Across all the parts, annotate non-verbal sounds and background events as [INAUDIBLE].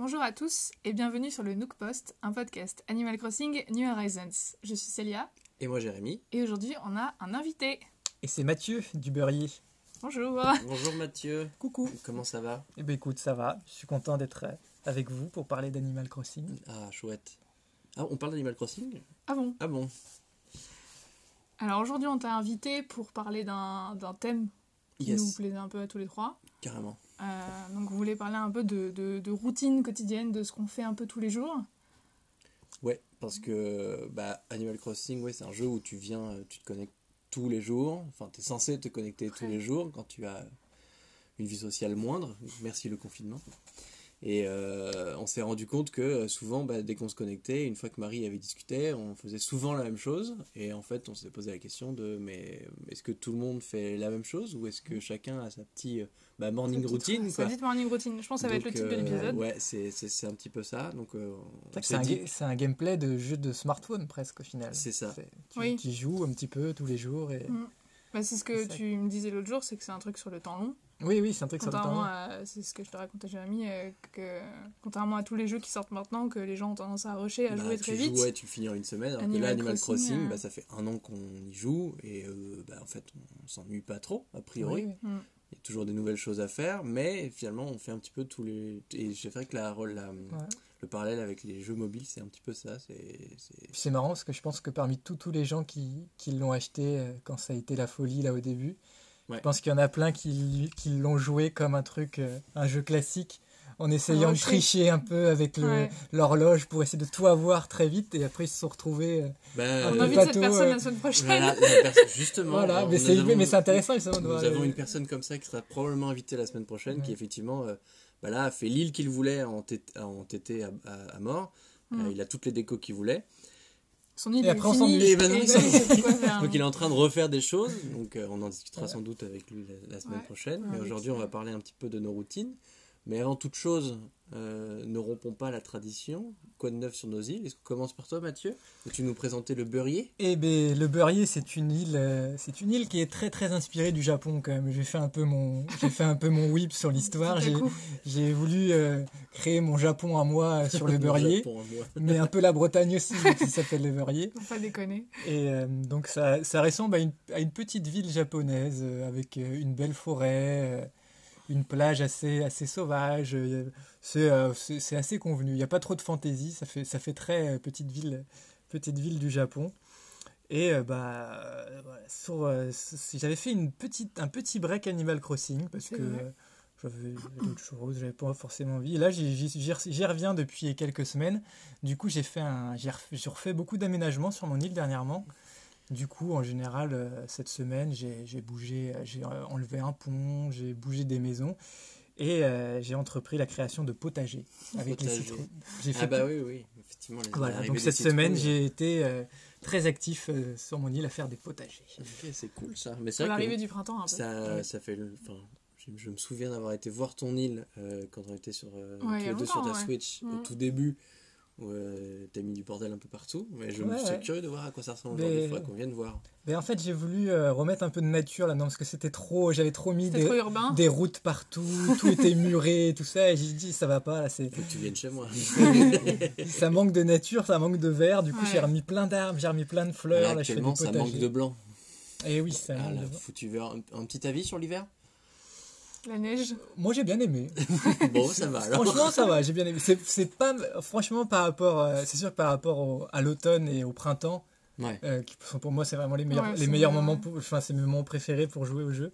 Bonjour à tous et bienvenue sur le Nook Post, un podcast Animal Crossing New Horizons. Je suis Célia Et moi Jérémy. et aujourd'hui on a un invité. Et c'est Mathieu du Beurrier. Bonjour. Bonjour Mathieu. Coucou. Comment ça va? Eh ben écoute, ça va. Je suis content d'être avec vous pour parler d'Animal Crossing. Ah, chouette. Ah, on parle d'Animal Crossing? Ah bon? Ah bon Alors aujourd'hui on t'a invité pour parler d'un d'un thème qui nous plaisait un peu à tous les trois. carrément. Euh, donc vous voulez parler un peu de, de- de routine quotidienne, de ce qu'on fait un peu tous les jours? Ouais, parce que bah, Animal Crossing, ouais, c'est un jeu où tu viens, euh, tu te connectes tous les jours. Enfin, tu es censé te connecter tous les jours quand tu as une vie sociale moindre. Merci le confinement. Et euh, on s'est rendu compte que euh, souvent, bah, dès qu'on se connectait, une fois que Marie avait discuté, on faisait souvent la même chose. Et en fait, on s'est posé la question de mais est-ce que tout le monde fait la même chose ou est-ce que chacun a sa petite euh, bah, morning routine Sa petite morning routine. Je pense que ça va être le titre de euh, l'épisode. Ouais, c'est c'est- c'est un petit peu ça. Donc, euh, on C'est un, dit- ga- c'est un gameplay de jeu de smartphone presque au final. C'est ça. Tu, Oui. tu joues un petit peu tous les jours. Et... Mm. Bah, c'est ce que tu me disais l'autre jour, c'est que c'est un truc sur le temps long. Oui, oui, c'est un truc Contrairement à, c'est ce que je te racontais Jérémy, euh, que contrairement à tous les jeux qui sortent maintenant, que les gens ont tendance à rusher, à Bah, jouer très joues, vite. ouais, tu le finis en une semaine. Alors que là, Animal Crossing, Crossing, euh, bah, ça fait un an qu'on y joue et euh, bah, en fait, on s'ennuie pas trop, a priori. Oui, oui. Il y a toujours des nouvelles choses à faire, mais finalement, on fait un petit peu tous les. Et c'est vrai que la, la- Ouais. le parallèle avec les jeux mobiles, c'est un petit peu ça. C'est c'est- Puis C'est marrant parce que je pense que parmi tous tous les gens qui, qui l'ont acheté euh, quand ça a été la folie là au début, Ouais. je pense qu'il y en a plein qui, qui l'ont joué comme un truc, euh, un jeu classique, en essayant de tricher un peu avec Ouais. l'horloge pour essayer de tout avoir très vite et après ils se sont retrouvés. euh, Bah, On bateau, cette personne euh, la semaine prochaine. voilà, la personne- justement. Voilà, mais nous c'est intéressant Nous voir avons une personne comme ça qui sera probablement invitée la semaine prochaine, Ouais. qui effectivement euh, bah là, a fait l'île qu'il voulait en en à, à- à mort. Mm. Euh, il a toutes les décos qu'il voulait. Son Et après, on ben. [LAUGHS] Donc il est en train de refaire des choses. Donc euh, on en discutera sans doute avec lui la, la semaine Ouais. prochaine. Ouais, Mais aujourd'hui, on va parler un petit peu de nos routines. Mais avant toute chose, euh, ne rompons pas la tradition. Quoi de neuf sur nos îles? Est-ce qu'on commence par toi, Mathieu? Veux-tu nous présenter le beurrier Eh ben, le Beurrier, c'est une île, euh, c'est une île qui est très très inspirée du Japon quand même. J'ai fait un peu mon, j'ai fait un peu mon whip sur l'histoire. J'ai, voulu euh, créer mon Japon à moi sur le [LAUGHS] Beurrier, mais un peu la Bretagne aussi, vu qu'il s'appelle le Beurrier. Faut pas [LAUGHS] déconner. Et euh, donc ça, ça ressemble à une, à une petite ville japonaise euh, avec une belle forêt, euh, une plage assez, assez sauvage. euh, C'est euh, c'est- assez convenu. Il n'y a pas trop de fantaisie. Ça fait, ça fait très euh, petite ville, petite ville du Japon. Et bah, sur, j'avais fait une petite, un petit break Animal Crossing parce que j'avais d'autres choses, j'avais pas forcément envie. Et là, j'y- j'y j'y re- j'y reviens depuis quelques semaines. Du coup, j'ai fait un, j'ai refait beaucoup d'aménagements sur mon île dernièrement. Du coup, en général, euh, cette semaine, j'ai bougé, j'ai euh, enlevé un pont, j'ai bougé des maisons et euh, j'ai entrepris la création de potagers avec les citrouilles. J'ai Ah fait bah oui, oui, effectivement. les voilà, donc cette semaine, j'ai été euh, très actif euh, sur mon île à faire des potagers. Ok, c'est cool ça. Mais C'est l'arrivée du printemps un peu. ça, Ouais. ça fait. le- Enfin, je, je me souviens d'avoir été voir ton île euh, quand on était sur, euh, Ouais, sur longtemps, ta ouais. Switch au Mm. tout début. Où euh, t'as mis du bordel un peu partout. Mais je me Ouais, suis ouais. curieux de voir à quoi ça ressemble Mais- aujourd'hui. Il faudrait qu'on vienne voir. Mais en fait, j'ai voulu euh, remettre un peu de nature là-dedans parce que c'était trop, j'avais trop mis des, trop urbain. des routes partout, tout était muré, [LAUGHS] tout ça, et j'ai dit ça va pas là, c'est Faut que tu viennes chez moi. [LAUGHS] ça manque de nature, ça manque de verre. Du coup, Ouais. j'ai remis plein d'arbres, j'ai remis plein de fleurs. Là, Là, je fais ça manque de blanc. Et oui, ça Ah, manque là, de blanc. foutu vert. Un, un petit avis sur l'hiver? La neige. Moi, j'ai bien aimé. [LAUGHS] Bon, ça va alors. Franchement, ça va, j'ai bien aimé. C'est, c'est pas, franchement, par rapport, euh, c'est sûr que par rapport au- à l'automne et au printemps, Ouais. euh, qui sont pour moi, c'est vraiment les meilleurs, Ouais, les meilleurs bien, moments, pour, enfin, c'est mes moments préférés pour jouer au jeu.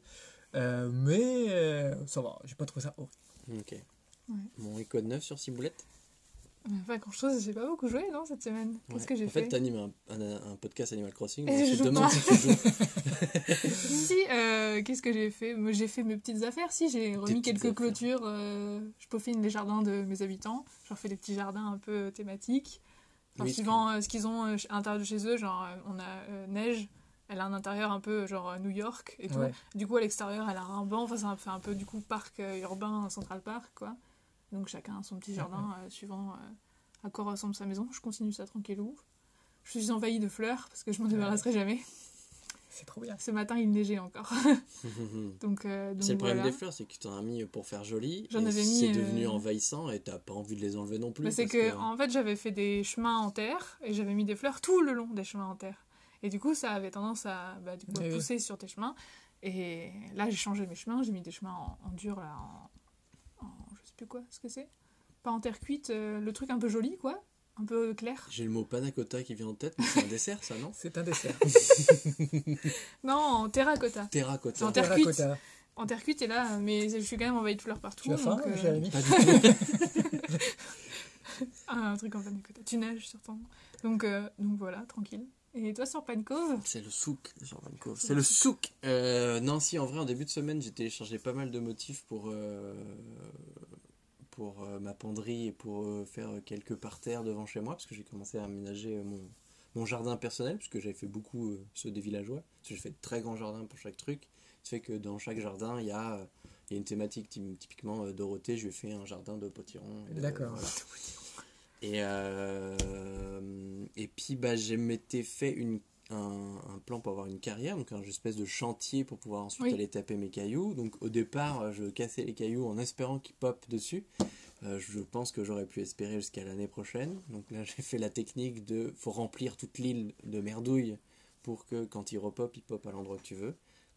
Euh, mais euh, ça va, j'ai pas trouvé ça horrible. Ok. Ouais. Bon, et quoi de neuf sur Ciboulette Pas grand chose, j'ai pas beaucoup joué non cette semaine. Qu'est-ce Ouais. que j'ai En fait, fait t'animes un, un, un podcast Animal Crossing. Et je je te demande si tu joues. [LAUGHS] Si, si, euh, qu'est-ce que j'ai fait? J'ai fait mes petites affaires, si, j'ai remis quelques affaires. clôtures, euh, je peaufine les jardins de mes habitants, je leur fais des petits jardins un peu thématiques, enfin, Oui, suivant euh, ce qu'ils ont euh, à l'intérieur de chez eux, genre euh, on a euh, Neige, elle a un intérieur un peu genre euh, New York et tout, Ouais. du coup à l'extérieur elle a un banc, enfin ça fait un peu du coup parc euh, urbain, Central Park quoi, donc chacun a son petit jardin euh, suivant euh, à quoi ressemble sa maison, je continue ça tranquillou. Je suis envahie de fleurs parce que je m'en débarrasserai jamais. C'est trop bien. Ce matin, il neigeait encore. [LAUGHS] donc, euh, donc c'est le problème voilà. des fleurs, c'est que tu en as mis pour faire joli. J'en avais mis, C'est devenu envahissant et t'as pas envie de les enlever non plus. Bah, c'est que, en fait, j'avais fait des chemins en terre et j'avais mis des fleurs tout le long des chemins en terre. Et du coup, ça avait tendance à, bah, du coup, à Oui, oui. pousser sur tes chemins. Et là, j'ai changé mes chemins. J'ai mis des chemins en, en dur, là, en, en- Je sais plus quoi, ce que c'est. Pas en terre cuite, euh, le truc un peu joli, quoi. Un peu clair. J'ai le mot panna cotta qui vient en tête, mais c'est un dessert, ça, non [LAUGHS] C'est un dessert. [LAUGHS] Non, en terracotta. Terracotta. En terre cuite. En terre cuite, et là, mais je suis quand même envahie de fleurs partout. Tu as faim, donc, euh, Jérémy Pas du tout. [LAUGHS] ah, un truc en panna-cotta. Tu nages sur ton. Donc, euh, donc voilà, tranquille. Et toi, sur Pine Cove C'est le souk, sur Van Cove. C'est le souk. Euh, non, si, en vrai, en début de semaine, j'ai téléchargé pas mal de motifs pour, euh, pour euh, ma penderie et pour euh, faire quelques parterres devant chez moi, parce que j'ai commencé à aménager euh, mon, mon jardin personnel, puisque j'avais fait beaucoup ceux des villageois. Parce que j'ai fait de très grands jardins pour chaque truc. Ce fait que dans chaque jardin, il y a, il y a une thématique. Typ- Typiquement, Dorothée, je lui ai fait un jardin de potiron. D'accord. voilà. Et, et puis bah, je m'étais fait une, un, un plan pour avoir une carrière, donc un espèce de chantier pour pouvoir ensuite Oui. aller taper mes cailloux. Donc au départ, euh, je cassais les cailloux en espérant qu'ils popent dessus. Euh, je pense que j'aurais pu espérer jusqu'à l'année prochaine. Donc là, [LAUGHS] j'ai fait la technique de faut remplir toute l'île de merdouille pour que quand il repop, il pop à l'endroit que tu veux.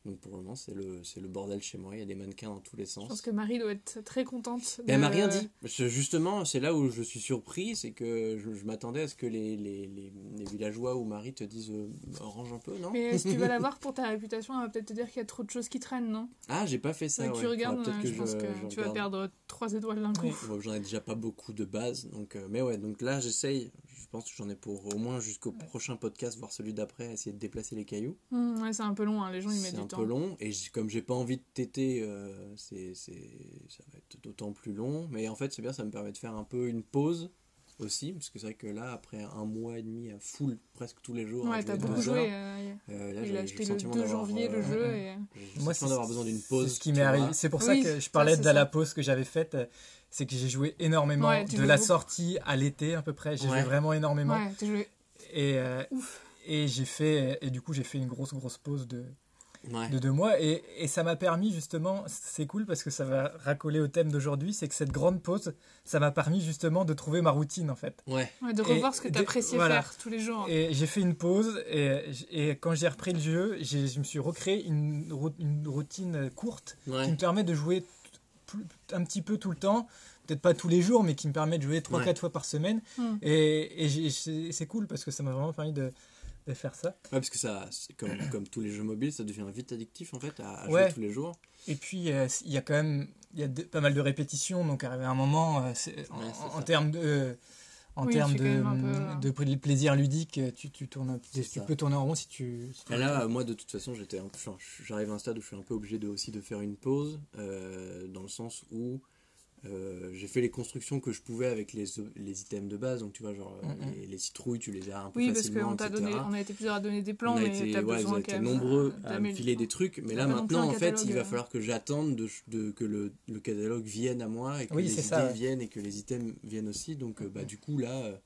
Donc pour le moment, c'est le, c'est le bordel chez moi. Il y a des mannequins dans tous les sens. Je pense que Marie doit être très contente. Mais elle m'a de- rien dit. Justement, c'est là où je suis surpris, c'est que je, je m'attendais à ce que les, les, les, les villageois ou Marie te disent euh, range un peu, non? Mais si tu vas [LAUGHS] la voir pour ta réputation, elle va peut-être te dire qu'il y a trop de choses qui traînent, non? Ah, j'ai pas fait ça. Tu ouais. regardes, peut-être je pense que je tu vas perdre trois étoiles d'un coup. Bon, J'en ai déjà pas beaucoup de base, donc euh, mais ouais, donc là j'essaye. Je pense que j'en ai pour au moins jusqu'au prochain podcast, voire celui d'après, essayer de déplacer les cailloux. Hum, ouais, c'est un peu long, hein, les gens ils mettent C'est du un temps. peu long et comme j'ai pas envie de téter, euh, c'est, c'est, ça va être d'autant plus long. Mais en fait, c'est bien, ça me permet de faire un peu une pause aussi, parce que c'est vrai que là, après un mois et demi à full presque tous les jours, Ouais, t'as beaucoup joué. euh, euh, là, il j'ai- a acheté le sentiment 2 d'avoir, janvier le euh, jeu et. Moi, c'est d'avoir besoin d'une pause. C'est ce qui m'est arrivé. C'est pour ça que je parlais de ça. la pause que j'avais faite. C'est que j'ai joué énormément Ouais, de la beaucoup. sortie à l'été à peu près. J'ai Ouais. joué vraiment énormément. Ouais, t'as joué. Et, euh, et j'ai fait et du coup j'ai fait une grosse grosse pause de, Ouais. de deux mois et, et ça m'a permis justement c'est cool parce que ça va racoler au thème d'aujourd'hui c'est que cette grande pause ça m'a permis justement de trouver ma routine en fait Ouais. Ouais, de Et revoir ce que t'appréciais voilà. faire tous les jours. et j'ai fait une pause et, et quand j'ai repris le jeu j'ai- je me suis recréé une, rou- une routine courte qui me permet de jouer un petit peu tout le temps peut-être pas tous les jours mais qui me permet de jouer 3-4 Ouais. fois par semaine Hmm. et, et c'est cool parce que ça m'a vraiment permis de, de faire ça Ouais, parce que ça, c'est comme, [CLEARS THROAT] comme tous les jeux mobiles, ça devient vite addictif en fait à, à Ouais. jouer tous les jours. Et puis, euh, il y a quand même il y a de- pas mal de répétitions, donc arrivé à un moment, euh, en, termes de, en Oui, termes de, peu, de pla- plaisir ludique, tu, tu, tournes, tu peux tourner en rond si tu. si là, euh, moi, de toute façon, j'étais, j'arrive à un stade où je suis un peu obligé de, aussi de faire une pause, euh, dans le sens où euh, j'ai fait les constructions que je pouvais avec les, les items de base. Donc, tu vois, genre, euh, Mhm. les, les citrouilles, tu les as un peu Oui, parce facilement, qu'on t'a etc. donné, on a été plusieurs à donner des plans, on mais été, t'as ouais, vous besoin avez été nombreux à me filer des trucs, mais là maintenant, en fait, il va euh. falloir que j'attende de, de- que le, le catalogue vienne à moi et que Oui, les idées ça, ouais. viennent et que les items viennent aussi. Donc, euh, bah, Mhm. du coup, là,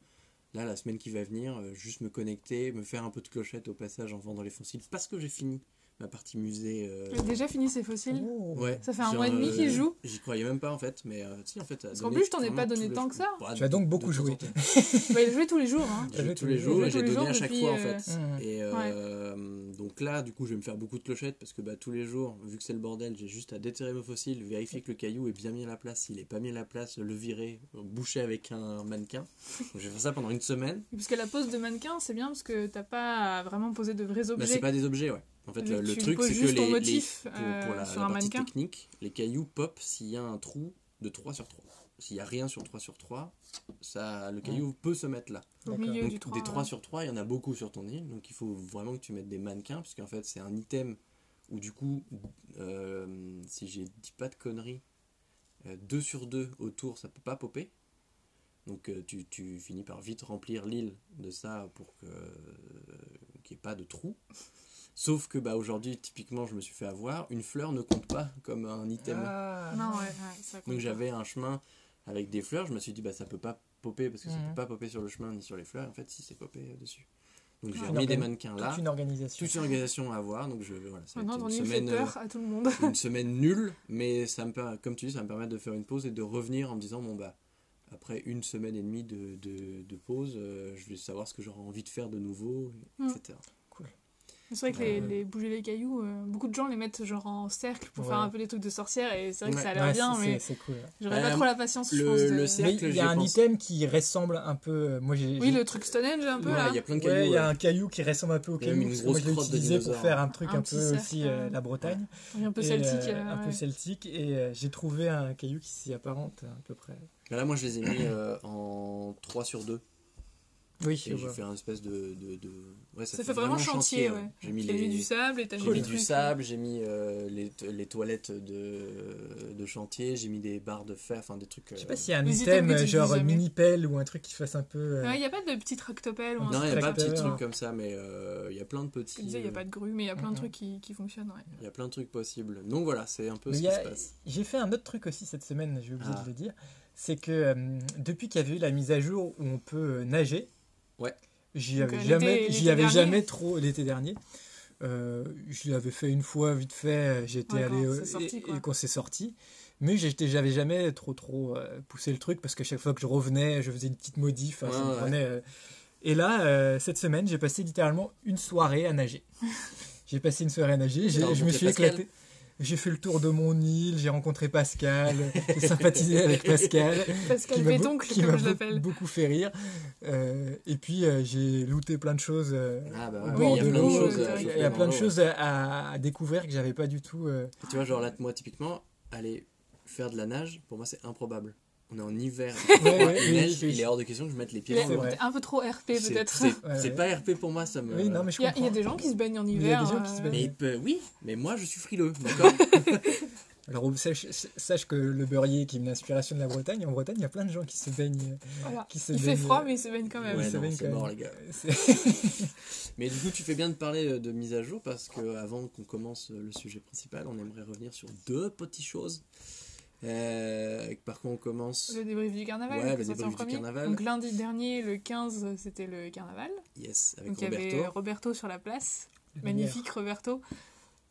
là, la semaine qui va venir, juste me connecter, me faire un peu de clochette au passage en vendant les fossiles parce que j'ai fini ma partie musée. euh, J'ai déjà fini ces fossiles. Oh. Ouais, Ça fait un mois et demi euh, qu'il joue. J'y croyais même pas en fait, mais euh, si en fait. Parce qu'en plus, je t'en ai pas donné tant que ça. Tu as donc beaucoup joué. [LAUGHS] Bah, il joué tous les jours. Hein. J'ai joué tous les Il jours et j'ai les donné jours à chaque fois en euh, fait. Mhm. Et euh, donc là, du coup, je vais me faire beaucoup de clochettes parce que bah, tous les jours, vu que c'est le bordel, j'ai juste à déterrer mes fossiles, vérifier que le caillou est bien mis à la place. S'il est pas mis à la place, le virer, boucher avec un mannequin. Donc, je vais faire ça pendant une semaine. Parce que la pose de mannequin, c'est bien parce que t'as pas vraiment posé de vrais Bah, objets. c'est pas des objets, ouais. En fait, le, le truc, c'est que les, motif, les- pour, euh, pour la, sur la un partie mannequin. technique, les cailloux pop s'il y a un trou de 3 sur 3. S'il y a rien sur 3 sur 3, ça, le caillou peut se mettre là. Au milieu Donc, du 3. des 3 sur 3, il y en a beaucoup sur ton île. Donc il faut vraiment que tu mettes des mannequins, puisqu'en fait c'est un item où du coup, euh, si j'ai dit pas de conneries, 2 sur 2 autour, ça peut pas popper. Donc euh, tu, tu finis par vite remplir l'île de ça pour que qu'il n'y ait pas de trou. Sauf que bah, aujourd'hui, typiquement, je me suis fait avoir. Une fleur ne compte pas comme un item. Ah, Non, ouais, ouais, ça compte Donc j'avais un chemin avec des fleurs, je me suis dit bah ça peut pas popper parce que ça Mhm. peut pas popper sur le chemin ni sur les fleurs. En fait, si c'est popé euh, dessus. Donc j'ai Ah. remis Une des mannequins là. Toute une organisation. Toute une organisation à avoir. Donc je, voilà, ça Maintenant, une semaine, peur à tout le monde. [LAUGHS] une semaine nulle, mais ça me comme tu dis, ça me permet de faire une pause et de revenir en me disant bon bah après une semaine et demie de, de, de pause, euh, je vais savoir ce que j'aurai envie de faire de nouveau, Mm. etc. C'est vrai que les, Euh, les bouger les cailloux, euh, beaucoup de gens les mettent genre en cercle pour Ouais. faire un peu des trucs de sorcière et c'est vrai que Ouais. ça a l'air Ouais, bien, c'est- mais c'est cool. j'aurais Euh, pas trop la patience, je pense. de- le cercle, il y a un pense. item qui ressemble un peu. euh, Moi, j'ai. Oui, j'ai- le truc Stonehenge un peu Ouais, là. il y a plein de cailloux. il y a un caillou qui ressemble un peu au caillou. moi, je l'ai utilisé pour faire un truc Un peu cercle, aussi euh, la Bretagne. Un peu Et, celtique. euh, euh, un peu celtique. Et euh, j'ai trouvé un caillou qui s'y apparente à peu près. Là, moi, je les ai mis euh, en 3 sur 2. Oui, Et je j'ai fait un espèce de. de, de- Ouais, Ça fait vraiment chantier, ouais. J'ai mis, les... du sable et j'ai mis du sable, j'ai mis euh, les, to- les toilettes de, de chantier, j'ai mis des barres de fer, enfin des trucs. Je sais euh, pas s'il y a un Les item genre mini pelle ou un truc qui fasse un peu. euh, Il n'y a pas de petit tractopelle ou un Non, truc il n'y a pas de petits tracteur. trucs comme ça, mais euh, il y a plein de petits. Je disais, il n'y a euh, pas de grue, mais il y a plein de trucs qui, qui fonctionnent. Ouais. il y a plein de trucs possibles. Donc voilà, c'est un peu Mais ce il qui se passe. J'ai fait un autre truc aussi cette semaine, j'ai oublié Ah. de le dire. C'est que euh, depuis qu'il y avait eu la mise à jour où on peut euh, nager, Ouais. j'y Donc, avais euh, l'été- jamais, j'y l'été avais dernier. jamais trop l'été dernier. Euh, je l'avais fait une fois vite fait, j'étais Ouais, allé quand sorti, et, et quand c'est sorti. Mais j'étais, j'avais jamais trop trop euh, poussé le truc parce que chaque fois que je revenais, je faisais une petite modif. ça me prenait, euh, Et là, euh, cette semaine, j'ai passé littéralement une soirée à nager. [LAUGHS] j'ai passé une soirée à nager, je me suis Pascal éclaté. J'ai fait le tour de mon île, j'ai rencontré Pascal, j'ai sympathisé avec Pascal. Pascal qui Pétoncle, qui comme m'a je l'appelle. beaucoup fait rire. Euh, et puis euh, j'ai looté plein de choses. euh, Ah bah au ouais, bord Oui, il y a de plein de l'eau. choses. euh, à Il y a- plein de choses à, à découvrir que j'avais pas du tout. euh, Tu vois, genre là, moi, typiquement, aller faire de la nage, pour moi, c'est improbable. On est en hiver, [LAUGHS] Ouais, ouais, il oui, neige, oui. il est hors de question que je mette les pieds dans C'est l'eau. un peu trop RP peut-être. C'est Ouais, c'est ouais. pas RP pour moi, ça me. Oui, non, mais je Il y, a, il y a comprends. des gens qui se baignent en Mais il y a hiver. des gens qui se euh, baignent. Mais peut- oui, mais moi, je suis frileux, d'accord [LAUGHS] Alors sache, sache que le beurrier qui est une inspiration de la Bretagne, en Bretagne, il y a plein de gens qui se baignent. voilà. Qui se Il fait froid, euh, mais ils se baignent quand même. Ouais, c'est mort, même. les gars. [LAUGHS] Mais du coup, tu fais bien de parler euh, de mise à jour parce que avant qu'on commence euh, le sujet principal, on aimerait revenir sur deux petites choses. Euh, par quoi on commence Le débrief du carnaval. Ouais, le débrief du carnaval. Donc lundi dernier, le 15, c'était le carnaval. Yes, avec Donc il y Roberto. avait Roberto sur la place. lumière. Magnifique Roberto.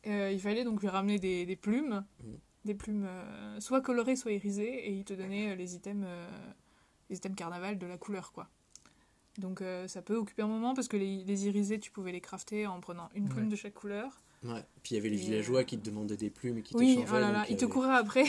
Euh, il fallait donc lui ramener des, des plumes. Mm. Des plumes euh, soit colorées, soit irisées. Et il te donnait euh, les items, euh, les items carnaval de la couleur, quoi. Donc euh, ça peut occuper un moment parce que les, les irisés, tu pouvais les crafter en prenant une plume Ouais. de chaque couleur. Ouais. Puis il y avait les villageois qui te demandaient des plumes et qui Oui, t'échangeaient. oh là là, donc il ils te couraient après.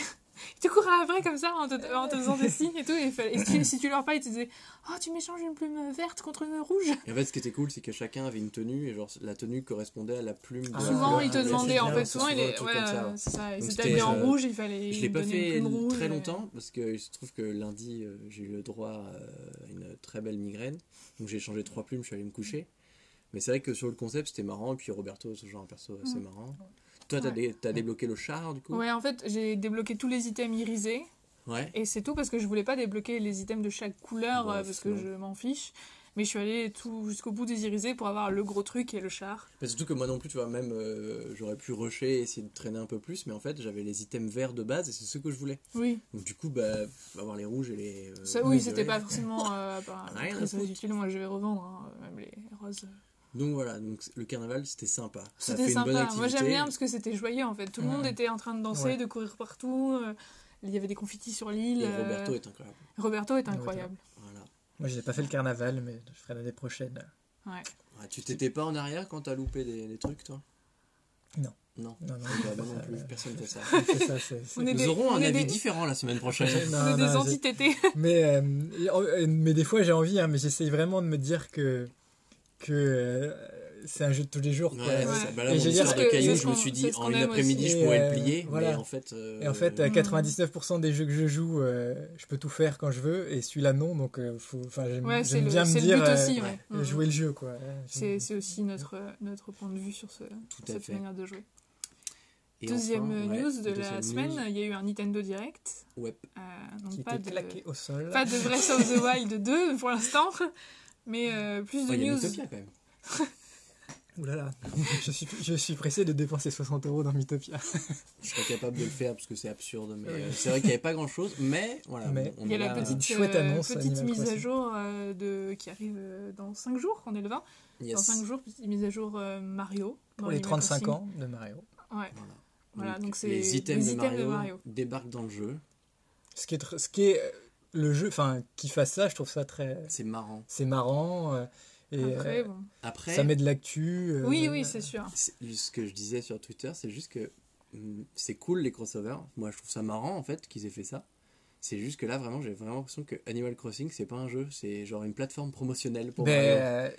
Ils te couraient après comme ça en te, en te faisant des signes et tout. Et, fallait- et tu- si tu leur parlais, ils te disaient Oh, tu m'échanges une plume verte contre une rouge. Et en fait, ce qui était cool, c'est que chacun avait une tenue et genre la tenue correspondait à la plume. de Ah, la souvent, ils te demandaient, c'est en fait, c'est souvent, il est. Ouais, euh, c'est ça. Ils en euh, rouge, il fallait. Je l'ai pas fait très et- longtemps parce que il se trouve que lundi euh, j'ai eu le droit à une très belle migraine. Donc j'ai changé trois plumes, je suis allé me coucher. Mais c'est vrai que sur le concept c'était marrant. Et puis Roberto, c'est genre un perso assez Mm. marrant. Toi, t'as Ouais. dé- t'as débloqué le char du coup? Ouais, en fait, j'ai débloqué tous les items irisés. Ouais. Et c'est tout parce que je voulais pas débloquer les items de chaque couleur Ouais, euh, parce que non. je m'en fiche. Mais je suis allée tout jusqu'au bout des irisés pour avoir le gros truc et le char. Mais surtout que moi non plus, tu vois, même euh, j'aurais pu rusher et essayer de traîner un peu plus. Mais en fait, j'avais les items verts de base et c'est ce que je voulais. Oui, Donc du coup, bah, avoir les rouges et les. euh, ça, oui, c'était pas forcément euh, [LAUGHS] à très utile. Moi, je vais revendre, hein, même les roses. Donc voilà, donc le carnaval c'était sympa. Ça fait une bonne sympa. activité. Moi, j'aime bien parce que c'était joyeux en fait. Tout le monde était en train de danser, Ouais. de courir partout. euh, Il y avait des confettis sur l'île. Et euh, Roberto est incroyable. Roberto est incroyable. Voilà. Moi, j'ai pas fait le carnaval, mais je ferai l'année prochaine. Ouais. Ouais, tu t'étais pas en arrière quand t'as loupé des, des trucs, toi? Non. Non. Non, non, Bah, j'ai moi pas non plus, personne fait ça. [LAUGHS] Ça, est Nous des- aurons on un avis des- différent la semaine prochaine. [LAUGHS] Non, On est non, des anti-tétés. Mais, euh, et- mais des fois, j'ai envie, hein, mais j'essaye vraiment de me dire que, que euh, c'est un jeu de tous les jours. quoi. Ouais. Bah là, Et ce cailloux, qu'on- je me suis dit en une après-midi je pourrais le euh, plier, voilà. mais en fait. euh, Et en fait, à Mm. 99% des jeux que je joue, euh, je peux tout faire quand je veux, et celui-là non, donc euh, faut, enfin, j'aime Ouais, bien me dire euh, aussi. euh, jouer le jeu, quoi. C'est aussi notre, notre point de vue sur ce, Tout cette fait. manière de jouer. Et Deuxième enfin, ouais, news de la semaine, news. il y a eu un Nintendo Direct. Ouais. Euh, donc qui pas était de, claqué au sol. pas de Breath of the Wild 2 pour l'instant, [LAUGHS] mais euh, plus de Ouais, il y a news. Utopia quand même. [LAUGHS] Ouh là là, je suis, je suis pressé de dépenser 60 euros dans Mythopia. [LAUGHS] Je serais capable de le faire parce que c'est absurde, mais euh, c'est vrai qu'il n'y avait pas grand chose. Mais voilà, Mais on Il y a la petite, chouette euh, annonce, petite mise à jour euh, de, qui arrive dans 5 jours, on est le 20. euh, yes. Dans 5 jours, petite mise à jour euh, Mario. Pour les Animal 35 Crossing. ans de Mario. Ouais. Voilà. Voilà, donc c'est les items, les de, items de Mario Mario. débarquent dans le jeu. Ce qui est, ce qui est le jeu, enfin, qui fasse ça, je trouve ça très. C'est marrant. C'est marrant. euh, et Après, euh, bon. Après, ça met de l'actu. euh, Oui, oui, c'est sûr. c'est- ce que je disais sur Twitter, c'est juste que hum, c'est cool les crossovers. Moi, je trouve ça marrant en fait qu'ils aient fait ça. C'est juste que là, vraiment, j'ai vraiment l'impression que Animal Crossing, c'est pas un jeu, c'est genre une plateforme promotionnelle pour Ben,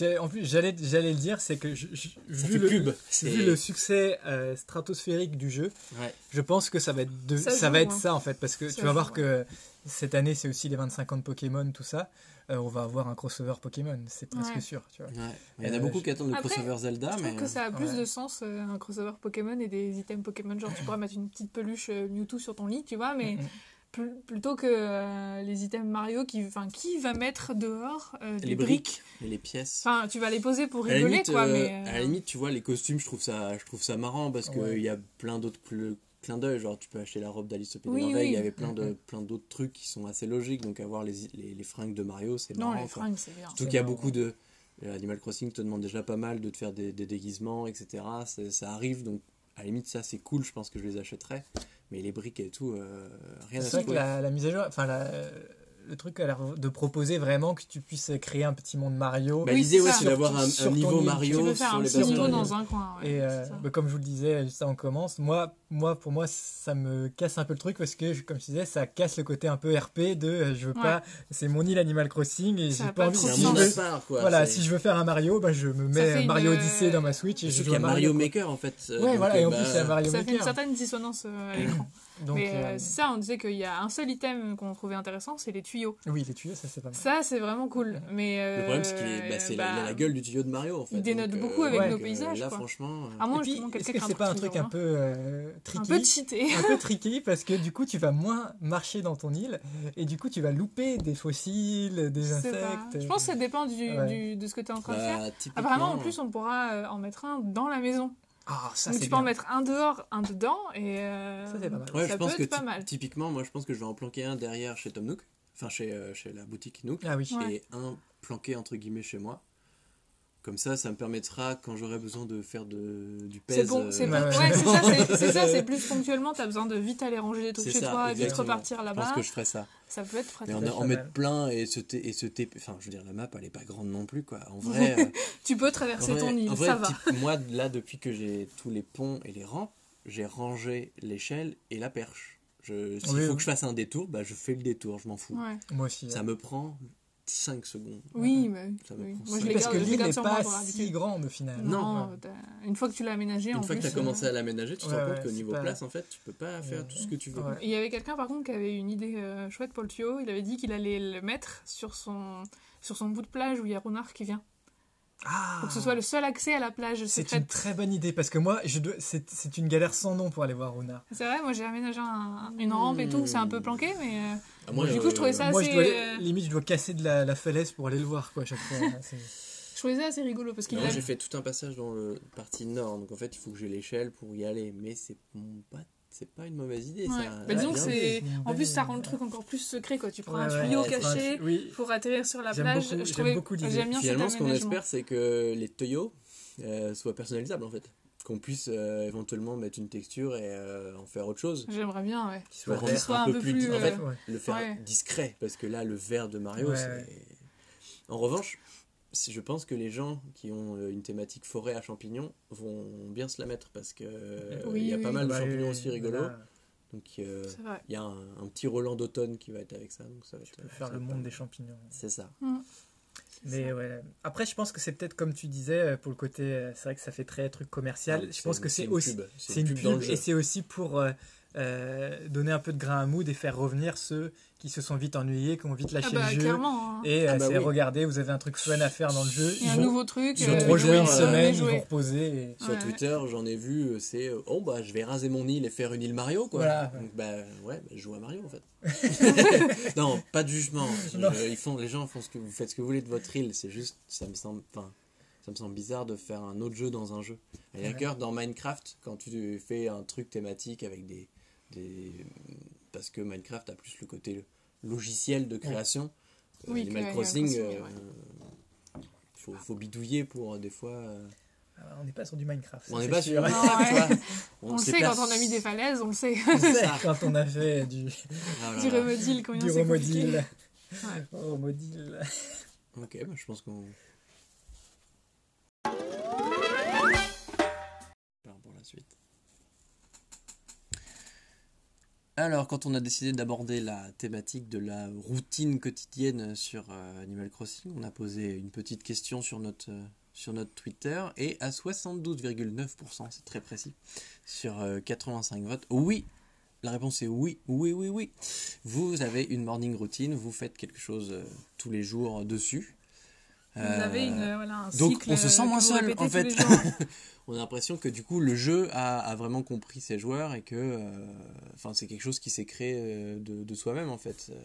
euh, en plus, j'allais, j'allais le dire, c'est que je- je- Ça vu, le, pub. Vu le succès euh, stratosphérique du jeu, Ouais. je pense que ça va être, de, Ça ça, joue, va être hein. ça en fait, parce que Ça tu vas joue, voir ouais. que cette année, c'est aussi les 25 ans de Pokémon, tout ça. Euh, on va avoir un crossover Pokémon, c'est presque Ouais. sûr. Tu vois. Ouais. Il y en a Euh, beaucoup je- qui attendent le Après, crossover Zelda, Je mais trouve que ça a plus ouais. de sens, euh, un crossover Pokémon et des items Pokémon. Genre, tu pourrais mettre une petite peluche euh, Mewtwo sur ton lit, tu vois, mais Mm, pl- plutôt que euh, les items Mario, qui, enfin, qui va mettre dehors euh, des les briques? briques et les pièces. Enfin, tu vas les poser pour à rigoler, limite, quoi, euh, mais... à la euh, limite, tu vois, les costumes, je trouve ça, je trouve ça marrant parce qu'il Ouais. y a plein d'autres clins d'œil. Genre, tu peux acheter la robe d'Alice au Pays des Merveilles, oui. il y avait plein de Mhm. plein d'autres trucs qui sont assez logiques. Donc, avoir les, les, les fringues de Mario, c'est Non, marrant. les quoi. fringues, c'est bien. Surtout qu'il y a beaucoup de. euh, Animal Crossing te demande déjà pas mal de te faire des, des déguisements, etc. Ça arrive, donc à la limite, ça c'est cool, je pense que je les achèterais. Mais les briques et tout, euh, rien à C'est vrai que secouer. la, la mise à jour, enfin la- le truc a l'air de proposer vraiment que tu puisses créer un petit monde Mario. Bah, Oui, L'idée, c'est ouais, c'est d'avoir un, Sur un ton niveau Mario Tu peux faire sur un les petit bases de niveau Mario. dans un coin, ouais, Et euh, c'est bah, comme je vous le disais, juste avant commence, moi, moi, pour moi, ça me casse un peu le truc parce que, comme je disais, ça casse le côté un peu RP de euh, je veux Ouais. pas, c'est mon île Animal Crossing et j'ai pas pas envie. C'est Si je monde veux, part, quoi. voilà, C'est- si je veux faire un Mario, bah, je me mets une, Mario Odyssey dans ma Switch et je joue qu'il y à a Mario. Maker en fait. euh, Ouais, voilà, et en bah, plus, il y a Mario Ça fait une Maker. certaine dissonance à l'écran. [CLEARS THROAT] Donc, mais euh, euh, c'est ça, on disait qu'il y a un seul item qu'on trouvait intéressant, c'est les tuyaux. oui, les tuyaux, ça c'est pas mal. Ça, c'est vraiment cool. Mais Le problème, c'est qu'il est- bah, euh, c'est la, bah, la gueule du tuyau de Mario en fait. il dénote Donc, beaucoup avec nos paysages, Là, quoi. franchement. euh, À moins est-ce que c'est pas un truc un peu euh, tricky un peu cheaté. [LAUGHS] un peu tricky parce que du coup tu vas moins marcher dans ton île et du coup tu vas louper des fossiles, des insectes. Je pense que ça dépend du, Ouais. du- de ce que tu es en train de faire. bah, typiquement, Apparemment, en plus, on pourra euh, en mettre un dans la maison. Ah, ça Donc c'est tu peux en mettre un dehors, un dedans, et euh, Ça, c'est pas mal. Ouais, ça je pense peut que être pas ty- mal. typiquement, moi, je pense que je vais en planquer un derrière chez Tom Nook, enfin chez, euh, chez la boutique Nook, Ah oui. Ouais. et un planqué entre guillemets chez moi. Comme ça, ça me permettra quand j'aurai besoin de faire de, du pèse. C'est bon, c'est euh, bon. [LAUGHS] ouais, c'est ça, c'est- c'est ça, c'est plus ponctuellement, t'as besoin de vite aller ranger des trucs chez ça, toi et vite exactement. repartir Je pense là-bas. que je ferai ça. Ça peut être Mais pratique. en, peut en mettre plein et se, et se Enfin, je veux dire, la map, elle est pas grande non plus, quoi. En vrai, [LAUGHS] euh, Tu peux traverser vrai- ton île, en vrai, ça va. moi, là, depuis que j'ai tous les ponts et les rampes, j'ai rangé l'échelle et la perche. Je- S'il Oui, faut oui. que je fasse un détour, bah, je fais le détour, je m'en fous. Ouais. Moi aussi. Ça me prend 5 secondes. Oui, mais Ça me oui. prend moi je ça. les parce garde, que l'île n'est pas si grande au final. Non, Ouais. t'as- une fois que tu l'as aménagé, en Une fois que tu as commencé euh, à l'aménager, tu te ouais, rends ouais, compte qu'au niveau pas- place, en fait, tu peux pas faire Euh, tout ce que tu veux. ouais. Il y avait quelqu'un par contre qui avait une idée euh, chouette pour le tuyau. Il avait dit qu'il allait le mettre sur son, sur son bout de plage où il y a Ronard qui vient. Ah, Pour que ce soit le seul accès à la plage c'est une très bonne idée parce que moi, je dois... c'est c'est une galère sans nom pour aller voir Runa. C'est vrai, moi j'ai aménagé un- une rampe et tout. C'est un peu planqué, mais euh, Ah, moi, Du coup, je trouvais ça- Moi, je c'est, dois, euh, limite, je dois casser de la, la falaise pour aller le voir quoi à chaque fois. [LAUGHS] Je trouvais ça assez rigolo parce qu'il Moi, a- j'ai fait tout un passage dans le partie nord, donc en fait, il faut que j'ai l'échelle pour y aller. Mais c'est pas, c'est pas une mauvaise idée, Ouais. ça. Bah, disons que c'est. En plus, ça rend le truc encore plus secret quoi. Tu prends un Ouais, tuyau ouais, caché Oui. pour atterrir sur la plage. beaucoup- je j'aime trouvais... beaucoup. J'aime bien Finalement, cet ce qu'on espère, c'est que les tuyaux euh, soient personnalisables, en fait. Qu'on puisse euh, éventuellement mettre une texture et euh, en faire autre chose. J'aimerais bien, ouais. Qu'il soit, un peu plus, En fait, Ouais. le faire ouais. discret, parce que là, le vert de Mario, Ouais, c'est. ouais. En revanche, je pense que les gens qui ont euh, une thématique forêt à champignons vont bien se la mettre parce que euh, Oui, il y a oui, pas oui. mal de Bah, champignons aussi rigolos. là, Donc euh, il y a un, un petit Roland d'automne qui va être avec ça. Donc ça va Tu être, peux faire le monde pas des champignons. C'est ça. Mais ouais. Après, je pense que c'est peut-être comme tu disais pour le côté. C'est vrai que ça fait très truc commercial. Ouais, je pense que c'est aussi. C'est une pub, et c'est aussi pour euh, euh, donner un peu de grain à moudre et faire revenir ceux qui se sont vite ennuyés, qui ont vite lâché Ah bah le jeu. clairement. hein. Et euh, Ah bah c'est oui. regardez, vous avez un truc fun à faire dans le jeu. Il y a un vont, nouveau truc. ils ils ont vont euh, rejouer une semaine, ils vont reposer. et- Sur Ouais. Twitter, j'en ai vu, euh, c'est oh bah je vais raser mon île et faire une île Mario quoi. Voilà. Donc bah ouais, bah, je joue à Mario en fait. [LAUGHS] [LAUGHS] non, pas de jugement. Je- ils font, les gens font ce que vous faites ce que vous voulez de votre île. C'est juste, ça me semble, enfin, ça me semble bizarre de faire un autre jeu dans un jeu. La rigueur, dans Minecraft, quand tu fais un truc thématique avec des. Des parce que Minecraft a plus le côté logiciel de création. Euh, Oui, Animal Crossing, euh, Crossing, faut, faut bidouiller pour des fois. euh, Ah, On n'est pas sur du Minecraft. on n'est pas sûr. [LAUGHS] Non, ouais. On le sait quand on a mis des falaises, on le sait. On sait [LAUGHS] quand on a fait du, Ah du remodil, du remodil. Ouais. Remodil. Ok, bah, je pense qu'on. part pour la suite. Alors, quand on a décidé d'aborder la thématique de la routine quotidienne sur euh, Animal Crossing, on a posé une petite question sur notre, euh, sur notre Twitter et à 72,9%, c'est très précis, sur euh, 85 votes, oui, la réponse est oui, oui, oui, oui. Vous avez une morning routine, vous faites quelque chose euh, tous les jours dessus. Vous Euh, avez une, euh, voilà, un donc, cycle on se sent euh, moins seul, en fait. [LAUGHS] on a l'impression que du coup le jeu a, a vraiment compris ses joueurs et que euh, enfin c'est quelque chose qui s'est créé euh, de, de soi-même en fait. Euh,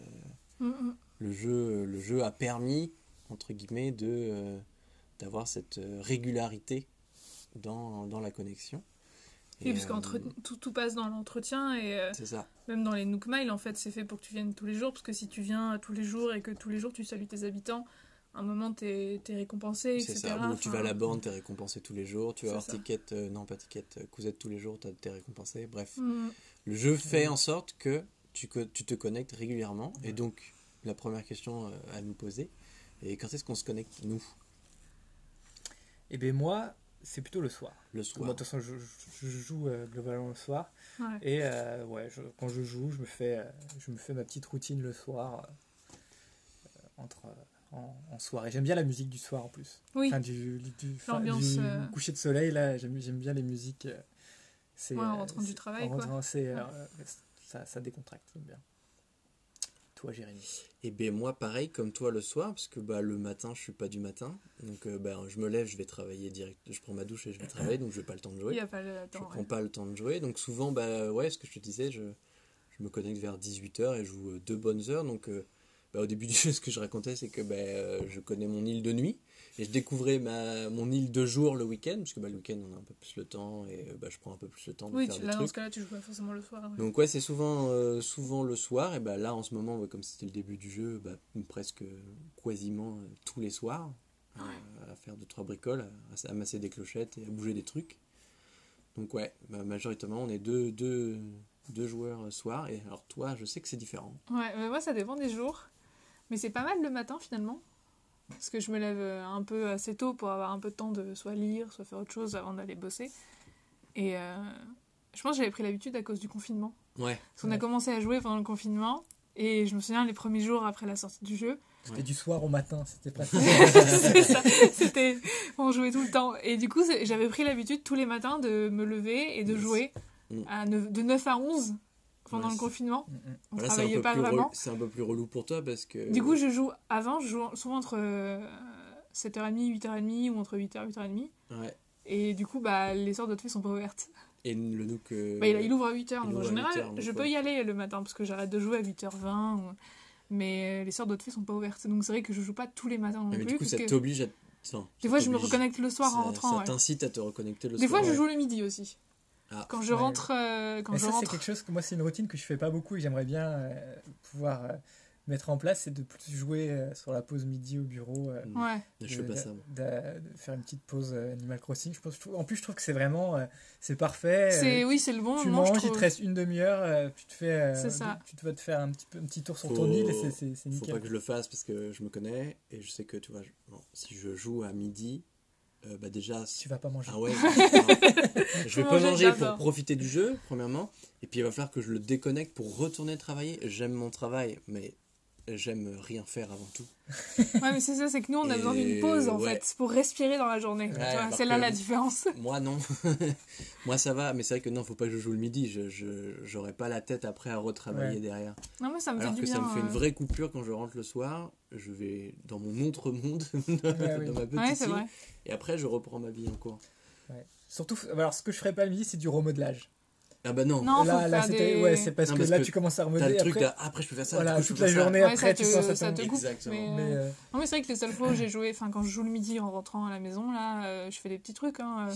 Mm, mm. Le jeu, le jeu a permis entre guillemets de euh, d'avoir cette régularité dans, dans la connexion. Oui, Et, parce euh, que tout, tout passe dans l'entretien et euh, ça. même dans les Nook en fait, c'est fait pour que tu viennes tous les jours. Parce que si tu viens tous les jours et que tous les jours tu salues tes habitants, un moment t'es es récompensé, C'est etc. ça. Ou tu vas à la borne, t'es récompensé tous les jours. Tu vas avoir ticket, euh, non pas ticket, euh, cousette tous les jours, t'as- t'es récompensé. Bref. mm, Le jeu fait en sorte que tu, tu te connectes régulièrement. Et donc, la première question euh, à nous poser, et quand est-ce qu'on se connecte, nous, Et bien moi, c'est plutôt le soir. le Bon, soir de toute façon, je, je- je joue euh, globalement le soir. ouais. Et euh, ouais, je- quand je joue, je me, fais, je me fais ma petite routine le soir. euh, entre, euh, en, en soirée. J'aime bien la musique du soir en plus. Oui, Enfin, du, du, enfin, L'ambiance, du euh, coucher de soleil, là, j'aime j'aime bien les musiques. euh, C'est, Ouais, en euh, rentrant du travail, en quoi. rentrant, c'est, Ouais. euh, ça, ça décontracte, j'aime bien. Toi, Jérémy. Et bien moi, pareil, comme toi le soir, parce que bah, le matin, je suis pas du matin. Donc, euh, bah, je me lève, je vais travailler direct. Je prends ma douche et je vais travailler, donc je n'ai pas le temps de il jouer. n'y a pas le Je temps. prends ouais. pas le temps de jouer. Donc, souvent, bah, ouais, ce que je te disais, je, je me connecte vers 18h et je joue deux bonnes heures. Donc, euh, bah, au début du [LAUGHS] jeu, ce que je racontais, c'est que bah, euh, je connais mon île de nuit. Et je découvrais ma, mon île de jour le week-end, parce que bah, le week-end, on a un peu plus le temps et euh, bah, je prends un peu plus le temps de Oui, faire tu, des là, dans trucs. ce cas-là, tu joues pas forcément le soir. ouais. Donc ouais, c'est souvent, euh, souvent le soir. Et bah là, en ce moment, ouais, comme c'était le début du jeu, bah, presque quasiment euh, tous les soirs, euh, à faire deux trois bricoles, à, à masser des clochettes et à bouger des trucs. Donc ouais, bah, majoritairement, on est deux, deux, deux joueurs soir. Et alors toi, je sais que c'est différent. Ouais, mais moi ça dépend des jours. Mais c'est pas mal le matin finalement. Parce que je me lève euh, un peu assez tôt pour avoir un peu de temps de soit lire, soit faire autre chose avant d'aller bosser. Et euh, je pense que j'avais pris l'habitude à cause du confinement. Ouais. Parce qu'on a commencé à jouer pendant le confinement. Et je me souviens les premiers jours après la sortie du jeu. C'était Ouais. du soir au matin, c'était pratique. [LAUGHS] C'était. On jouait tout le temps. Et du coup, j'avais pris l'habitude tous les matins de me lever et de Yes. jouer Mm. à de 9 à 11 pendant Ouais, le confinement. Mm, mm. On Voilà, travaillait pas vraiment. c'est un peu plus relou pour toi parce que... Du coup, je joue avant, je joue souvent entre euh, 7h30, 8h30 ou entre 8h et 8h30. Ouais. Et du coup, bah, les sortes d'autres sont pas ouvertes. Et le nook... euh, Bah, il, ouvre à 8h. il Donc en général, 8h, donc je peux y aller le matin parce que j'arrête de jouer à 8h20. ou- Mais euh, les sortes d'autres sont pas ouvertes. Donc c'est vrai que je joue pas tous les matins non mais plus. du coup, ça t'oblige à... enfin, Des fois, je me reconnecte le soir en Ça- rentrant. Ça ouais. t'incite à te reconnecter le Des soir. fois, je ouais. joue le midi aussi. Ah. Quand je rentre, euh, quand Mais je ça, c'est quelque chose que moi, c'est une routine que je fais pas beaucoup et j'aimerais bien euh, pouvoir euh, mettre en place, c'est de plus jouer euh, sur la pause midi au bureau. euh, Ouais. Je fais de- pas de- ça. de, de faire une petite pause euh, Animal Crossing. Je pense, je en plus, je trouve que c'est vraiment, euh, c'est parfait. C'est euh, oui, c'est le bon tu moment. je manges, il trouve. te reste une demi-heure, euh, tu te fais, euh, C'est ça. tu te vas te faire un petit, peu- un petit tour sur Faut- ton île et c'est- c'est c'est Faut nickel. pas que je le fasse parce que je me connais et je sais que tu vois, je- bon, si je joue à midi, euh, bah déjà. Tu vas pas manger. Ah ouais. [LAUGHS] non. je vais pas manger pour profiter du jeu, premièrement, et puis il va falloir que je le déconnecte pour retourner travailler. J'aime mon travail, mais j'aime rien faire avant tout. Ouais, mais c'est ça, c'est que nous, on a Et besoin d'une pause en ouais. fait pour respirer dans la journée. C'est là la différence. [LAUGHS] Moi non. [LAUGHS] Moi ça va, mais c'est vrai que non, faut pas que je joue le midi. Je j'aurais pas la tête après à retravailler Ouais. derrière. Non, mais ça me Alors fait que du bien. ça me fait une euh. vraie coupure quand je rentre le soir. Je vais dans mon autre monde, [LAUGHS] dans Ouais, oui. ma petite île, vrai. et après je reprends ma vie en cours. Surtout, alors ce que je ferais pas le midi, c'est du remodelage. Ah bah non. Non, là, là c'était des- ouais, c'est parce Non, que parce là que tu commences à T'as remodeler le truc après. je peux faire ça. Voilà, toute la ça. journée Ouais, après ça tu te- penses à ça te coupe. Exactement. Mais, Mais, euh, euh, Non, mais c'est vrai que les seules fois où j'ai joué, enfin quand je joue le midi en rentrant à la maison, là, euh, je fais des petits trucs. Hein, euh.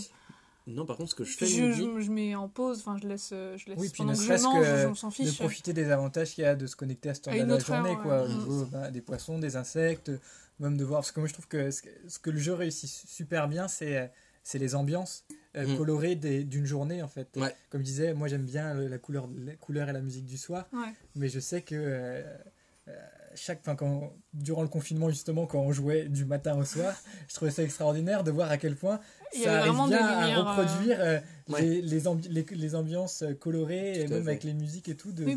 Non, par contre, ce que je fais je, je, je mets en pause, enfin je laisse, je laisse Oui, puis pendant ne que je serait-ce mange, que on s'en de fiche. profiter des avantages qu'il y a de se connecter à cette À heure de une la heure, journée, ouais. quoi. Au Mm. niveau bah, des poissons, des insectes, même de voir. Parce que moi, je trouve que ce que, ce que le jeu réussit super bien, c'est c'est les ambiances euh, Mm. colorées des- d'une journée, en fait. Ouais. Comme je disais, moi, j'aime bien la couleur, la couleur et la musique du soir, Ouais. mais je sais que euh, euh, chaque, enfin, quand, durant le confinement, justement, quand on jouait du matin au soir, je trouvais ça extraordinaire de voir à quel point Il ça arrive bien à lumières. reproduire euh, Ouais. les, les, ambi- les, les ambiances colorées, et même fait. avec les musiques et tout, Oui,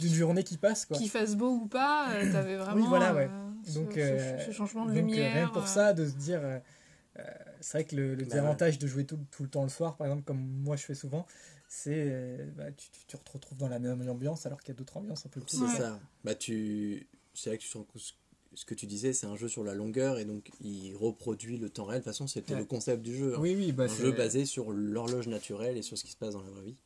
d'une journée qui passe. Quoi. qu'il fasse beau ou pas, euh, t'avais vraiment voilà, ouais. euh, ce, Donc, ce- euh, ce changement de Donc, euh, lumière. rien pour euh, ça, de se dire. Euh, c'est vrai que le, le Bah désavantage de jouer tout, tout le temps le soir, par exemple, comme moi je fais souvent, c'est euh, bah, tu, tu, tu te retrouves dans la même ambiance alors qu'il y a d'autres ambiances un peu plus. c'est Ouais. ça. Bah, tu... C'est là que tu ce que tu disais, c'est un jeu sur la longueur et donc il reproduit le temps réel. De toute façon, c'était Ouais. le concept du jeu. hein. Oui, oui, bah, un jeu basé sur l'horloge naturelle et sur ce qui se passe dans la vraie vie.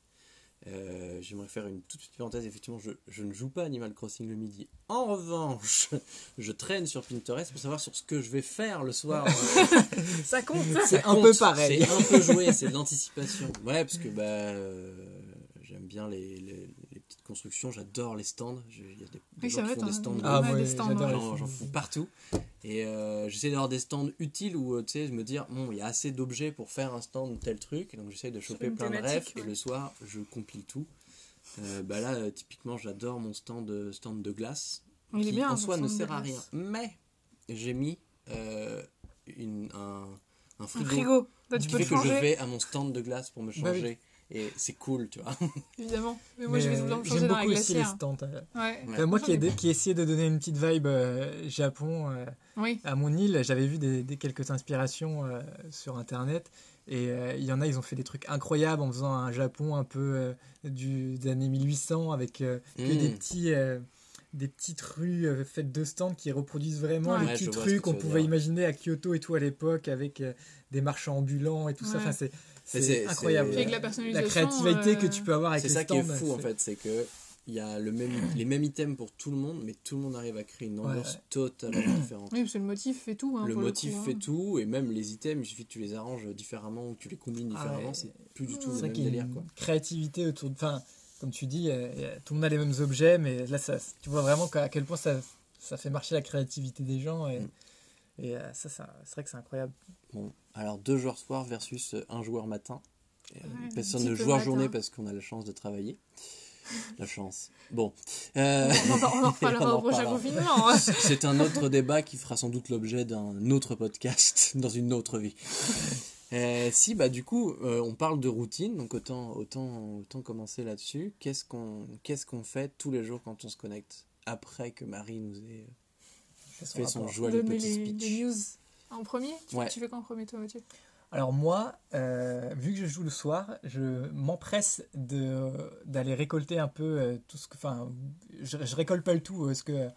Euh, J'aimerais faire une toute petite parenthèse. Effectivement, je, je ne joue pas Animal Crossing le midi. En revanche, [LAUGHS] je traîne sur Pinterest pour savoir sur ce que je vais faire le soir. [LAUGHS] ça compte. Ça C'est un compte, peu pareil. C'est un peu joué, c'est de l'anticipation. Ouais, parce que bah, euh, j'aime bien les, les- les petites constructions, j'adore les stands. Je- Il y a des, des Oui, gens c'est qui vrai, font des stands. Ah, Ouais, des stands, j'adore J'en j'en fous partout. Et euh, j'essaie d'avoir des stands utiles où, euh, tu sais, me dire, bon, il y a assez d'objets pour faire un stand de tel truc. Et donc j'essaie de choper plein de rêves. Et le soir, je compile tout. Euh, bah là, euh, typiquement, j'adore mon stand de, stand de glace. Il est qui bien, en soi ne sert à rien. Mais j'ai mis euh, une, un, un Un frigo, frigo. Là, tu qui peux que je changer, vais à mon stand de glace pour me Bah oui. Et c'est cool, tu vois. [LAUGHS] évidemment. Mais moi, je Mais, vais le temps euh, J'aime beaucoup aussi les stands. euh. Ouais. Ouais. Moi qui, ai qui essayais de donner une petite vibe euh, Japon euh, Oui. à mon île, j'avais vu des, des quelques inspirations euh, sur internet et euh, il y en a, ils ont fait des trucs incroyables en faisant un Japon un peu euh, du, des années 1800 avec euh, que Mm. des petits. euh, des petites rues euh, faites de stands qui reproduisent vraiment Ouais. les Ouais, je petites rues qu'on pouvait dire. imaginer à Kyoto et tout à l'époque avec euh, des marchands ambulants et tout ça. Enfin, c'est incroyable. Avec la créativité que euh, tu peux avoir avec C'est ça qui est fou en fait, c'est que il y a le même, les mêmes items pour tout le monde, mais tout le monde arrive à créer une ambiance Ouais. totalement [CLEARS THROAT] différente. Oui, parce que le motif fait tout. hein, le motif coup, hein. fait tout, et même les items, il suffit que tu les arranges différemment ou que tu les combines Ah différemment, ouais. c'est plus du tout C'est le ça même qui est délire quoi. créativité autour de. Enfin, comme tu dis, euh, tout le monde a les mêmes objets, mais là, ça, tu vois vraiment à quel point ça, ça fait marcher la créativité des gens. Et, Mm. Et, euh, ça, ça c'est vrai que c'est incroyable. Bon, alors deux joueurs soir versus un joueur matin. Euh, Ouais, personne ne petit peu joue en matin. journée parce qu'on a la chance de travailler. [LAUGHS] La chance. Bon. Euh, On en, on en [LAUGHS] reparlera au prochain confinement. hein. [LAUGHS] C'est un autre débat qui fera sans doute l'objet d'un autre podcast dans une autre vie. Euh, si, bah du coup, euh, on parle de routine, donc autant, autant, autant commencer là-dessus. Qu'est-ce qu'on qu'est-ce qu'on fait tous les jours quand on se connecte après que Marie nous ait son fait son Donner petit les, speech les news en premier. Tu, Ouais. tu fais quoi en premier, toi, Mathieu? Alors, moi, euh, vu que je joue le soir, je m'empresse de- d'aller récolter un peu euh, tout ce que. Enfin, je, je récolte pas le tout, euh, parce que.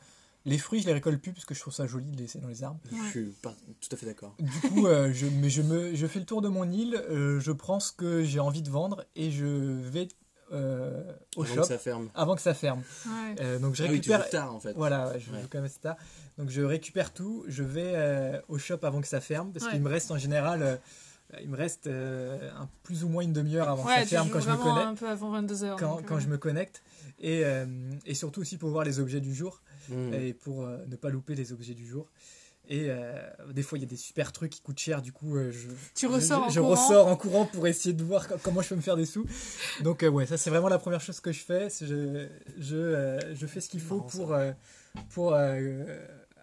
Les fruits, je les récolte plus parce que je trouve ça joli de les laisser dans les arbres. Je suis pas tout à fait d'accord. Du coup, euh, je, mais je, me, je fais le tour de mon île, euh, je prends ce que j'ai envie de vendre et je vais euh, au Avant shop que ça ferme. avant que ça ferme. Ouais. Euh, donc je Ah oui, tu récupère. joues tard en fait. voilà, ouais, je Ouais. joue quand même assez tard. Donc je récupère tout, je vais euh, au shop avant que ça ferme parce Ouais. qu'il me reste en général. euh, il me reste euh, un, plus ou moins une demi-heure avant que ça ferme quand je me connecte. un peu avant 22h. Quand, quand je me connecte et, euh, et surtout aussi pour voir les objets du jour Mmh. et pour euh, ne pas louper les objets du jour. Et euh, des fois, il y a des super trucs qui coûtent cher, du coup, euh, je, Tu ressors je, en je ressors en courant pour essayer de voir co- comment je peux me faire des sous. Donc, euh, ouais, ça, c'est vraiment la première chose que je fais. Je, je, euh, je fais ce qu'il faut pour, euh, pour euh,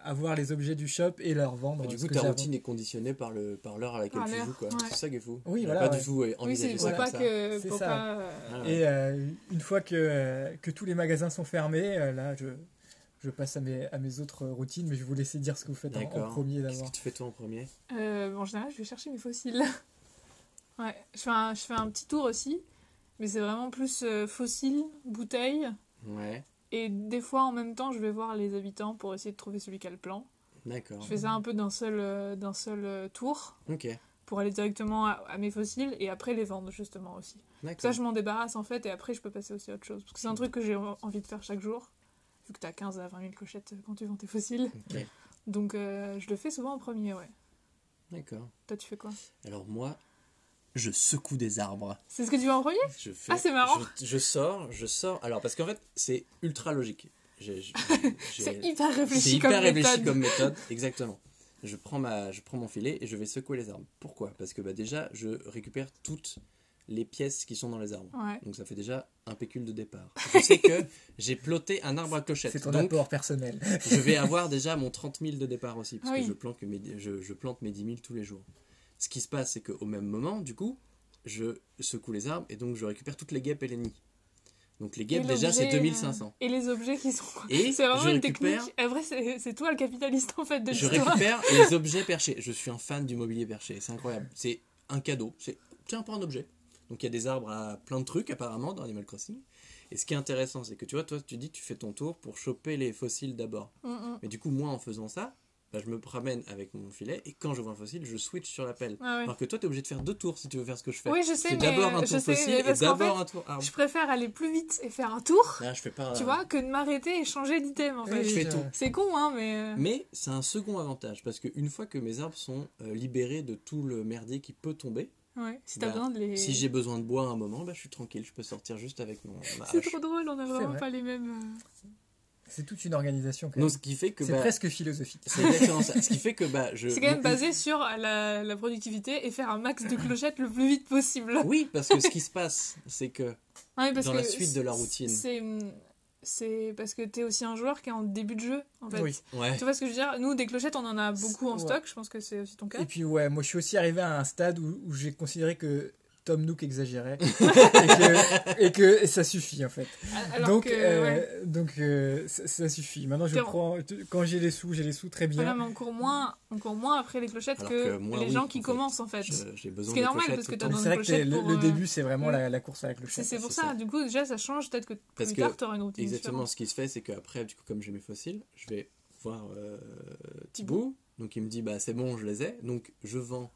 avoir les objets du shop et leur vendre. Et du coup, ta routine est conditionnée par le par l'heure à laquelle Par tu l'heure, joues quoi. ouais. C'est ça qui est fou. Oui, voilà, pas ouais. du tout euh, Oui, ça pas ça. que. C'est Faut ça. pas, Ah. Et euh, une fois que, euh, que tous les magasins sont fermés, euh, là, je, je passe à mes, à mes autres routines, mais je vais vous laisser dire ce que vous faites en, en premier Qu'est-ce d'abord. que tu fais toi en premier Euh, en général, je vais chercher mes fossiles. [LAUGHS] ouais, je fais, un, je fais un petit tour aussi, mais c'est vraiment plus euh, fossiles, bouteilles, Ouais, et des fois en même temps, je vais voir les habitants pour essayer de trouver celui qui a le plan. d'accord. Je fais ça un peu d'un seul, euh, d'un seul euh, tour. Ok. pour aller directement à, à mes fossiles et après les vendre justement aussi. Ça, je m'en débarrasse en fait et après je peux passer aussi à autre chose. Parce que c'est un truc que j'ai en- envie de faire chaque jour, vu que tu as 15 à 20 000 clochettes quand tu vends tes fossiles. Donc euh, je le fais souvent en premier, ouais. D'accord. Toi, tu fais quoi? Alors moi, je secoue des arbres. C'est ce que tu veux en premier? Je fais, Ah, c'est marrant. Je, je sors, je sors. Alors parce qu'en fait, c'est ultra logique. [LAUGHS] C'est hyper réfléchi C'est comme hyper réfléchi méthode. comme méthode, exactement. Je prends, ma, je prends mon filet et je vais secouer les arbres. Pourquoi? Parce que bah, déjà, je récupère toutes les pièces qui sont dans les arbres. Ouais. Donc ça fait déjà un pécule de départ. Je sais que [LAUGHS] j'ai ploté un arbre à clochette. C'est ton Donc apport personnel. [LAUGHS] je vais avoir déjà mon 30 000 de départ aussi, parce que je, plante mes, je, je plante mes 10 000 tous les jours. Ce qui se passe, c'est qu'au même moment, du coup, je secoue les arbres et donc je récupère toutes les guêpes et les nids. Donc les Et guêpes, déjà, c'est l'objet, 2500. euh, Et les objets qui sont. Et [LAUGHS] c'est vraiment je une récupère- technique. En vrai, c'est c'est toi le capitaliste en fait de Je récupère les objets perchés. Je suis un fan du mobilier perché, c'est incroyable. C'est un cadeau. C'est tiens, prends un objet. Donc il y a des arbres à plein de trucs apparemment dans Animal Crossing. Et ce qui est intéressant, c'est que tu vois, toi, tu dis que tu fais ton tour pour choper les fossiles d'abord. Mm, mm. Mais du coup, moi, en faisant ça, bah, je me promène avec mon filet et quand je vois un fossile, je switch sur la pelle. Ah. Alors que toi, tu es obligé de faire deux tours si tu veux faire ce que je fais. Oui, je sais, fais mais d'abord un je tour sais, fossile et d'abord fait, un tour arbre. je préfère aller plus vite et faire un tour, Là, je fais pas. tu vois, que de m'arrêter et changer d'item en fait. je fais je- tout. C'est con, hein, mais. euh, Mais c'est un second avantage parce qu'une fois que mes arbres sont euh, libérés de tout le merdier qui peut tomber, Ouais, si t'as Bah, besoin de les. si j'ai besoin de bois à un moment, bah, je suis tranquille, je peux sortir juste avec mon C'est trop drôle, on a vraiment vrai. pas les mêmes. euh, C'est toute une organisation. quand Donc, même. ce qui fait que C'est bah, presque philosophique. c'est exactement ça. Ce qui fait que bah, [LAUGHS] je. C'est quand même basé sur la, la productivité et faire un max de clochettes le plus vite possible. Oui, parce que ce qui se passe, c'est que Ouais, parce Dans que la suite de la routine. C'est c'est parce que t'es aussi un joueur qui est en début de jeu en fait. Oui. ouais, Tu vois ce que je veux dire? Nous, des clochettes, on en a beaucoup en Ouais. stock. Je pense que c'est aussi ton cas. Et puis ouais, moi je suis aussi arrivé à un stade où, où j'ai considéré que Tom Nook exagérait [LAUGHS] et, que, et que ça suffit en fait. Alors donc que, euh, ouais. donc euh, ça, ça suffit. Maintenant je prends quand j'ai les sous, j'ai les sous très Voilà, bien. mais encore moins, encore moins après les clochettes Alors que, que moi, les oui, gens qui en fait. commencent en fait. j'ai besoin Ce qui est de normal, clochettes parce que tout t'as le Donc temps. c'est vrai que clochette le, pour, le euh, début c'est vraiment la, la course à la clochette. c'est pour ça. ça. Du coup, déjà, ça change. Peut-être que Parce plus tard, t'auras une routine Exactement, différente. ce qui se fait, c'est qu'après, du coup, comme j'ai mes fossiles, je vais voir euh, Thibaut. Donc il me dit, bah c'est bon, je les ai. Donc je vends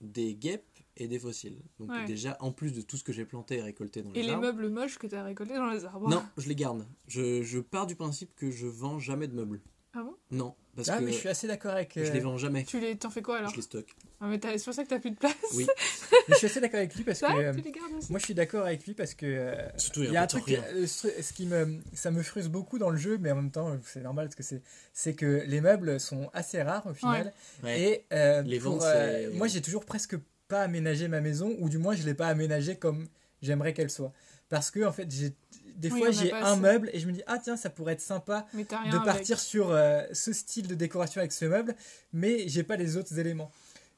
des guêpes et des fossiles. Donc Ouais. déjà, en plus de tout ce que j'ai planté et récolté dans Et les les arbres. meubles moches que t'as récoltés dans les arbres. Non, je les garde. Je, je pars du principe que je vends jamais de meubles. Ah bon? Non, parce Ah que mais je suis assez d'accord avec. je euh, les vends jamais. Tu les, t'en fais quoi alors? Je les stocke. ah, mais C'est pour ça que t'as plus de place. Oui. [LAUGHS] mais je suis assez d'accord avec lui parce que Ça, euh, tu les gardes aussi. moi je suis d'accord avec lui parce que euh, Surtout, il y a un truc, rien. euh, ce qui me, ça me frustre beaucoup dans le jeu, mais en même temps c'est normal parce que c'est, c'est que les meubles sont assez rares au final. Ouais. Et euh, Les pour, ventes, euh, moi, j'ai toujours presque pas aménagé ma maison, ou du moins, je l'ai pas aménagée comme j'aimerais qu'elle soit. Parce que, en fait, j'ai, des Oui, fois, j'ai un assez. meuble et je me dis, ah tiens, ça pourrait être sympa de avec. partir sur euh, ce style de décoration avec ce meuble, mais j'ai pas les autres éléments.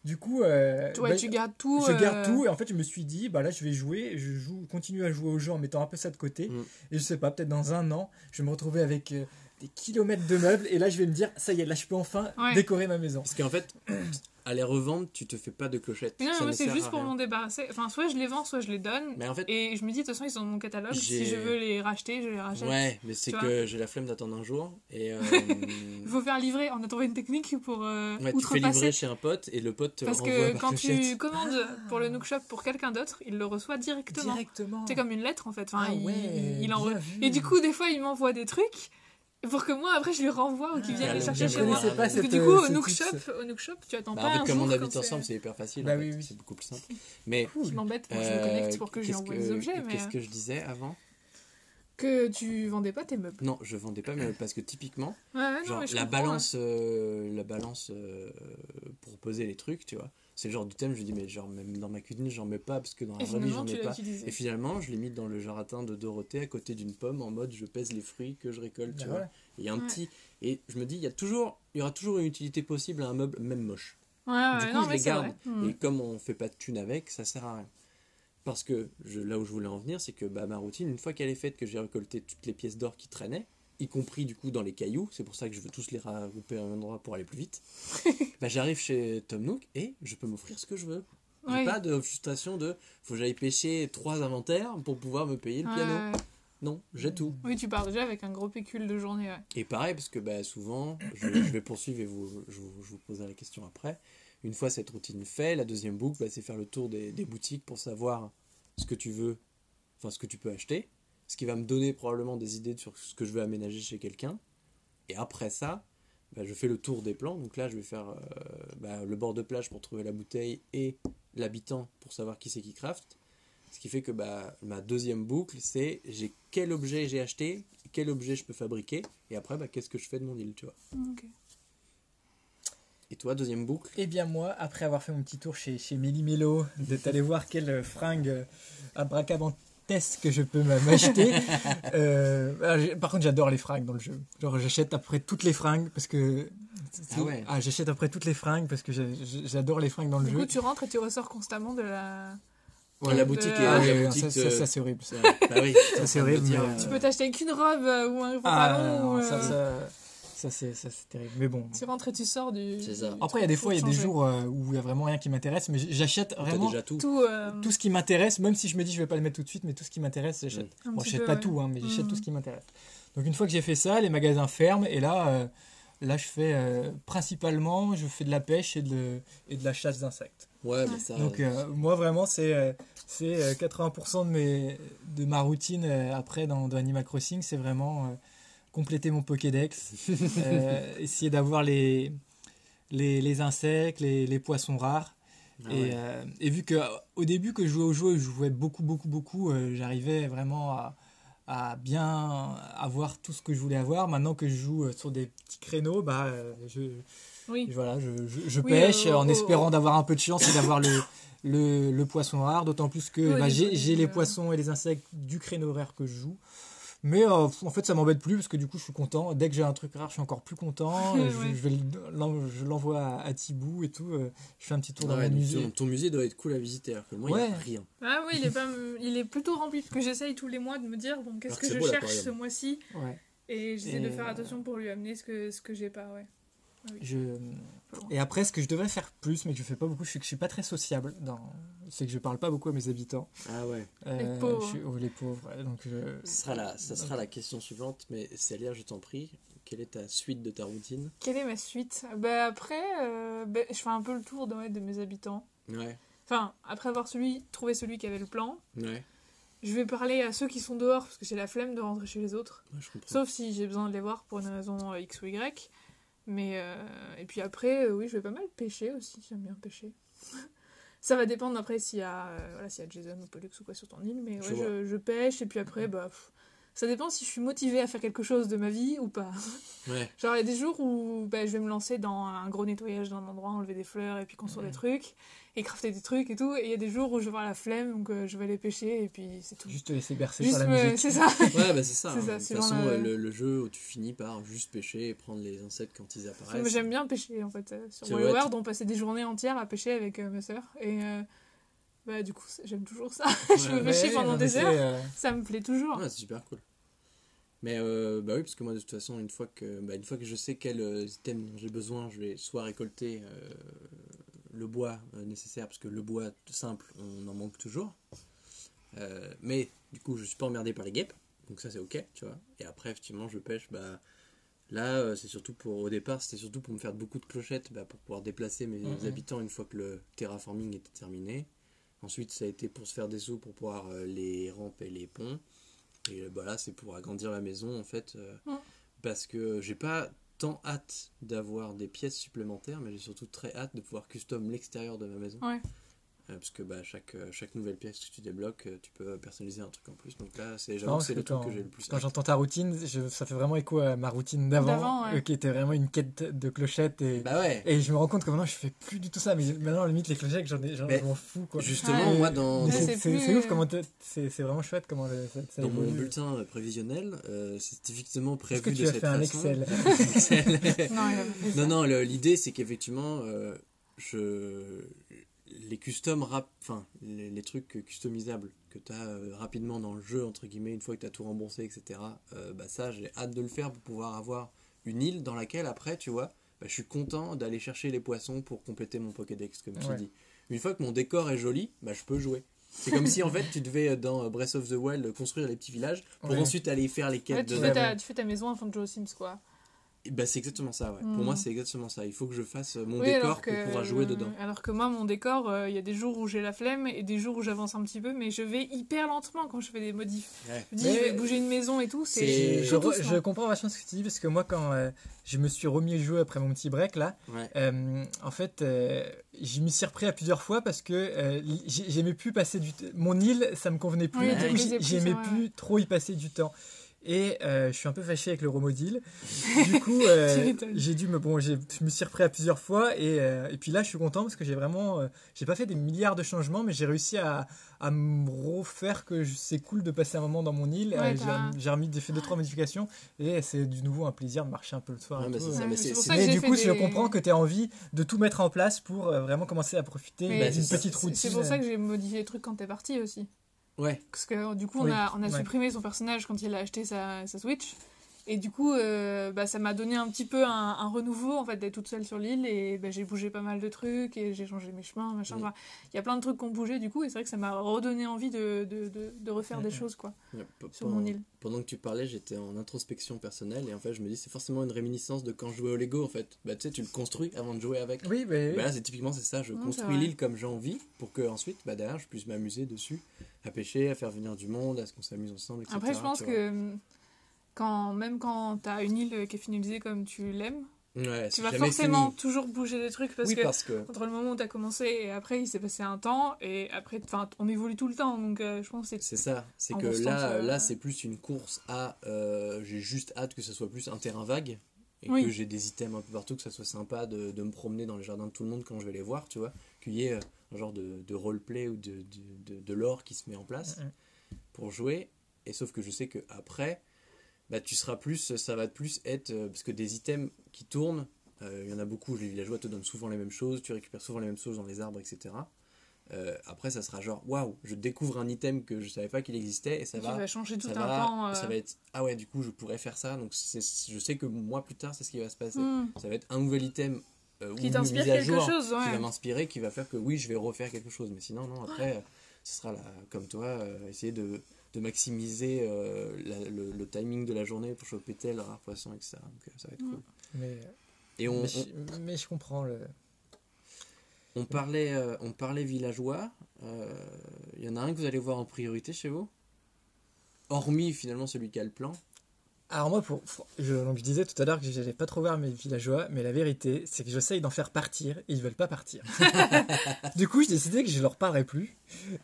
Du coup, euh, bah, tu gardes tout. je euh, garde tout et en fait je me suis dit bah là je vais jouer je joue continue à jouer au jeu en mettant un peu ça de côté Mm. et je sais pas peut-être dans un an je vais me retrouver avec euh, des kilomètres de meubles et là je vais me dire ça y est là je peux enfin Ouais. décorer ma maison Parce qu'en fait, [CLEARS THROAT] à les revendre, tu te fais pas de clochettes. Mais non, ne c'est juste pour m'en débarrasser. Enfin, soit je les vends, soit je les donne. Mais en fait, Et je me dis, de toute façon, ils sont dans mon catalogue. Si je veux les racheter, je les rachète. ouais, mais c'est que j'ai la flemme d'attendre un jour. Et euh, Il [LAUGHS] faut faire livrer. On a trouvé une technique pour euh, ouais, tu fais outrepasser. livrer chez un pote et le pote te Parce que par quand clochette. tu commandes pour le Nook Shop pour quelqu'un d'autre, il le reçoit directement. directement C'est comme une lettre en fait. Enfin, Ah il, ouais, vu. Et du coup, des fois, il m'envoie des trucs pour que moi, après, je lui renvoie ou qu'il Ah, vienne les je chercher chez moi. Parce que du coup, euh, au Nook. Shop, au Nook Shop, tu attends Bah, pas avec un comme jour on habite ensemble, c'est hyper facile. Bah en fait. oui, oui. C'est beaucoup plus simple. Mais Je m'embête que je me euh, connecte pour que je lui envoie des objets, Qu'est-ce euh, que je disais avant? que tu vendais pas tes meubles. Non, je vendais pas, mais parce que typiquement, Ouais, non, genre je la hein. balance, euh, la balance euh, pour poser les trucs, tu vois. C'est le genre du thème, je dis, mais genre, même dans ma cuisine, j'en mets pas, parce que dans la vraie vie, j'en l'as pas. utilisé. Et finalement, je l'ai mis dans le jardin de Dorothée à côté d'une pomme en mode je pèse les fruits que je récolte. Bah tu voilà. vois. Et Il y a un Ouais. petit. Et je me dis, il y a toujours, il y aura toujours une utilité possible à un meuble, même moche. Ouais, ouais, du coup, non, je mais les garde. vrai. Hmm. Et comme on fait pas de thunes avec, ça sert à rien. Parce que je, là où je voulais en venir, c'est que bah, ma routine, une fois qu'elle est faite, que j'ai récolté toutes les pièces d'or qui traînaient, y compris du coup dans les cailloux, c'est pour ça que je veux tous les regrouper à un endroit pour aller plus vite, [LAUGHS] bah, j'arrive chez Tom Nook et je peux m'offrir ce que je veux. Ouais. pas de frustration de faut que j'aille pêcher trois inventaires pour pouvoir me payer le Ouais, piano. ouais. Non, j'ai tout. Oui, tu pars déjà avec un gros pécule de journée. Et pareil, parce que bah, souvent, je, je vais poursuivre et vous, je, vous- je vous poserai la question après, Une fois cette routine faite, la deuxième boucle, bah, c'est faire le tour des, des boutiques pour savoir ce que tu veux, enfin ce que tu peux acheter, ce qui va me donner probablement des idées sur ce que je veux aménager chez quelqu'un. Et après ça, bah, je fais le tour des plans. Donc là, je vais faire euh, bah, le bord de plage pour trouver la bouteille et l'habitant pour savoir qui c'est qui craft. Ce qui fait que bah, ma deuxième boucle, c'est j'ai quel objet j'ai acheté, quel objet je peux fabriquer, et après, bah, qu'est-ce que je fais de mon île, tu vois. Et toi, deuxième boucle? Eh bien moi, après avoir fait mon petit tour chez, chez Méli Mélo, d'être allé voir quelle fringue euh, abracabantesque je peux m'acheter. [LAUGHS] euh, par contre, j'adore les fringues dans le jeu. Genre, j'achète après toutes les fringues parce que... Ah ouais. j'achète après toutes les fringues parce que j'adore les fringues dans le Du jeu. coup, tu rentres et tu ressors constamment de la. Ouais, La boutique Euh, est. Ah oui, boutique ça, ça, ça, c'est horrible. ça. [LAUGHS] Bah oui, Ça, c'est horrible, mais, euh, Tu peux t'acheter qu'une robe euh, ou un Ah, pantalon. non, ou, ça, euh, ça, ça, c'est ça, c'est terrible. Mais bon. Tu rentres et tu sors du. C'est ça. du Après, il y a des fois, il y a des jours euh, où il y a vraiment rien qui m'intéresse, mais j'achète vraiment déjà tout. Tout. euh, tout ce qui m'intéresse, même si je me dis je vais pas le mettre tout de suite, mais tout ce qui m'intéresse, j'achète. un Bon, j'achète peu, pas ouais. tout, hein, mais j'achète Mhm. tout ce qui m'intéresse. Donc une fois que j'ai fait ça, les magasins ferment et là, euh, là je fais euh, principalement, je fais de la pêche et de, et de la chasse d'insectes. Ouais, mais ça. Donc euh, moi vraiment c'est c'est euh, 80% de mes de ma routine euh, après dans, dans Animal Crossing, c'est vraiment euh, compléter mon Pokédex, [LAUGHS] euh, essayer d'avoir les, les les insectes, les, les poissons rares. Ah Et, ouais. euh, et vu que au début que je jouais au jeu, je jouais beaucoup, beaucoup, beaucoup, euh, j'arrivais vraiment à, à bien avoir tout ce que je voulais avoir. Maintenant que je joue sur des petits créneaux, bah, euh, je, Oui. voilà, je, je, je Oui, pêche euh, en au- espérant d'avoir un peu de chance et d'avoir le, le, le poisson rare. D'autant plus que Oui, bah, j'ai les- j'ai les poissons et les insectes du créneau horaire que je joue. Mais euh, en fait, ça m'embête plus parce que du coup, je suis content. Dès que j'ai un truc rare, je suis encore plus content. [LAUGHS] Ouais. Je, je vais le- l'en- je l'envoie à, à Thibou et tout. euh, Je fais un petit tour dans Ouais, mon donc musée. Ton, ton musée doit être cool à visiter, alors que moi, il n'y Ouais. a rien. Ah oui, il est, pas, [LAUGHS] il est plutôt rempli parce que j'essaye tous les mois de me dire bon, qu'est-ce que je beau, cherche ce mois-ci? Ouais. et j'essaie Et, de faire euh, attention pour lui amener ce que, ce que j'ai pas. Ouais. Je... Et après, ce que je devrais faire plus, mais que je fais pas beaucoup, c'est que je suis pas très sociable. Dans... C'est que je parle pas beaucoup à mes habitants. Ah ouais. Euh, pauvres. je suis- oh, les pauvres. Donc, je- Ce sera la, ça sera la question suivante, mais Célia, je t'en prie, quelle est ta suite de ta routine? Quelle est ma suite? Bah, Après, euh, bah, je fais un peu le tour de, ouais, de mes habitants. Ouais, Enfin, après avoir celui, trouvé celui qui avait le plan, ouais, je vais parler à ceux qui sont dehors parce que j'ai la flemme de rentrer chez les autres. ouais, je comprends. Sauf si j'ai besoin de les voir pour une raison euh, X ou Y. Mais euh, et puis après, euh, oui, je vais pas mal pêcher aussi. J'aime bien pêcher. [LAUGHS] Ça va dépendre après s'il y a euh, voilà s'il y a Jason ou Pollux ou quoi sur ton île. Mais ouais, je, je pêche et puis après, bah, pff, ça dépend si je suis motivée à faire quelque chose de ma vie ou pas. Ouais, [LAUGHS] Genre, il y a des jours où bah, je vais me lancer dans un gros nettoyage d'un endroit, enlever des fleurs et puis construire des trucs et crafter des trucs et tout. Et il y a des jours où je vais avoir la flemme, donc euh, je vais aller pêcher et puis c'est tout. juste te laisser bercer Juste par la me- musique. C'est ça. [LAUGHS] ouais bah c'est ça. C'est hein. ça, de toute façon, le- euh, le... le jeu où tu finis par juste pêcher et prendre les insectes quand ils apparaissent. Moi, J'aime bien pêcher en fait. euh, Sur World, on passait des journées entières à pêcher avec euh, ma soeur. Et euh, bah, du coup, j'aime toujours ça. [LAUGHS] je peux pêcher Ouais, pendant des heures. euh, Ça me plaît toujours. Ouais, c'est super cool. Mais euh, bah oui, parce que moi de toute façon, une fois que, bah, une fois que je sais quel euh, item dont j'ai besoin, je vais soit récolter euh, le bois euh, nécessaire, parce que le bois simple, on en manque toujours. Mais du coup, je suis pas emmerdé par les guêpes, donc ça c'est ok, tu vois. Et après, effectivement, je pêche, bah là, c'est surtout pour, au départ, c'était surtout pour me faire beaucoup de clochettes, bah, pour pouvoir déplacer mes Mhm. habitants une fois que le terraforming était terminé. Ensuite, ça a été pour se faire des sous pour pouvoir les rampes et les ponts. Et euh, bah là, c'est pour agrandir la maison en fait. euh. Parce que j'ai pas tant hâte d'avoir des pièces supplémentaires, mais j'ai surtout très hâte de pouvoir custom l'extérieur de ma maison. Ouais. Euh, parce que bah, chaque, euh, chaque nouvelle pièce que tu débloques, euh, tu peux personnaliser un truc en plus. Donc là, c'est le truc que j'ai le plus quand j'entends ta routine, je- ça fait vraiment écho à ma routine d'avant, ouais. euh, qui était vraiment une quête de clochettes. Et, Bah ouais. et je me rends compte que maintenant, je fais plus du tout ça. Mais maintenant, limite, les clochettes, j'en ai- j'en- Mais je m'en fous. Quoi. Justement, Ouais. moi, dans, c'est plus- ouf comment c'est c'est vraiment chouette comment le- ça, ça dans mon bulletin prévisionnel, euh, c'est effectivement Est-ce prévu que de tu as cette fait un façon. Excel [LAUGHS] Excel. Non. Non, l'idée c'est qu'effectivement, euh, je... les customs, rap... enfin, les, les trucs customisables que tu as rapidement dans le jeu, entre guillemets, une fois que tu as tout remboursé, etc., euh, bah ça, j'ai hâte de le faire pour pouvoir avoir une île dans laquelle, après, tu vois, bah, je suis content d'aller chercher les poissons pour compléter mon Pokédex, comme tu Ouais. dis. Une fois que mon décor est joli, bah, je peux jouer. C'est comme si en fait tu devais euh, dans Breath of the Wild construire les petits villages pour Ouais. ensuite aller faire les Ouais, quêtes tu, de fais ta, ouais. tu fais ta maison en de jeu aux Sims, quoi. Bah, c'est exactement ça, ouais. Pour moi, c'est exactement ça. Il faut que je fasse euh, mon Oui, décor pour pouvoir jouer dedans. Alors que moi, mon décor, euh, il y a des jours où j'ai la flemme et des jours où j'avance un petit peu, mais je vais hyper lentement quand je fais des modifs. Ouais. Je dis, Mais- je vais bouger une maison et tout, C'est- je, tout comprends vachement ce que tu dis parce que moi quand euh, je me suis remis au jeu après mon petit break là, Ouais. euh, en fait euh, je m'y suis repris à plusieurs fois parce que euh, j'ai- j'aimais plus passer du t- mon île ça me convenait plus Oui, j'aimais ouais, plus trop y passer du temps et euh, je suis un peu fâché avec le remodile du [LAUGHS] coup euh, j'ai dû me bon j'ai- je me suis repris à plusieurs fois et, euh, et puis là je suis content parce que j'ai vraiment euh, j'ai pas fait des milliards de changements mais j'ai réussi à, à me refaire que c'est cool de passer un moment dans mon île Ouais, Euh, j'ai- remis fait deux trois modifications et c'est du nouveau un plaisir de marcher un peu le soir. Ouais, et tout. c'est ça, Ouais, mais du coup, je comprends que tu as envie de tout mettre en place pour euh, vraiment commencer à profiter d'une petite routine. C'est pour ça que j'ai modifié les trucs quand t'es parti aussi. Ouais. Parce que du coup, on Oui, a, on a ouais. supprimé son personnage quand il a acheté sa, sa Switch. Et du coup, euh, bah, ça m'a donné un petit peu un, un renouveau en fait d'être toute seule sur l'île et bah, j'ai bougé pas mal de trucs et j'ai changé mes chemins, machin. Enfin, Il y a plein de trucs qui ont bougé du coup et c'est vrai que ça m'a redonné envie de, de, de, de refaire des choses quoi Ouais, sur mon île. Pendant que tu parlais, j'étais en introspection personnelle et en fait, je me dis, c'est forcément une réminiscence de quand je jouais au Lego en fait. Bah, tu sais, tu le construis avant de jouer avec. Oui, mais Bah là, c'est typiquement c'est ça. Je Non, construis l'île comme j'ai envie pour que ensuite, bah derrière, je puisse m'amuser dessus, à pêcher, à faire venir du monde, à ce qu'on s'amuse ensemble, etc. Après, je pense tu que hum, quand, même quand t'as une île qui est finalisée comme tu l'aimes, ouais, tu vas forcément fini. toujours bouger des trucs parce oui, que parce que entre le moment où t'as commencé et après il s'est passé un temps et après on évolue tout le temps donc euh, je pense que c'est ça. C'est que constance, là, euh, là, c'est plus une course à. euh, j'ai juste hâte que ce soit plus un terrain vague et Oui. que j'ai des items un peu partout, que ça soit sympa de, de me promener dans les jardins de tout le monde quand je vais les voir, tu vois. Qu'il y ait un genre de, de roleplay ou de, de, de, lore qui se met en place. Mhm. pour jouer. Et sauf que je sais que après, bah, tu seras plus, ça va plus être euh, parce que des items qui tournent, euh, il y en a beaucoup. Les villageois te donnent souvent les mêmes choses, tu récupères souvent les mêmes choses dans les arbres, etc. Euh, après, ça sera genre waouh, je découvre un item que je savais pas qu'il existait et ça qui va. changer tout ça un va, euh, ça va être ah ouais du coup je pourrais faire ça donc je sais que moi plus tard c'est ce qui va se passer hmm, ça va être un nouvel item euh, qui t'inspire quelque jour chose qui va m'inspirer, qui va faire que oui, je vais refaire quelque chose. Mais sinon, non, après, ce sera là, comme toi, euh, essayer de, de maximiser euh, la- le, le timing de la journée pour choper tel rare poisson, etc. Donc ça va être cool. mais, Et on, mais, je, mais je comprends le. on, parlait, euh, on parlait villageois. Euh, Il y en a un que vous allez voir en priorité chez vous? Hormis finalement celui qui a le plan. Alors moi, pour, pour- je, donc je disais tout à l'heure que j'allais pas trop voir mes villageois, mais la vérité, c'est que j'essaye d'en faire partir et ils veulent pas partir. [LAUGHS] du coup, j'ai décidé que je leur parlerai plus.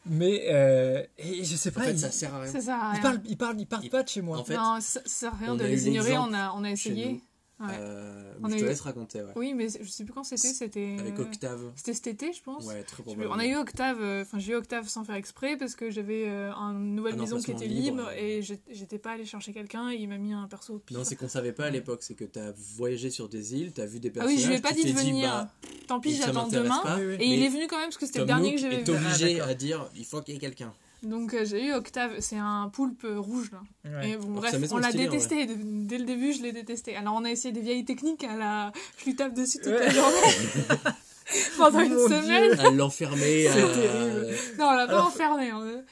Mais euh, et je sais En pas, fait, ils, ça sert à rien. ça sert à ils parlent, ils parlent, ils parlent Ils- pas de chez moi. en fait, non ça, sert à rien de les ignorer on a, on a chez essayé nous. Ouais. Euh, On je a te eu- laisse raconter, ouais. oui mais je sais plus quand c'était c'était Avec euh, Octave. c'était cet été je pense Ouais, très probablement. On a eu Octave, euh, enfin j'ai eu Octave sans faire exprès parce que j'avais une nouvelle Un maison qui était libre, libre, et j'étais pas allée chercher quelqu'un et il m'a mis un perso. Non, c'est qu'on savait pas à l'époque, c'est que t'as voyagé sur des îles, t'as vu des ah personnages. oui, je lui ai pas dit de t'es venir. bah, Tant pis, j'attends demain. pas. Et il est venu quand même parce que c'était le dernier que j'avais est vu. obligé Ah, d'accord. à dire il faut qu'il y ait quelqu'un. Donc euh, j'ai eu Octave, c'est un poulpe euh, rouge là. Ouais. Et bon, Alors bref, on l'a détesté. De- Dès le début, je l'ai détesté. Alors on a essayé des vieilles techniques à la. Je lui tape dessus toute la journée. [LAUGHS] Pendant une semaine. À l'enfermer. C'est à- terrible. Non, on l'a pas Alors- enfermé. On-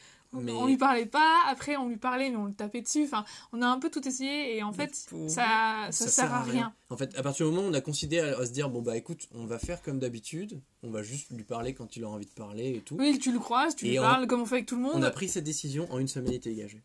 Mais- on lui parlait pas. Après, on lui parlait, mais on le tapait dessus. Enfin, on a un peu tout essayé et en fait, ça, ça, sert à rien. En fait, à partir du moment où on a considéré à, à se dire bon bah écoute, on va faire comme d'habitude, on va juste lui parler quand il a envie de parler et tout. Oui, tu le croises, tu lui on- parles comme on fait avec tout le On monde. a pris cette décision en une semaine, il était dégagé.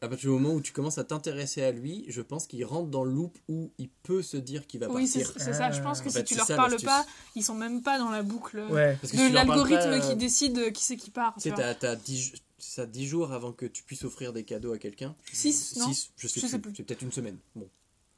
À partir du moment où tu commences à t'intéresser à lui, je pense qu'il rentre dans le loop où il peut se dire qu'il va Oui, c'est partir. c'est ça. Je pense que En si fait, tu leur ça, parles pas, ils sont même pas dans la boucle Ouais. Que de l'algorithme pas, qui euh, décide qui c'est qui part. Tu sais, tu vois. t'as, t'as 10, ça 10 jours avant que tu puisses offrir des cadeaux à quelqu'un? Six, non Six, je sais, Je plus. sais plus. C'est peut-être une semaine. Bon.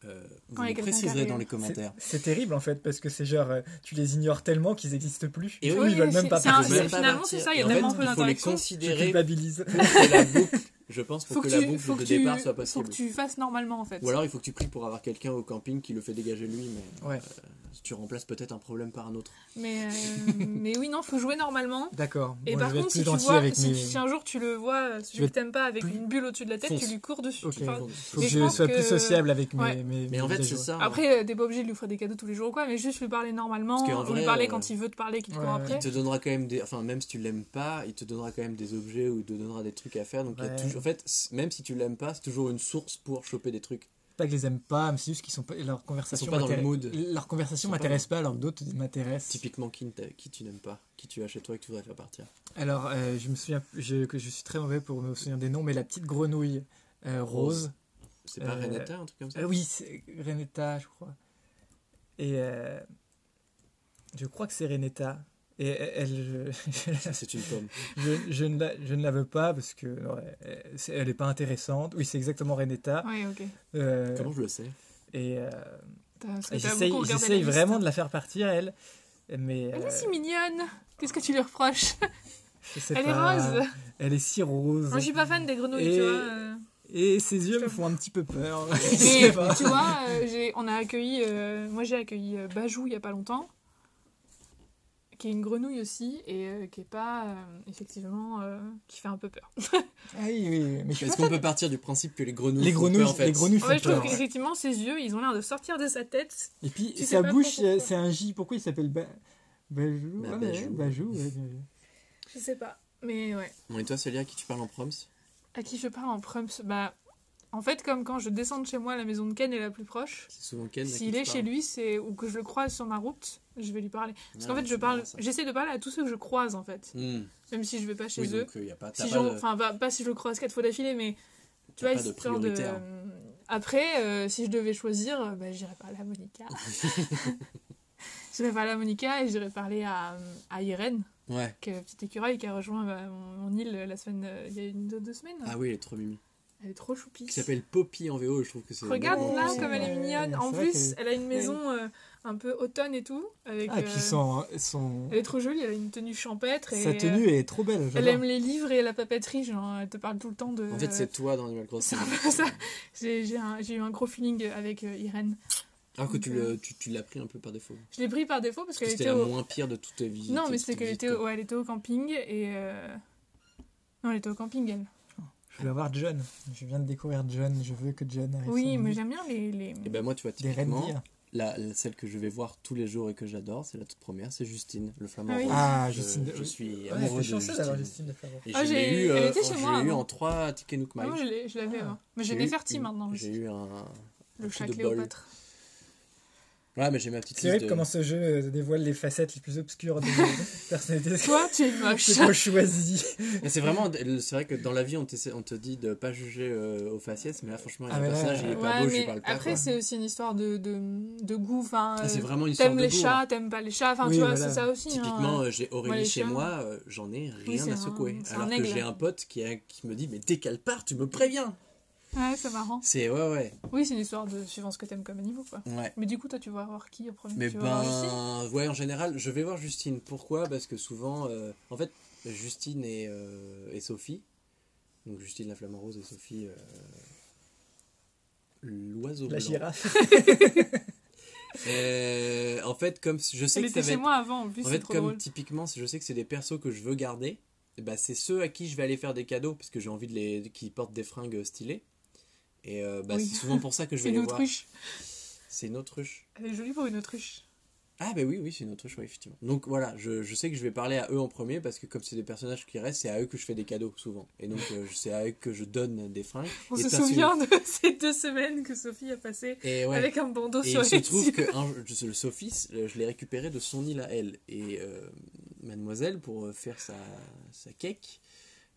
Euh, vous me préciserez dans les commentaires. C'est terrible en fait parce que c'est genre euh, tu les ignores tellement qu'ils n'existent plus. Et coup, oui, ils veulent même pas pas finalement, c'est ça, il y a tellement fait, peu il faut les d'interactions. Je considérer culpabilise. pour que la boucle, je pense, pour Faut que, que, la boucle faut, de tu, départ soit faut possible. que tu fasses normalement en fait. Ou alors il faut que tu pries pour avoir quelqu'un au camping qui le fait dégager lui, mais Ouais. euh, tu remplaces peut-être un problème par un autre. Mais, euh, [LAUGHS] mais oui, non, faut jouer normalement. D'accord. Et Bon, par je contre, si tu vois, avec si, mes. si un jour tu le vois, euh, Je celui vais que t'aimes pas avec plus- une bulle au-dessus de la tête, Fonce. tu lui cours dessus. Ok. Enfin, Faut que je je sois que- plus sociable avec mes. Ouais. mes- Mais en fait, c'est ça. Après, euh, t'es pas obligé de lui offrir des cadeaux tous les jours ou quoi, mais juste lui parler normalement, ou lui vrai, parler euh, quand il veut te parler, qu'il te ouais, court ouais. après. Il te donnera quand même des. Enfin, même si tu l'aimes pas, il te donnera quand même des objets ou il te donnera des trucs à faire. Donc, en fait, même si tu l'aimes pas, c'est toujours une source pour choper des trucs. Pas que je les aime pas, mais c'est juste qu'ils sont pas leur Ils conversation sont pas dans le mood. Leur conversation Ils pas m'intéresse pas, alors que d'autres m'intéressent. Typiquement, qui, tu n'aimes pas, qui tu as chez toi et que tu voudrais faire partir. Alors, euh, je me souviens je, que je suis très mauvais pour me souvenir des noms, mais la petite grenouille euh, rose. C'est pas Euh, Renata, un truc comme ça oui, c'est Renetta, je crois. Et je crois que c'est Renetta. Et elle, je, Ça, C'est une pomme. [LAUGHS] je, je ne la, je ne la veux pas parce que non, elle, c'est- elle est pas intéressante. Oui, c'est exactement Renetta. Ouais, ok. Euh, Comment je le sais? et euh, et j'essaye vraiment de la faire partir, elle. Mais Elle euh, est si mignonne. Qu'est-ce que tu lui reproches? je sais Elle est rose. Elle est si rose. Moi, je suis pas fan des grenouilles, Et- tu vois. euh. Et ses yeux me font un petit peu peur. [LAUGHS] Je Mais sais pas. tu vois, euh, j'ai- on a accueilli, euh, moi j'ai accueilli euh, Bajou il y a pas longtemps, qui est une grenouille aussi et euh, qui est pas euh, effectivement euh, qui fait un peu peur. Ah oui, mais qu'on peut partir du principe que les grenouilles Les font grenouilles, peur, en fait les grenouilles En font fait, je trouve peur. qu'effectivement ses yeux, ils ont l'air de sortir de sa tête. Et puis Tu sa bouche, c'est un J. Pourquoi il s'appelle ba... Bajou Bah, Ouais, Bajou. ouais, Bajou, ouais, bien vu. Je sais pas, mais ouais. Bon, et toi, Célia, à qui tu parles en proms? À qui je parle en prums Bah, en fait, comme quand je descends de chez moi, la maison de Ken est la plus proche. C'est souvent Ken. S'il est chez lui, c'est ou que je le croise sur ma route, je vais lui parler. Parce Ah, qu'en fait, ouais, je parle, j'essaie de parler à tous ceux que je croise en fait, Hmm. même si je vais pas chez Oui, eux. donc il y a pas. si pas de- enfin pas, pas si je le croise quatre fois d'affilée mais tu vois pas de histoire de prioritaire. après euh, si je devais choisir euh, bah, j'irais parler à Monica [LAUGHS] j'irais parler à Monica et j'irais parler à, à Irène Ouais. qui est la petite écureuil qui a rejoint bah, mon, mon île la semaine euh, il y a une deux, deux semaines Ah oui, elle est trop mimi. Elle est trop choupie Qui s'appelle Poppy en VO, je trouve que c'est. regarde là comme elle est mignonne en plus elle a une maison euh, un peu automne et tout avec Ah, et puis euh, son, son... elle est trop jolie elle a une tenue champêtre et sa tenue est trop belle. euh, elle aime les livres et la papeterie genre elle te parle tout le temps de En fait, c'est toi dans Animal Crossing. J'ai eu un gros feeling avec euh, Irène. Alors que tu Donc, le- tu tu l'as pris un peu par défaut. Je l'ai pris par défaut parce Parce qu'elle que était c'était la au... moins pire de toute ta vie. Non, mais c'était ta qu'elle était, au... ouais, elle était au camping et... euh, Non, elle était au camping, elle. Je veux avoir John. Je viens de découvrir John. Je veux que John arrive. Oui, mais j'aime bien les... les... Et ben moi, tu vois, typiquement, la, la- celle que je vais voir tous les jours et que j'adore, c'est la toute première, c'est Justine, le flamant Ah oui. Ah, Je- Justine. Je, suis Ouais, amoureux de d'avoir Justine. Justine de. Et Ah, je l'ai j'ai- eu, elle euh, était chez je moi l'ai eu avant. en 3 tickets Nook Ah, Mile. moi, je l'avais Ah. avant. Mais j'ai des fertis maintenant J'ai eu un. Le chat de. Cléopâtre. Ouais, mais j'ai ma petite C'est horrible de... comment ce jeu euh, dévoile les facettes les plus obscures de [LAUGHS] personnalités. Toi, tu es moche. C'est pas choisi. Mais c'est vraiment, c'est vrai que dans la vie, on, on te dit de pas juger euh, aux faciès, mais là, franchement, il y a Ah, un personnage, il est pas Ouais, beau, je lui parle pas. après, c'est aussi une histoire de, de, de goût. Enfin, Ah, c'est euh, vraiment une histoire T'aimes de les goût, chats, hein. t'aimes pas les chats. Enfin, Oui, tu vois, voilà. c'est ça aussi. hein. Typiquement, euh, j'ai Aurélie les chez moi, euh, j'en ai Oui, rien c'est à secouer. Alors que j'ai un pote qui, a- qui me dit, mais dès qu'elle part, tu me préviens. Ouais, c'est marrant. C'est, ouais, ouais. Oui, c'est une histoire de suivant ce que t'aimes comme animaux, quoi. ouais. Mais du coup, toi, tu vas voir qui au premier? Mais Tu vas voir Justine? ben, ouais, en général, je vais voir Justine. Pourquoi? Parce que souvent, euh, en fait, Justine et, euh, et Sophie, donc Justine la flamme rose et Sophie euh, l'oiseau La blanc. girafe. [LAUGHS] Euh, en fait, comme je sais Elle que ça était va chez être- moi avant, en plus, en c'est fait, trop comme drôle. typiquement, je sais que c'est des persos que je veux garder. bah, c'est ceux à qui je vais aller faire des cadeaux parce que j'ai envie de les qui portent des fringues stylées. Et euh, bah, Oui. c'est souvent pour ça que je vais les voir. autruche. C'est une autruche. Elle est jolie pour une autruche. Ah bah oui, oui, c'est une autruche, oui, effectivement. Donc voilà, je, je sais que je vais parler à eux en premier parce que comme c'est des personnages qui restent, c'est à eux que je fais des cadeaux souvent. Et donc euh, c'est à eux que je donne des fringues. On Et se souvient de [LAUGHS] ces deux semaines que Sophie a passé Et ouais. avec un bandeau Et sur il se trouve que un- je- le Sophie, je l'ai récupéré de son île à elle. Et euh, mademoiselle, pour faire sa, sa cake,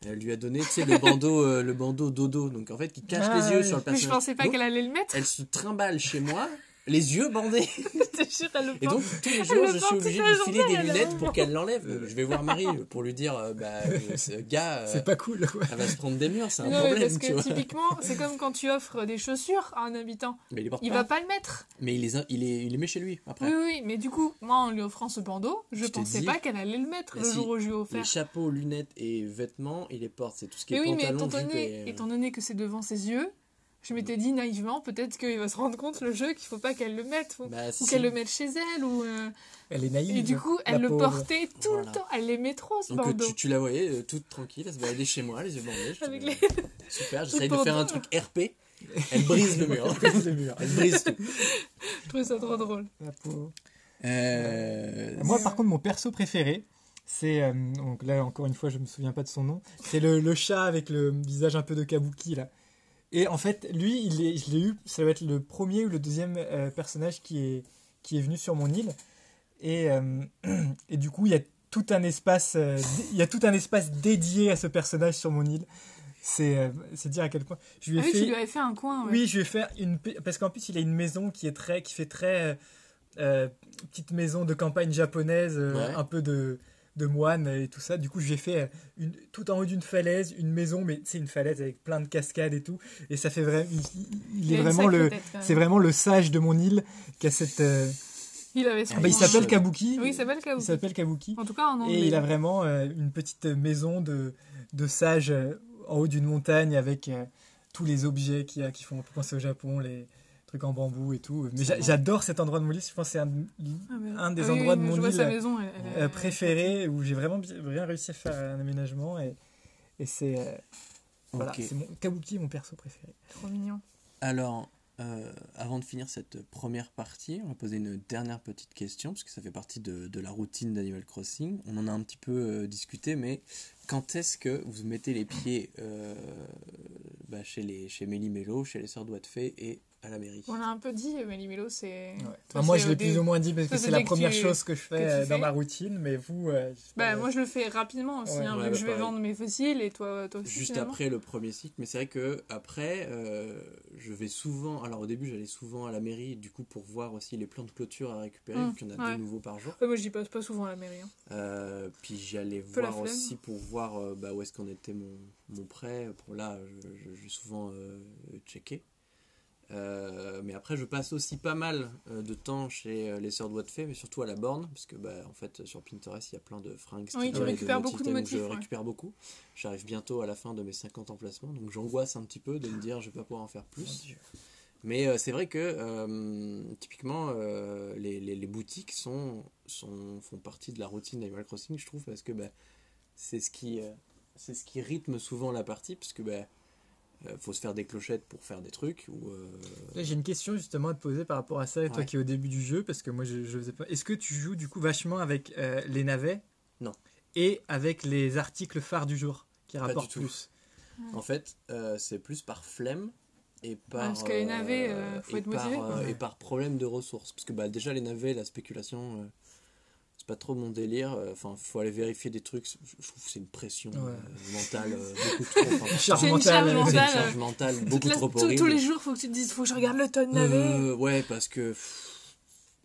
elle lui a donné, tu sais, le bandeau, euh, le bandeau dodo. Donc en fait, qui cache Ah, les yeux oui. sur le Mais je personnage. pensais pas qu'elle allait le mettre. Elle se trimballe chez moi, les yeux bandés. [LAUGHS] Je te jure, elle le Et donc tous les jours, je suis obligé de lui filer des lunettes un pour qu'elle l'enlève. Je vais voir Marie pour lui dire, euh, bah, euh, [LAUGHS] ce gars, euh, C'est pas cool, quoi. elle va se prendre des murs, c'est un Non, mais problème, parce tu que vois. typiquement, [LAUGHS] c'est comme quand tu offres des chaussures à un habitant. Mais il les porte Il va pas le mettre. Mais il les, a- il, les, il les met chez lui après. Oui, oui, mais du coup, moi, en lui offrant ce bandeau, je, pensais dit. pas qu'elle allait le mettre Mais le si, jour où je lui ai Les offert. chapeaux, lunettes et vêtements, il les porte. C'est tout ce qui Mais est oui, mais pantalon, étant jupe donné, et... euh, étant donné que c'est devant ses yeux, je m'étais dit naïvement, peut-être qu'il va se rendre compte le jeu qu'il faut pas qu'elle le mette, ou, Bah, ou si. qu'elle le mette chez elle, ou euh, Elle est naïve. et du coup, elle le pauvre. portait tout Voilà. le temps. Elle l'aimait trop ce Donc euh, bandeau. tu, tu la voyais euh, toute tranquille, elle se baladait chez moi, les yeux bandés. je te Avec dis, les- Super, [LAUGHS] j'essaye de faire un truc RP. Elle brise le mur. [LAUGHS] Le mur. Elle brise tout. [LAUGHS] Je trouvais ça trop drôle. La pauvre. Euh, Moi, par contre, mon perso préféré, c'est. euh, donc là, encore une fois, je me souviens pas de son nom. C'est le, le chat avec le visage un peu de kabuki, là. Et en fait, lui, il est, je l'ai eu, ça va être le premier ou le deuxième euh, personnage qui est, qui est venu sur mon île. Et, euh, [CLEARS THROAT] et du coup, il y a tout un espace, euh, il y a tout un espace dédié à ce personnage sur mon île. C'est euh, c'est dire à quel point. Je lui ai Ah oui, fait, tu lui avais fait un coin. ouais. oui, je vais faire une pe- parce qu'en plus il a une maison qui est très qui fait très petite maison de campagne japonaise, euh, Ouais. un peu de de moine et tout ça. Du coup, j'ai fait euh, une, tout en haut d'une falaise, une maison, mais c'est une falaise avec plein de cascades et tout. Et ça fait vraiment, il, il Il est vraiment le, c'est vraiment le sage de mon île qui a cette. euh, Il avait ah bah, il s'appelle Kabuki. Oui, il s'appelle Il Kabuki. s'appelle Kabuki. En tout cas, en anglais. Et il a vraiment euh, une petite maison de, de sage euh, en haut d'une montagne avec tous les objets qui, a- qui font penser au Japon, les trucs en bambou et tout. Mais j'a- j'adore cet endroit de mon île. Je pense que c'est un, Ah, un des Ah oui, endroits oui, de mon île, sa maison, elle- elle- euh, elle- préféré où j'ai vraiment bien, réussi à faire un aménagement. Et, et c'est euh, voilà, Ok. c'est mon, Kabuki mon perso préféré. Trop mignon. Alors, euh, avant de finir cette première partie, on va poser une dernière petite question, parce que ça fait partie de, de la routine d'Animal Crossing. On en a un petit peu euh, discuté, mais quand est-ce que vous mettez les pieds euh, bah, chez, les, chez Méli Mélo, chez les Sœurs Doigts de Fée et à la mairie On l'a un peu dit, Mélo, c'est. Enfin, moi, je l'ai plus ou moins dit parce que c'est la première tu- chose que je fais que euh, dans fais. ma routine. Mais vous, euh, Bah, moi, je le fais rapidement aussi, Ouais. hein, Ouais, vu que bah, je vais pareil. vendre mes fossiles et toi, toi aussi. Juste finalement. après le premier cycle, mais c'est vrai que après, euh, je vais souvent. Alors au début, j'allais souvent à la mairie, du coup pour voir aussi les plans de clôture à récupérer, Mm, vu qu'il y en a ouais. deux nouveaux par jour. Ouais, moi, j'y passe pas souvent à la mairie. hein. Euh, puis j'y allais Peu la voir aussi pour voir euh, bah, où est-ce qu'en était mon, mon prêt. Pour là, je, je- j'ai souvent euh, checké. Euh, mais après, je passe aussi pas mal euh, de temps chez euh, les sœurs de Fée, mais surtout à la borne, parce que bah, en fait, sur Pinterest, il y a plein de fringues. Oui, tu récupères beaucoup de motifs, Je ouais. récupère beaucoup. J'arrive bientôt à la fin de mes 50 emplacements, donc j'angoisse un petit peu de me dire je vais pas pouvoir en faire plus. Mais euh, c'est vrai que euh, typiquement euh, les, les- les boutiques sont, sont, font partie de la routine d'Animal Crossing, je trouve, parce que bah, c'est ce qui euh, c'est ce qui rythme souvent la partie, parce que bah, faut se faire des clochettes pour faire des trucs. Ou, euh, J'ai une question justement à te poser par rapport à ça, et toi Ouais. qui es au début du jeu, parce que moi je, je faisais pas. Est-ce que tu joues du coup vachement avec euh, les navets? Non. Et avec les articles phares du jour qui du rapportent tout. plus En fait, euh, c'est plus par flemme et par parce que les navets, euh, faut et être par, euh, et par problème de ressources parce que bah déjà les navets la spéculation euh, pas trop mon délire euh, enfin faut aller vérifier des trucs je trouve que c'est une pression Ouais. euh, mentale euh, [LAUGHS] beaucoup trop enfin, une mentale, charge euh, c'est une mentale. charge mentale beaucoup la- trop tous- horrible tous les jours, faut que tu te dises, faut que je regarde le tonne navet. Euh, ouais parce que pff,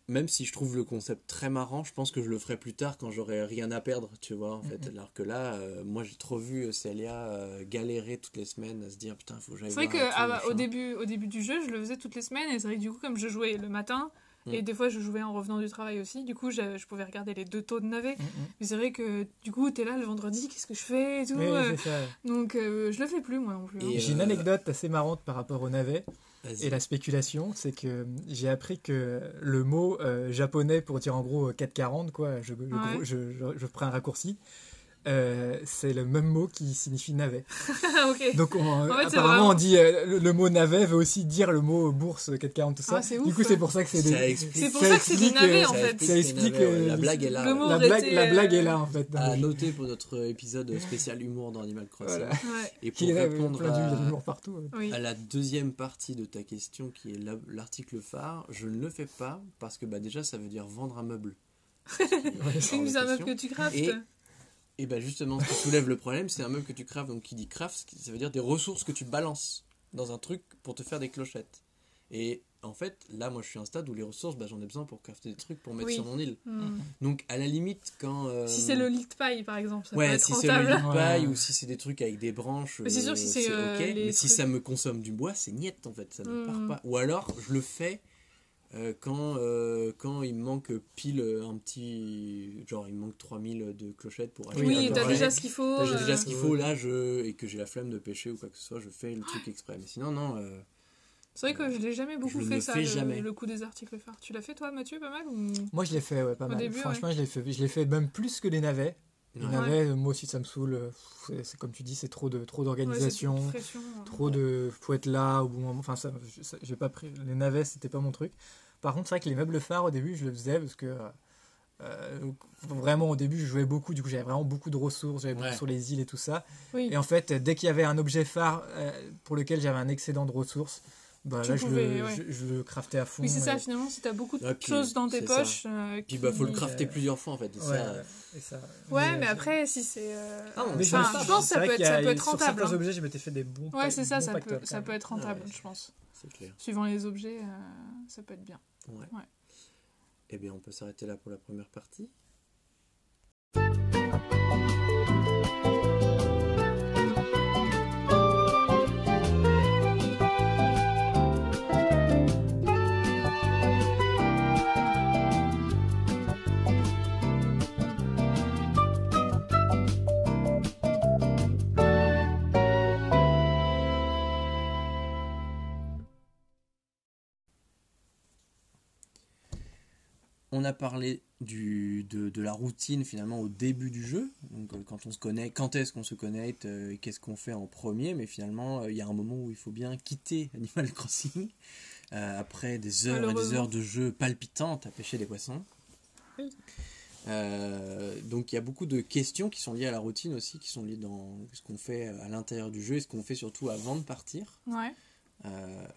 même si je trouve le concept très marrant, je pense que je le ferai plus tard quand j'aurai rien à perdre, tu vois, en fait. Alors que là, euh, moi j'ai trop vu euh, Célia euh, galérer toutes les semaines à se dire putain, faut que j'aille C'est vrai que tout, ah, machin. au, début, au début du jeu, je le faisais toutes les semaines et c'est vrai que du coup, comme je jouais le matin et Mm. des fois je jouais en revenant du travail aussi, du coup, je, je pouvais regarder les deux taux de navet. Mm, mm. Mais c'est vrai que du coup, t'es là le vendredi, qu'est-ce que je fais et tout. Oui, euh, c'est ça. donc euh, je le fais plus moi non plus. hein. J'ai une euh, anecdote assez marrante par rapport aux navets Vas-y. et la spéculation, c'est que j'ai appris que le mot euh, japonais pour dire en gros euh, 440, quoi, je, je, Ouais. je, je- je prends un raccourci, euh, c'est le même mot qui signifie navet. [LAUGHS] Donc on- En fait, c'est apparemment vraiment- on dit euh, le, le mot navet veut aussi dire le mot bourse 440 tout ça. Ah, du coup c'est pour ça que c'est des C'est pour ça que c'est des navets euh, en ça fait. explique Ça explique, navets, ouais. euh, la blague est là. le mot La blague, été, la blague est là en fait. à noter pour notre épisode spécial humour dans Animal Crossing. Voilà. Ouais, Et pour répondre à, partout. ouais. oui. à la deuxième partie de ta question qui est la- l'article phare, je ne le fais pas parce que bah, déjà ça veut dire vendre un meuble. [LAUGHS] C'est une meuf question. que tu craftes. Et- bah justement, ce qui soulève le problème, c'est un meuble que tu craftes. Donc qui dit craft, ça veut dire des ressources que tu balances dans un truc pour te faire des clochettes. Et en fait, là, moi, je suis à un stade où les ressources, bah, j'en ai besoin pour crafter des trucs pour mettre Oui. sur mon île. Hmm. Donc à la limite, quand euh, Si c'est le lit de paille par exemple, ça peut ouais, être si c'est le lit rentable. de paille Ouais. ou si c'est des trucs avec des branches, Mais c'est sûr, euh, si c'est, euh, ok. les Mais si ça me consomme du bois, c'est niette en fait, ça ne part pas. Ou alors, je le fais euh, quand, euh, quand il me manque pile un petit. Genre, il me manque 3000 de clochettes pour acheter Oui, t'as déjà ce qu'il faut. J'ai déjà euh, ce qu'il faut là, je... et que j'ai la flemme de pêcher ou quoi que ce soit, je fais le truc exprès. Mais sinon, non. euh, C'est vrai que je l'ai jamais beaucoup Je fait ça, fais le, jamais. le coup des articles phares. Tu l'as fait toi Mathieu pas mal ou... Moi je l'ai fait ouais, pas Au mal. début, Franchement je l'ai fait, je l'ai fait même plus que les navets. Les Ouais. navets, moi aussi ça me saoule. C'est comme tu dis, c'est trop de trop d'organisation. hein. trop de faut être là au bon moment enfin ça, je- ça- j'ai pas pris les navets c'était pas mon truc par contre c'est vrai que les meubles phares au début je le faisais parce que euh, euh, vraiment au début je jouais beaucoup du coup j'avais vraiment beaucoup de ressources j'avais beaucoup Ouais. sur les îles et tout ça Oui. et en fait dès qu'il y avait un objet phare euh, pour lequel j'avais un excédent de ressources bah, là je, pouvais, le, ouais. je, je le craftais à fond Oui, c'est ça, et- finalement, si t'as beaucoup de puis, choses dans tes poches. euh, Puis bah faut le qui- crafter euh, plusieurs fois en fait. et ouais, ça, ouais, et ça- Ouais, mais, mais après, si c'est. euh, Ah, mais enfin, je pense que ça peut être, ça peut être sur rentable. certains hein. objets je m'étais fait des bons Ouais, c'est ça, ça peut, ça être rentable, je pense. C'est clair. Suivant les objets, euh, ça peut être bien. Ouais. Ouais. Eh bien, on peut s'arrêter là pour la première partie. On a parlé du, de, de la routine finalement au début du jeu, donc euh, quand on se connecte, quand est-ce qu'on se connecte, euh, et qu'est-ce qu'on fait en premier, mais finalement euh, il y a un moment où il faut bien quitter [LAUGHS] Animal Crossing euh, après des heures et des heures de jeu palpitantes à pêcher des poissons. Oui. Donc il y a beaucoup de questions qui sont liées à la routine aussi, qui sont liées dans ce qu'on fait à l'intérieur du jeu et ce qu'on fait surtout avant de partir. Ouais.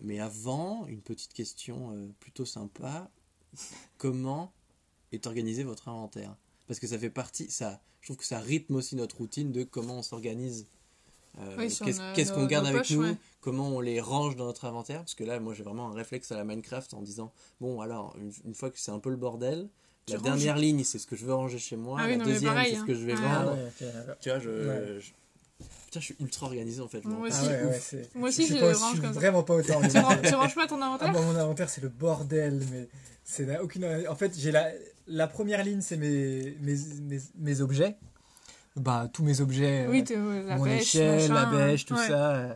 Mais avant, une petite question plutôt sympa. Comment est organisé votre inventaire? Parce que ça fait partie, ça, je trouve que ça rythme aussi notre routine de comment on s'organise. Euh, Oui, Qu'est-ce qu'on garde nos avec poches, nous? ouais. Comment on les range dans notre inventaire? Parce que là, moi, j'ai vraiment un réflexe à la Minecraft en disant bon, alors, une, une fois que c'est un peu le bordel, Tu la ranges. dernière ligne, c'est ce que je veux ranger chez moi. Ah oui, la non, deuxième, c'est ce que je vais hein. Ah vendre. ouais, ok. Tu vois, je, Ouais. je- Putain, je suis ultra organisé en fait. Moi Ah aussi. ouais, ouf. ouais, c'est- Moi aussi, je je je range suis comme ça. vraiment pas autant. tu, ranges, tu ranges pas ton Ah, inventaire moi, mon inventaire, c'est le bordel, mais c'est n'a aucune. En fait, j'ai la, la première ligne, c'est mes, mes, mes, mes objets. Bah, tous mes objets. Oui, euh, la mon échelle, la bêche, tout ouais. ça. euh,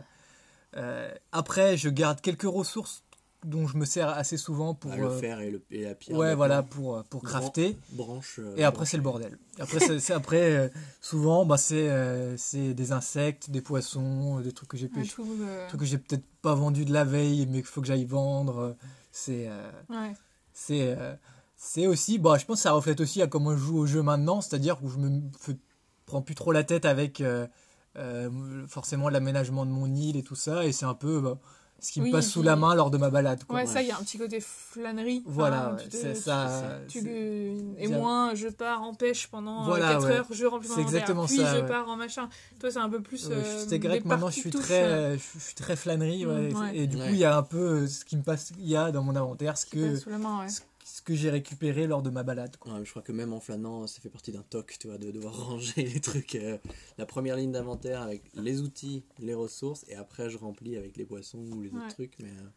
euh, après, je garde quelques ressources dont je me sers assez souvent pour. Ah, le euh, fer et, le, et la pierre. ouais, voilà, pour, euh, pour crafter. branche. euh, Et après, c'est le bordel. Après, c'est, après euh, souvent, bah, c'est, euh, c'est des insectes, des poissons, des trucs que j'ai pêché. euh, trucs que j'ai peut-être pas vendu de la veille, mais qu'il faut que j'aille vendre. C'est. euh, ouais. c'est euh, c'est aussi bah je pense que ça reflète aussi à comment je joue au jeu maintenant c'est-à-dire où je me fais- prends plus trop la tête avec euh, euh, forcément l'aménagement de mon île et tout ça et c'est un peu bah, ce qui me passe sous la main lors de ma balade quoi. Ouais, ça, il y a un petit côté flânerie. voilà tu te- c'est ça tu- et c'est- moi, je pars en pêche pendant Voilà, 4 ouais. heures, je remplis mon C'est inventaire, exactement puis ça, je ouais. pars en machin. Toi, c'est un peu plus. Ouais, euh, c'est que maintenant je suis très euh, euh, je suis très flânerie ouais, Mm, ouais. et du Ouais. coup il y a un peu euh, ce qui me passe il y a dans mon inventaire ce qui que passent sous la main, ouais. ce, ce que j'ai récupéré lors de ma balade quoi. Ouais, je crois que même en flânant, ça fait partie d'un toc, tu vois, de devoir [LAUGHS] ranger les trucs. euh, la première ligne d'inventaire avec les outils, les ressources, et après je remplis avec les poissons ou les autres trucs, mais euh,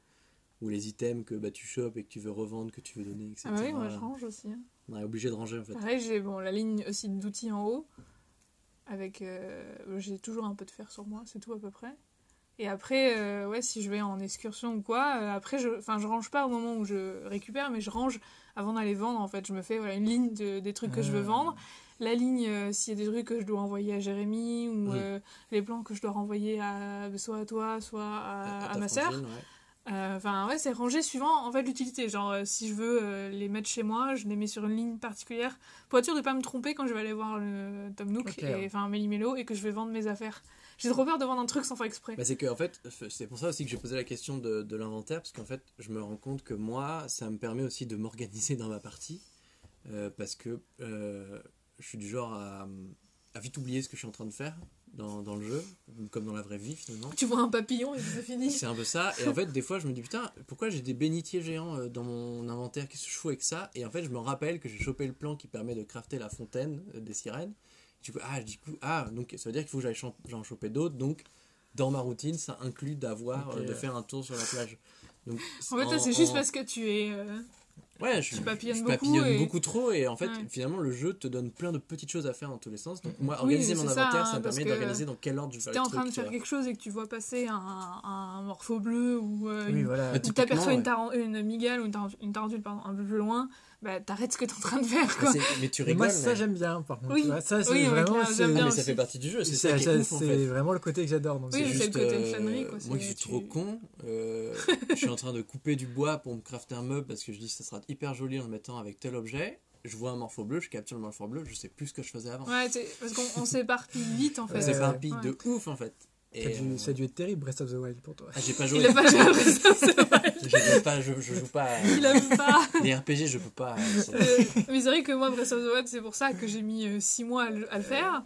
ou les items que bah, tu chopes et que tu veux revendre, que tu veux donner, etc. Ah oui, moi je range aussi. hein. On est obligé de ranger en fait. Pareil, j'ai bon, la ligne aussi d'outils en haut. Avec. euh, j'ai toujours un peu de fer sur moi, c'est tout à peu près. Et après, euh, ouais, si je vais en excursion ou quoi, euh, après, je, enfin, je range pas au moment où je récupère, mais je range avant d'aller vendre. En fait, je me fais voilà, une ligne de- des trucs que je veux Ah. vendre. La ligne, euh, s'il y a des trucs que je dois envoyer à Jérémy, ou Oui. euh, les plans que je dois renvoyer à, soit à toi, soit à, ma sœur. ouais. Euh, Enfin, ouais, c'est rangé suivant en fait l'utilité. Genre, euh, si je veux euh, les mettre chez moi, je les mets sur une ligne particulière pour être sûr de pas me tromper quand je vais aller voir le Tom Nook, Ok, et, ouais. enfin Méli-Mélo, et que je vais vendre mes affaires. J'ai trop peur de vendre un truc sans faire exprès. Bah, c'est que en fait, c'est pour ça aussi que j'ai posé la question de, de l'inventaire, parce qu'en fait, je me rends compte que moi, ça me permet aussi de m'organiser dans ma partie, euh, parce que euh, je suis du genre à, à vite oublier ce que je suis en train de faire dans, dans le jeu, comme dans la vraie vie finalement. Tu vois un papillon et c'est fini. C'est un peu ça. Et en fait, des fois, je me dis putain, pourquoi j'ai des bénitiers géants euh, dans mon inventaire Qu'est-ce que je fous avec ça? Et en fait, je me rappelle que j'ai chopé le plan qui permet de crafter la fontaine des sirènes. Du coup, ah, du coup, ah, donc ça veut dire qu'il faut que j'aille j'en choper d'autres. Donc, dans ma routine, ça inclut d'avoir, euh, de faire un tour sur la plage. Donc, En fait, c'est juste parce que tu es. euh, Ouais, je, Tu papillonnes je beaucoup papillonne et- beaucoup trop et en fait, Ouais. finalement, le jeu te donne plein de petites choses à faire dans tous les sens. Donc, moi, Oui, organiser mais mon c'est ça, inventaire, hein, ça, me permet d'organiser dans quel ordre je vais Si faire t'es les en train de faire quelque chose et que tu vois passer un, un morpho bleu ou euh, Oui, une, voilà. Ou t'aperçois une, une migale ou une, taran- une tarentule pardon, un peu plus loin, bah t'arrêtes ce que t'es en train de faire Mais, quoi. mais tu Et rigoles. moi ça mais... j'aime bien par contre. Oui. tu vois. Ça c'est Oui, vraiment mais ça fait partie du jeu, c'est c'est ça qui est ouf en c'est fait. vraiment le côté que j'adore. donc Oui, c'est- le côté euh, flânerie, quoi, Moi qui suis tu- trop [LAUGHS] con, euh, je suis en train de couper du bois pour me crafter un meuble parce que je dis que ça sera hyper joli en le mettant avec tel objet. je vois un morpho bleu, je capture le morpho bleu, je sais plus ce que je faisais avant. Ouais, c'est- parce qu'on on s'éparpille vite en fait. On s'éparpille Ouais. de ouf en fait. Ça a, dû, euh, ça a dû être terrible, Breath of the Wild, pour toi. ah, j'ai pas Il joué. a pas joué à Breath of the [LAUGHS] Wild. je, joue pas, je, je joue pas. à- Il aime pas. Les RPG, je peux pas. Euh, mais c'est vrai que moi, Breath of the Wild, c'est pour ça que j'ai mis 6 mois à le, à le faire.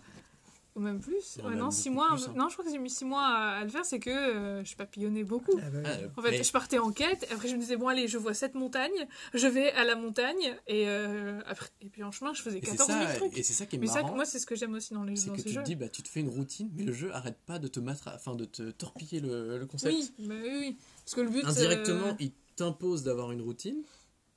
Ou même plus. Non, Ouais, même non, 6 beaucoup mois. plus, hein. Non, je crois que j'ai mis 6 mois à, à le faire, c'est que euh, je papillonnais beaucoup. Ah bah oui. Ah, En fait, mais- je partais en quête, après je me disais, bon, allez, je vois cette montagne, je vais à la montagne, et, euh, après, et puis en chemin, je faisais et c'est 14 000 ça, trucs. et c'est ça qui est Mais ça, marrant. moi, c'est ce que j'aime aussi dans, les, c'est dans que tu jeux. te dis, bah, tu te fais une routine, mais le jeu arrête pas de te mettre, enfin, de te torpiller le, le concept. Oui, bah oui, oui. Parce que le but. Indirectement, euh, il t'impose d'avoir une routine,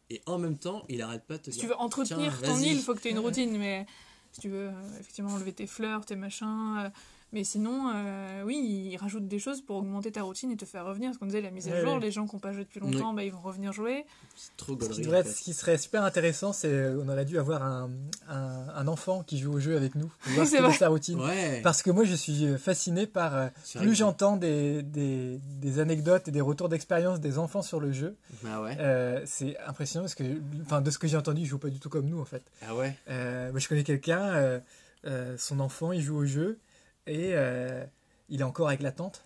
et en même temps, il arrête pas de te si dire. tu veux entretenir ton île, il faut que tu aies une routine, mais si tu veux euh, effectivement enlever tes fleurs, tes machins. Mais sinon, euh, oui, il rajoute des choses pour augmenter ta routine et te faire revenir. Parce qu'on disait la mise à Ouais, jour, ouais. les gens qui n'ont pas joué depuis longtemps, bah, ils vont revenir jouer. C'est trop Ce qui, gaulerie. devrait en être- fait. ce qui serait super intéressant, c'est euh, on aurait dû avoir un, un, un enfant qui joue au jeu avec nous, pour voir vrai. sa routine. Ouais. Parce que moi, je suis euh, fasciné par. euh, plus que- j'entends des, des, des anecdotes et des retours d'expérience des enfants sur le jeu, Ah ouais. euh, c'est impressionnant parce que, enfin, de ce que j'ai entendu, ils jouent pas du tout comme nous en fait. Ah ouais. Euh, moi, je connais quelqu'un, euh, euh, son enfant, il joue au jeu et euh, il est encore avec la tante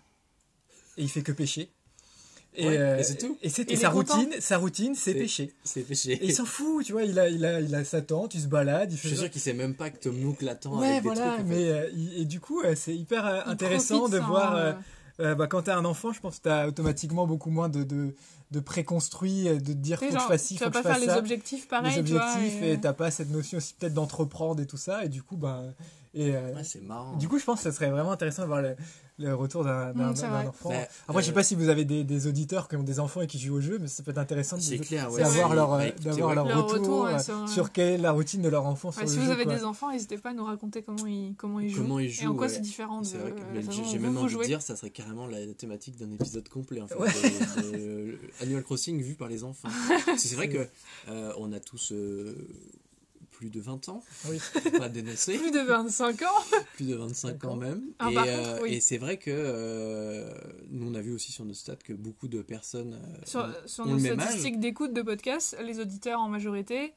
et il fait que pêcher. Et, Ouais, euh, et c'est tout. Et, c'est- et sa routine, sa routine, c'est C'est- pêcher. C'est péché. Et il s'en fout, tu vois. Il a, il a, il a sa tante, il se balade, il Je fait. suis ça. sûr qu'il sait même pas que Tom Nook l'attend Ouais, avec des voilà. trucs. en fait. mais euh, et du coup, c'est hyper intéressant de voir. bah, quand t'as un enfant, je pense que t'as automatiquement beaucoup moins de, de, de préconstruit, euh, de te dire tu faut sais, que je genre, fasse ci, tu faut vas que je pas faire les ça. objectifs pareil, les tu vois. objectifs et- et t'as pas cette notion aussi peut-être d'entreprendre et tout ça. Et du coup, bah. Et, euh, Ouais, c'est marrant. du coup, je pense que ça serait vraiment intéressant de voir le, le retour d'un Mm, enfant. Bah, Après, je sais euh, pas si vous avez des, des auditeurs qui ont des enfants et qui jouent au jeu, mais ça peut être intéressant ouais. d'avoir leur, euh, d'avoir retour, retour, ouais, euh, sur- sur quelle est la routine de leur enfant sur Ouais, le si jeu. vous avez quoi. des enfants, n'hésitez pas à nous raconter comment ils, comment ils jouent. Et en quoi c'est différent de j'ai même envie de dire ça serait carrément la thématique d'un épisode complet Animal Crossing vu par les enfants [LAUGHS] c'est vrai que euh, on a tous euh, plus de 20 ans Oui. pas dénoncer Plus de 25 ans plus de 25 ans même Ah, et, euh, oui. et c'est vrai que euh, nous on a vu aussi sur nos stats que beaucoup de personnes euh, Sur, ont- sur ont nos le même âge. statistiques d'écoute de podcast, les auditeurs en majorité,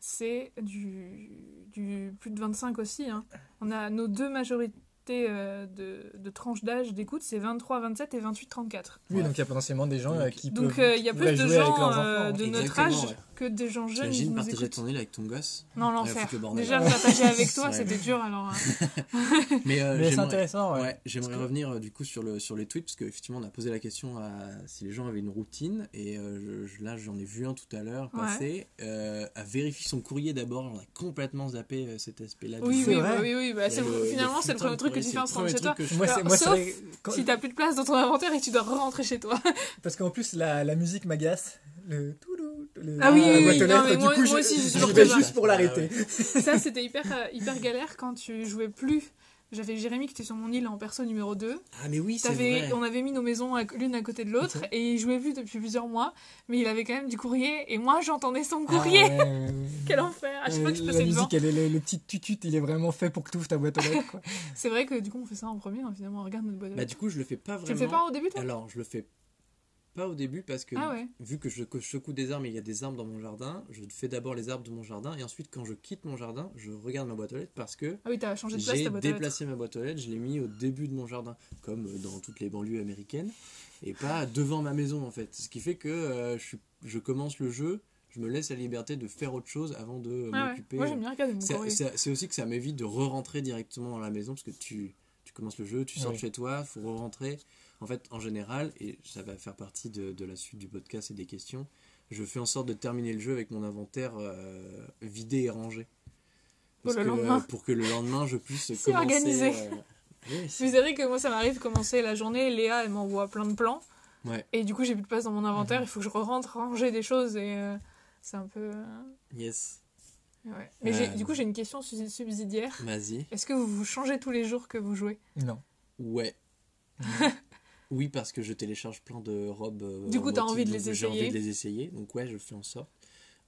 c'est du, du plus de 25 aussi. hein. On a nos deux majorités euh, de, de tranches d'âge d'écoute, c'est 23, 27 et 28, 34. Oui, Ouais. donc il y a potentiellement des gens Donc- euh, qui Donc peuvent. euh, il y a plus de gens euh, enfants. de notre Exactement, âge ouais. Que des gens jeunes T'imagines partager écoutent. ton île avec ton gosse? Non, Ouais, l'enfer. Déjà, partager avec toi, [LAUGHS] Ouais. c'était dur alors. hein. [LAUGHS] mais, euh, [LAUGHS] Mais c'est intéressant, ouais. Ouais, j'aimerais que- revenir euh, du coup sur, le, sur les tweets parce qu'effectivement on a posé la question à si les gens avaient une routine et euh, je- là j'en ai vu un tout à l'heure Ouais. passer euh, à vérifier son courrier d'abord on a complètement zappé cet aspect-là Oui, oui, bah oui, oui. Bah, le- le- finalement, le c'est le premier truc que tu fais en rentrant chez toi. c'est Sauf Si t'as plus de place dans ton inventaire et tu dois rentrer chez toi. Parce qu'en plus, la, la musique m'agace. Le toulou, le- Ah oui, oui, oui, aux non, mais du moi- coup, moi aussi, je j'y vais juste pour l'arrêter. Ça, c'était hyper, euh, hyper galère quand tu jouais plus. J'avais Jérémy qui était sur mon île en perso numéro 2. Ah mais oui c'est vrai. on avait mis nos maisons l'une à côté de l'autre et il jouait plus depuis plusieurs mois, mais il avait quand même du courrier et moi j'entendais son Ah, courrier. ouais, ouais. [LAUGHS] Quel enfer À chaque fois que je Euh, La devant. musique, elle est, le, le petit tutut, il est vraiment fait pour que tu ouvres ta boîte aux lettres. [LAUGHS] C'est vrai que du coup on fait ça en premier, hein, finalement on regarde notre boîte. à Bah lettres. du coup je le fais pas tu vraiment. le fais pas au début toi? Alors je le fais pas au début parce que Ah ouais. vu que je, que je secoue des arbres et il y a des arbres dans mon jardin, je fais d'abord les arbres de mon jardin et ensuite quand je quitte mon jardin, je regarde ma boîte aux lettres parce que Ah oui, t'as changé de place J'ai déplacé ma boîte aux lettres, je l'ai mis au début de mon jardin, comme euh, dans toutes les banlieues américaines, et pas devant ma maison en fait. Ce qui fait que euh, je, suis- je commence le jeu, je me laisse la liberté de faire autre chose avant de Ah ouais. m'occuper. Moi j'aime bien regarder mon C'est- aussi que ça m'évite de re-rentrer directement dans la maison parce que tu, tu commences le jeu, tu sors Oui. de chez toi, faut re-rentrer. En fait, en général, et ça va faire partie de, de la suite du podcast et des questions, je fais en sorte de terminer le jeu avec mon inventaire euh, vidé et rangé. Pour le que, lendemain. pour que le lendemain je puisse [LAUGHS] C'est commencer. organisé. euh, [LAUGHS] oui, c'est- Vous savez que moi ça m'arrive de commencer la journée, Léa elle m'envoie plein de plans Ouais. et du coup j'ai plus de place dans mon inventaire, Mhm. il faut que je rentre ranger des choses et euh, c'est un peu... euh, Yes. ouais. Mais Euh. du coup j'ai une question su- subsidiaire. Vas-y. Est-ce que vous vous changez tous les jours que vous jouez? Non. Ouais. [LAUGHS] oui, parce que je télécharge plein de robes. euh, Du coup, t'as envie de les J'ai envie essayer. de les essayer. Donc, ouais, je fais en sorte.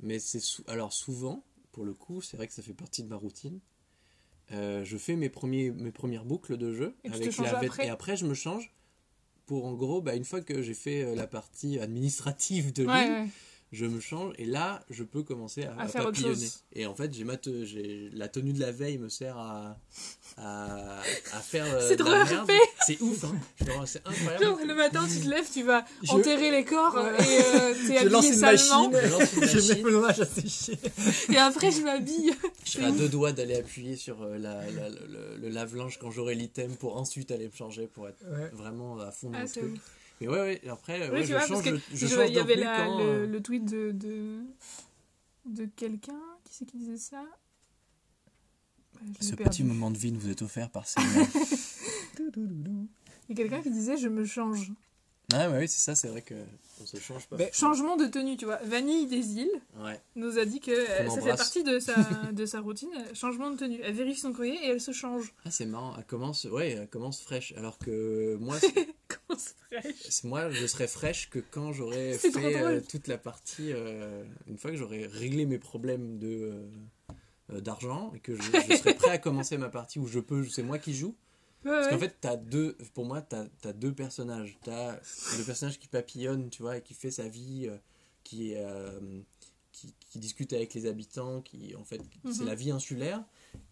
Mais c'est sou- alors souvent, pour le coup, c'est vrai que ça fait partie de ma routine. Euh, je fais mes, premiers, mes premières boucles de jeu Et avec la après et après je me change pour en gros bah, une fois que j'ai fait euh, la partie administrative de Ouais, l'île ouais. Je me change et là je peux commencer à, À à faire autre papillonner. chose. Et en fait j'ai ma te- j'ai la tenue de la veille me sert à à, à faire euh, C'est trop la RP. merde. C'est ouf hein. Genre, c'est incroyable. Genre, le matin, tu te lèves, tu vas Je- enterrer les corps Ouais. et euh, t'es Je lance habillé une salement. machine, Je lance une [LAUGHS] je mets machine. mon linge à sécher. Et après, je m'habille. [LAUGHS] Je serai à deux doigts d'aller appuyer sur euh, la, la- le, le lave-linge quand j'aurai l'item pour ensuite aller me changer pour être Ouais. vraiment à fond dans Ah, le truc. ouf. Mais ouais, ouais, après, ouais, je vois, change, parce que je je- change il y avait la- quand, le, euh, le tweet de, de, de quelqu'un. Qui c'est qui disait ça? Bah, je Ce petit moment de vie nous est offert par [LAUGHS] Céline. Il y a quelqu'un qui disait Je me change. Ah ouais, oui, c'est ça, c'est vrai que on se change pas. Mais- Changement de tenue, tu vois. Vanille des îles Ouais. nous a dit que euh, ça fait partie de sa, [LAUGHS] de sa routine. euh, Changement de tenue. Elle vérifie son courrier et elle se change. Ah, c'est marrant, elle commence, ouais, elle commence fraîche, alors que moi, [LAUGHS] c'est fraîche moi, je serais fraîche que quand j'aurais [LAUGHS] fait euh, toute la partie, euh, une fois que j'aurais réglé mes problèmes de d'argent et que je, je serais prêt à commencer ma partie où je peux, c'est moi qui joue. Ouais, Parce ouais. qu'en fait, t'as deux, pour moi, t'as as deux personnages. T'as le personnage qui papillonne, tu vois, et qui fait sa vie, euh, qui, euh, qui, qui discute avec les habitants, qui, en fait, c'est Mhm. la vie insulaire.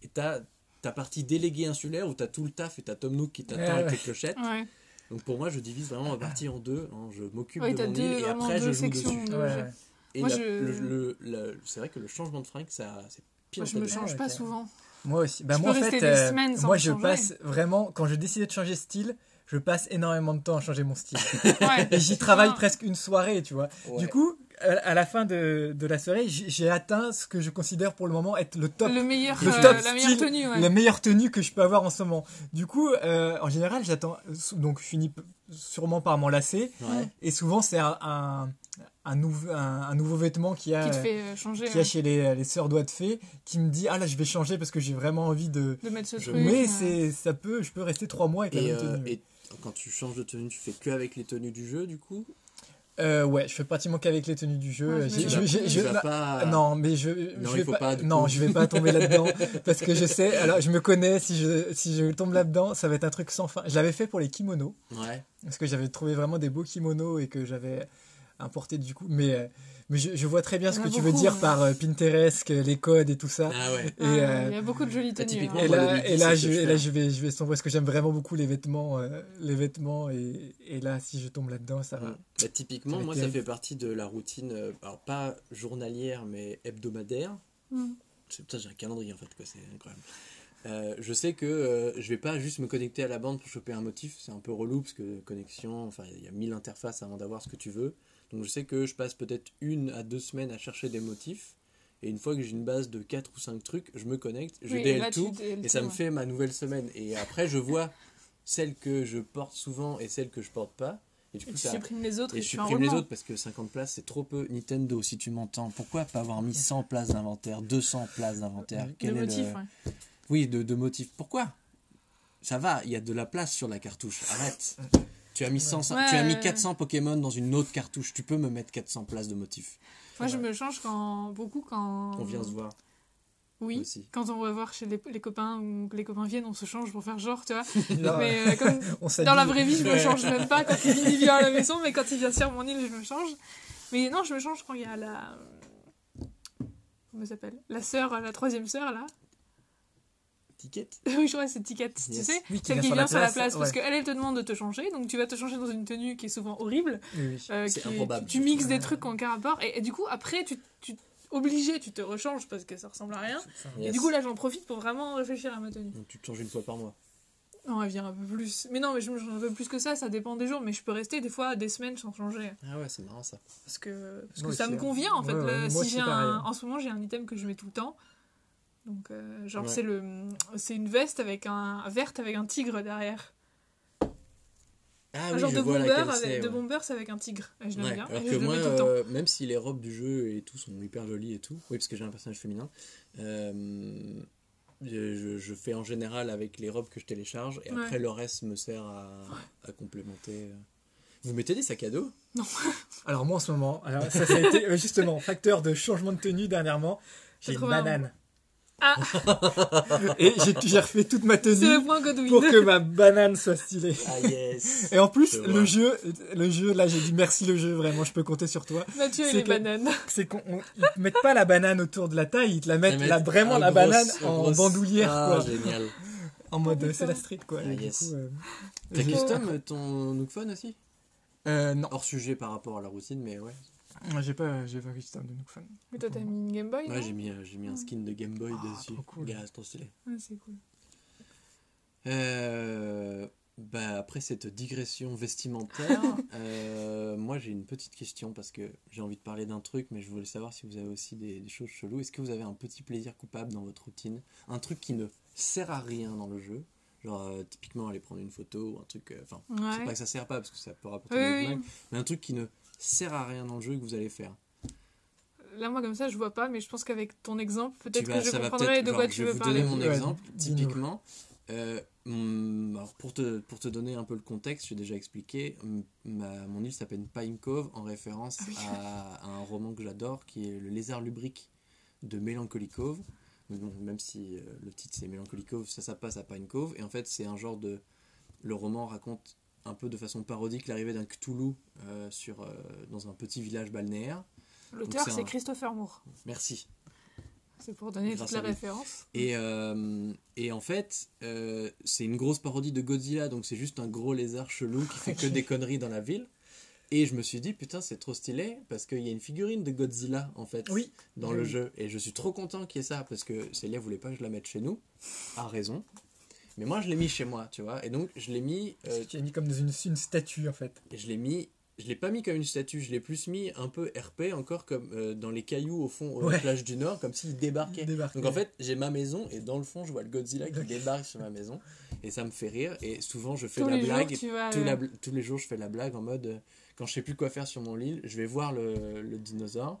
Et t'as ta partie déléguée insulaire où t'as tout le taf et t'as Tom Nook qui t'attend Ouais, avec les clochettes. Donc pour moi, je divise vraiment ma partie en deux. hein. Je m'occupe de mon île et après je joue dessus. Et je- le, le- le- c'est vrai que le changement de fringue, ça, c'est pire. Moi, je me change pas souvent. Moi aussi. Bah, Je moi, peux en rester fait, des euh, semaines sans moi, je changer. passe vraiment, quand je décide de changer de style, je passe énormément de temps à changer mon style. [LAUGHS] Ouais. Et j'y travaille presque une soirée, tu vois. Ouais. Du coup, à la fin de, de la soirée, j'ai atteint ce que je considère pour le moment être le top. Le meilleur, Le euh, la meilleure tenue, ouais. La meilleure tenue que je peux avoir en ce moment. Du coup, euh, en général, j'attends. Donc, je finis sûrement par m'en lasser. Ouais. Et souvent, c'est un, un, un nouveau, un, un nouveau vêtement qu'il y a, qui te euh, fait euh, changer. a ouais. chez les, les sœurs doigts de fée qui me dit Ah là, je vais changer parce que j'ai vraiment envie de. De mettre ce Je- truc. Mais euh, c'est, ça peut, je peux rester trois mois avec la Et, même euh, tenue. et quand tu changes de tenue, tu fais que avec les tenues du jeu, du coup? Euh, ouais, je fais pratiquement qu'avec les tenues du jeu. Je je- je- pas. Non, mais je, Non, vais pas, non, je vais pas tomber là-dedans [LAUGHS] parce que je sais. Alors, je me connais. Si je, si je tombe là-dedans, ça va être un truc sans fin. Je l'avais fait pour les kimonos Ouais. parce que j'avais trouvé vraiment des beaux kimonos et que j'avais importé du coup. Mais, euh, mais je, je vois très bien ce que tu veux dire ouais. par euh, Pinterest, que les codes et tout ça. Ah ouais. Et, ah, euh, Il y a beaucoup de jolies bah, tenues. typiquement, hein. et là, et je, et là, vais, je vais sombrer parce que j'aime vraiment beaucoup les vêtements, euh, les vêtements et, et là, si je tombe là-dedans, ça va. Mm. Bah, typiquement, Ça va moi, ça fait partie de la routine, euh, alors pas journalière, mais hebdomadaire. Mm. Putain, j'ai un calendrier en fait, quoi, c'est incroyable. Euh, je sais que euh, je vais pas juste me connecter à la bande pour choper un motif, c'est un peu relou parce que connexion, enfin il y a mille interfaces avant d'avoir ce que tu veux. Donc je sais que je passe peut-être une à deux semaines à chercher des motifs et une fois que j'ai une base de 4 ou 5 trucs, je me connecte, je Oui, et DL là, tu tout DL et ça tout, me ouais. fait ma nouvelle semaine. Et après je vois celles que je porte souvent et celles que je porte pas. Et du Et coup, tu ça, supprimes les autres et et, je supprime les autres parce que 50 places c'est trop peu. Nintendo, si tu m'entends, pourquoi pas avoir mis 100 places d'inventaire, 200 places d'inventaire? Le Quel Le ouais. Oui, de, de motifs. Pourquoi? Ça va, il y a de la place sur la cartouche. Arrête. [LAUGHS] Tu as mis 100, Ouais, tu as mis ouais, 400 Pokémon dans une autre cartouche. Tu peux me mettre 400 places de motifs. Moi, je me change quand, beaucoup quand. On vient se voir Oui. aussi. Quand on va voir chez les, les copains ou que les copains viennent, on se change pour faire genre, tu vois. [LAUGHS] Genre, Mais euh, [LAUGHS] comme- on s'habille. dans la vraie vie, je me change même pas quand il il vient à la maison, mais quand il vient sur mon île, je me change. Mais non, je me change quand il y a la. Comment elle s'appelle? La sœur, la troisième sœur, là. Ticket [LAUGHS] oui, je crois que c'est Ticket, tu sais. Oui, qui Celle qui vient sur la place, place, parce qu'elle, elle te demande de te changer, donc tu vas te changer dans une tenue qui est souvent horrible. Oui, euh, C'est improbable, Tu, tu mixes des trucs ont aucun rapport, et, et du coup, après, tu, tu obligé, tu te rechanges parce que ça ressemble à rien. Et Yes. du coup, là, j'en profite pour vraiment réfléchir à ma tenue. Donc tu te changes une fois par mois. Non, elle vient un peu plus. Mais non, mais je me change un peu plus que ça, ça dépend des jours, mais je peux rester des fois des semaines sans changer. Ah ouais, c'est marrant ça. Parce que, parce Moi que ça me hein. convient en fait. Ouais, si j'ai. En ce moment, j'ai un item que je mets tout le temps. Donc, euh, genre, Ouais. c'est le, c'est une veste avec un verte avec un tigre derrière. Ah un oui, genre je de vois bomber, avec, c'est. de ouais. bomber, c'est avec un tigre. Et je l'aime Ouais, bien. alors et que je le moi, mets tout le temps. euh, même si les robes du jeu et tout sont hyper jolies et tout, oui, parce que j'ai un personnage féminin, euh, je, je- fais en général avec les robes que je télécharge et Ouais. après le reste me sert à, à complémenter. Vous mettez des sacs à dos? [LAUGHS] Alors moi en ce moment, alors ça, ça a été euh, justement facteur de changement de tenue dernièrement. J'ai une un- banane. Ah, Et j'ai j'ai refait toute ma tenue le point Godwin. pour que ma banane soit stylée. Ah yes Et en plus, Je le vois. jeu, le jeu, là j'ai dit merci le jeu, vraiment, je peux compter sur toi. Mathieu et les que- bananes. C'est qu'on on- ils te mettent pas la banane autour de la taille, ils te la mettent là, vraiment la banane en bandoulière, ah, quoi. génial. [LAUGHS] En mode Oh, euh, c'est la street, quoi. Ah, yes. coup, euh, T'as custom ton Nookphone aussi? Euh, non, Hors sujet par rapport à la routine, mais ouais. J'ai pas, j'ai pas custom de Nook Phone. Mais toi, t'as mis une Game Boy Ouais, j'ai mis, euh, j'ai mis un skin de Game Boy Ah, dessus. trop cool. C'est trop stylé. C'est cool. Euh, bah, après cette digression vestimentaire, [LAUGHS] euh, moi j'ai une petite question parce que j'ai envie de parler d'un truc, mais je voulais savoir si vous avez aussi des, des choses cheloues. Est-ce que vous avez un petit plaisir coupable dans votre routine? Un truc qui ne sert à rien dans le jeu? Genre, euh, typiquement, aller prendre une photo ou un truc. euh, Enfin, c'est Ouais. pas que ça sert pas parce que ça peut rapporter Oui, des oui. blagues, mais un truc qui ne sert à rien dans le jeu que vous allez faire. Là, moi, comme ça, je vois pas, mais je pense qu'avec ton exemple, peut-être que je comprendrai de quoi genre, tu je vais veux vous parler. donner mon exemple. Typiquement, euh, alors pour, te, pour te donner un peu le contexte, j'ai déjà expliqué, ma- mon île s'appelle Pine Cove en référence Ah oui. à, à [LAUGHS] un roman que j'adore qui est Le lézard lubrique de Melancholy Cove. Bon, même si euh, le titre c'est Melancholy Cove, ça, ça passe à Pine Cove. Et en fait, c'est un genre de. Le roman raconte un peu de façon parodique l'arrivée d'un Cthulhu euh, sur, euh, dans un petit village balnéaire. L'auteur, c'est un- Christopher Moore. Merci. C'est pour donner Grâce à lui. références. Et, euh, et en fait, euh, c'est une grosse parodie de Godzilla, donc c'est juste un gros lézard chelou qui fait que [LAUGHS] des conneries dans la ville. Et je me suis dit, putain, c'est trop stylé, parce qu'il y a une figurine de Godzilla, en fait, Oui. dans Oui, le jeu. Et je suis trop content qu'il y ait ça, parce que Célia voulait pas que je la mette chez nous, à raison. Mais moi, je l'ai mis chez moi, tu vois. Et donc, je l'ai mis, euh, Tu as mis comme dans une, une statue en fait. et je l'ai mis, je l'ai pas mis comme une statue, je l'ai plus mis un peu RP, encore comme euh, dans les cailloux au fond, Ouais. la plage du Nord, comme s'il débarquait. Débarqué. Donc en fait, j'ai ma maison et dans le fond, je vois le Godzilla qui débarque sur ma maison et ça me fait rire. Et souvent, je fais Tous la blague. jours, tu vas. tous, euh, la bl- tous les jours, je fais la blague en mode euh, quand je sais plus quoi faire sur mon lit, je vais voir le, le dinosaure.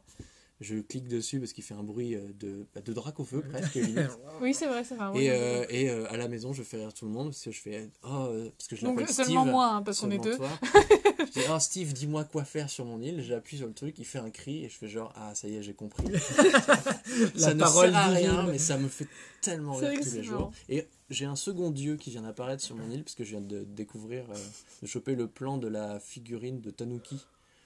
Je clique dessus parce qu'il fait un bruit euh, de, bah, de drac au feu [LAUGHS] presque. limite. Oui, c'est vrai, c'est vrai. et euh, et euh, à la maison, je fais rire tout le monde parce que je fais oh, parce que je Donc l'appelle seulement Steve. moi, hein, parce qu'on est seulement deux. [LAUGHS] je dis oh Steve, dis-moi quoi faire sur mon île. J'appuie sur le truc, il fait un cri et je fais genre ah ça y est, j'ai compris [LAUGHS] La ça ne parole sert à rien, mais ça me fait tellement rire tous les jours. Et j'ai un second dieu qui vient d'apparaître sur mon île, parce que je viens de découvrir, euh, de choper le plan de la figurine de Tanuki,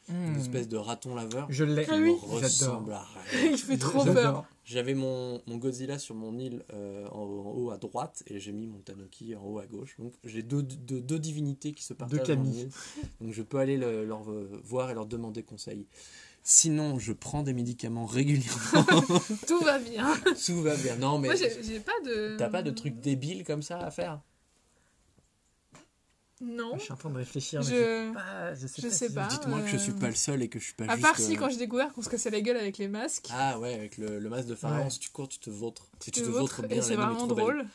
une Hmm. espèce de raton laveur. Je l'ai. Ah oui. ressemble à rien. [LAUGHS] Il fait trop peur. J'avais mon, mon Godzilla sur mon île euh, en, en haut à droite et j'ai mis mon Tanuki en haut à gauche. Donc j'ai deux, deux, deux divinités qui se partagent mon Camille. île. Donc je peux aller le- leur euh, voir et leur demander conseil. Sinon, je prends des médicaments régulièrement. [LAUGHS] Tout va bien. Tout va bien. Non, mais Moi, j'ai j'ai pas de. T'as pas de trucs débiles comme ça à faire? Non. Je suis en train de réfléchir. mais Je- sais pas, je sais je pas. sais si- pas. Dites-moi que je suis pas le seul et que je suis pas À juste. part si, euh, quand j'ai découvert qu'on se cassait la gueule avec les masques. Ah ouais, avec le, le masque de pharaon, Ouais. si tu cours, tu te vautres. Si tu tu te vautres, vautres bien, et c'est vraiment belle. drôle.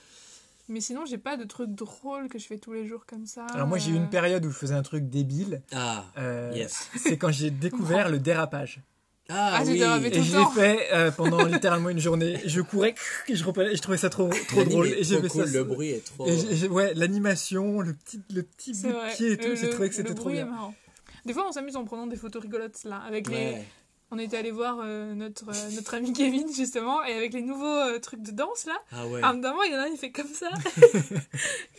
Mais sinon, j'ai pas de trucs drôles que je fais tous les jours comme ça. Alors moi j'ai eu une période où je faisais un truc débile. Ah, Euh, yes. C'est quand j'ai [LAUGHS] découvert le dérapage. Ah, Ah, oui. Et je l'ai fait euh, [LAUGHS] pendant littéralement une journée. Je courais et je, et je trouvais ça trop, trop drôle. Et j'ai trop fait cool, ça. le bruit est trop. Et ouais, l'animation, le petit, le petit C'est bout de pied et tout, Le- j'ai trouvé que le c'était trop bruit est bien. marrant. Des fois, on s'amuse en prenant des photos rigolotes là. Avec les... Ouais. On était allé voir euh, notre, euh, notre ami Kevin justement, et avec les nouveaux euh, trucs de danse là. Ah ouais. À un moment, il y en a un, il fait comme ça. [LAUGHS]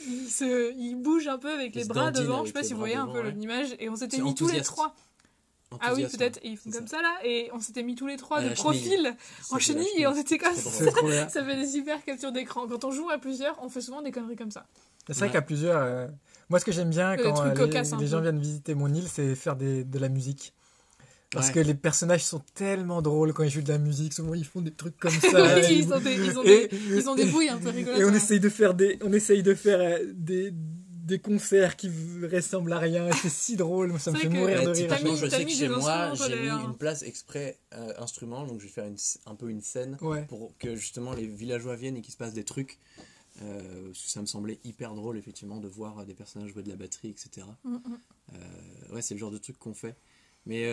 il, se, il bouge un peu avec Il les bras dandine devant. Je sais pas les si vous voyez un devant, peu ouais. l'image. Et on s'était C'est mis tous les trois. Ah oui, peut-être. Et ils font comme ça. ça là. Et on s'était mis tous les trois de profil en chenille et on était comme ça. [LAUGHS] Ça fait des super captures d'écran. Quand on joue à plusieurs, on fait souvent des conneries comme ça. C'est vrai Ouais. qu'à plusieurs. euh, Moi, ce que j'aime bien quand euh, les, gens viennent visiter mon île, c'est faire des, de la musique. Parce Ouais. que les personnages sont tellement drôles quand ils jouent de la musique. Souvent, ils font des trucs comme ça. [LAUGHS] Ils- ils ont des, ils ont et- des, ils ont des bouilles un peu rigolotes. Et on essaye de faire des, on essaye de faire euh, des, des concerts qui ressemblent à rien. et C'est si drôle, moi, ça me fait mourir de rire. Mis- je sais que chez moi, j'ai mis une place exprès euh, instrument, donc je vais faire une, un peu une scène Ouais. pour que justement les villageois viennent et qu'il se passe des trucs. Euh, parce que ça me semblait hyper drôle effectivement de voir des personnages jouer de la batterie, etc. Mm, mm. Euh, ouais, c'est le genre de truc qu'on fait. Mais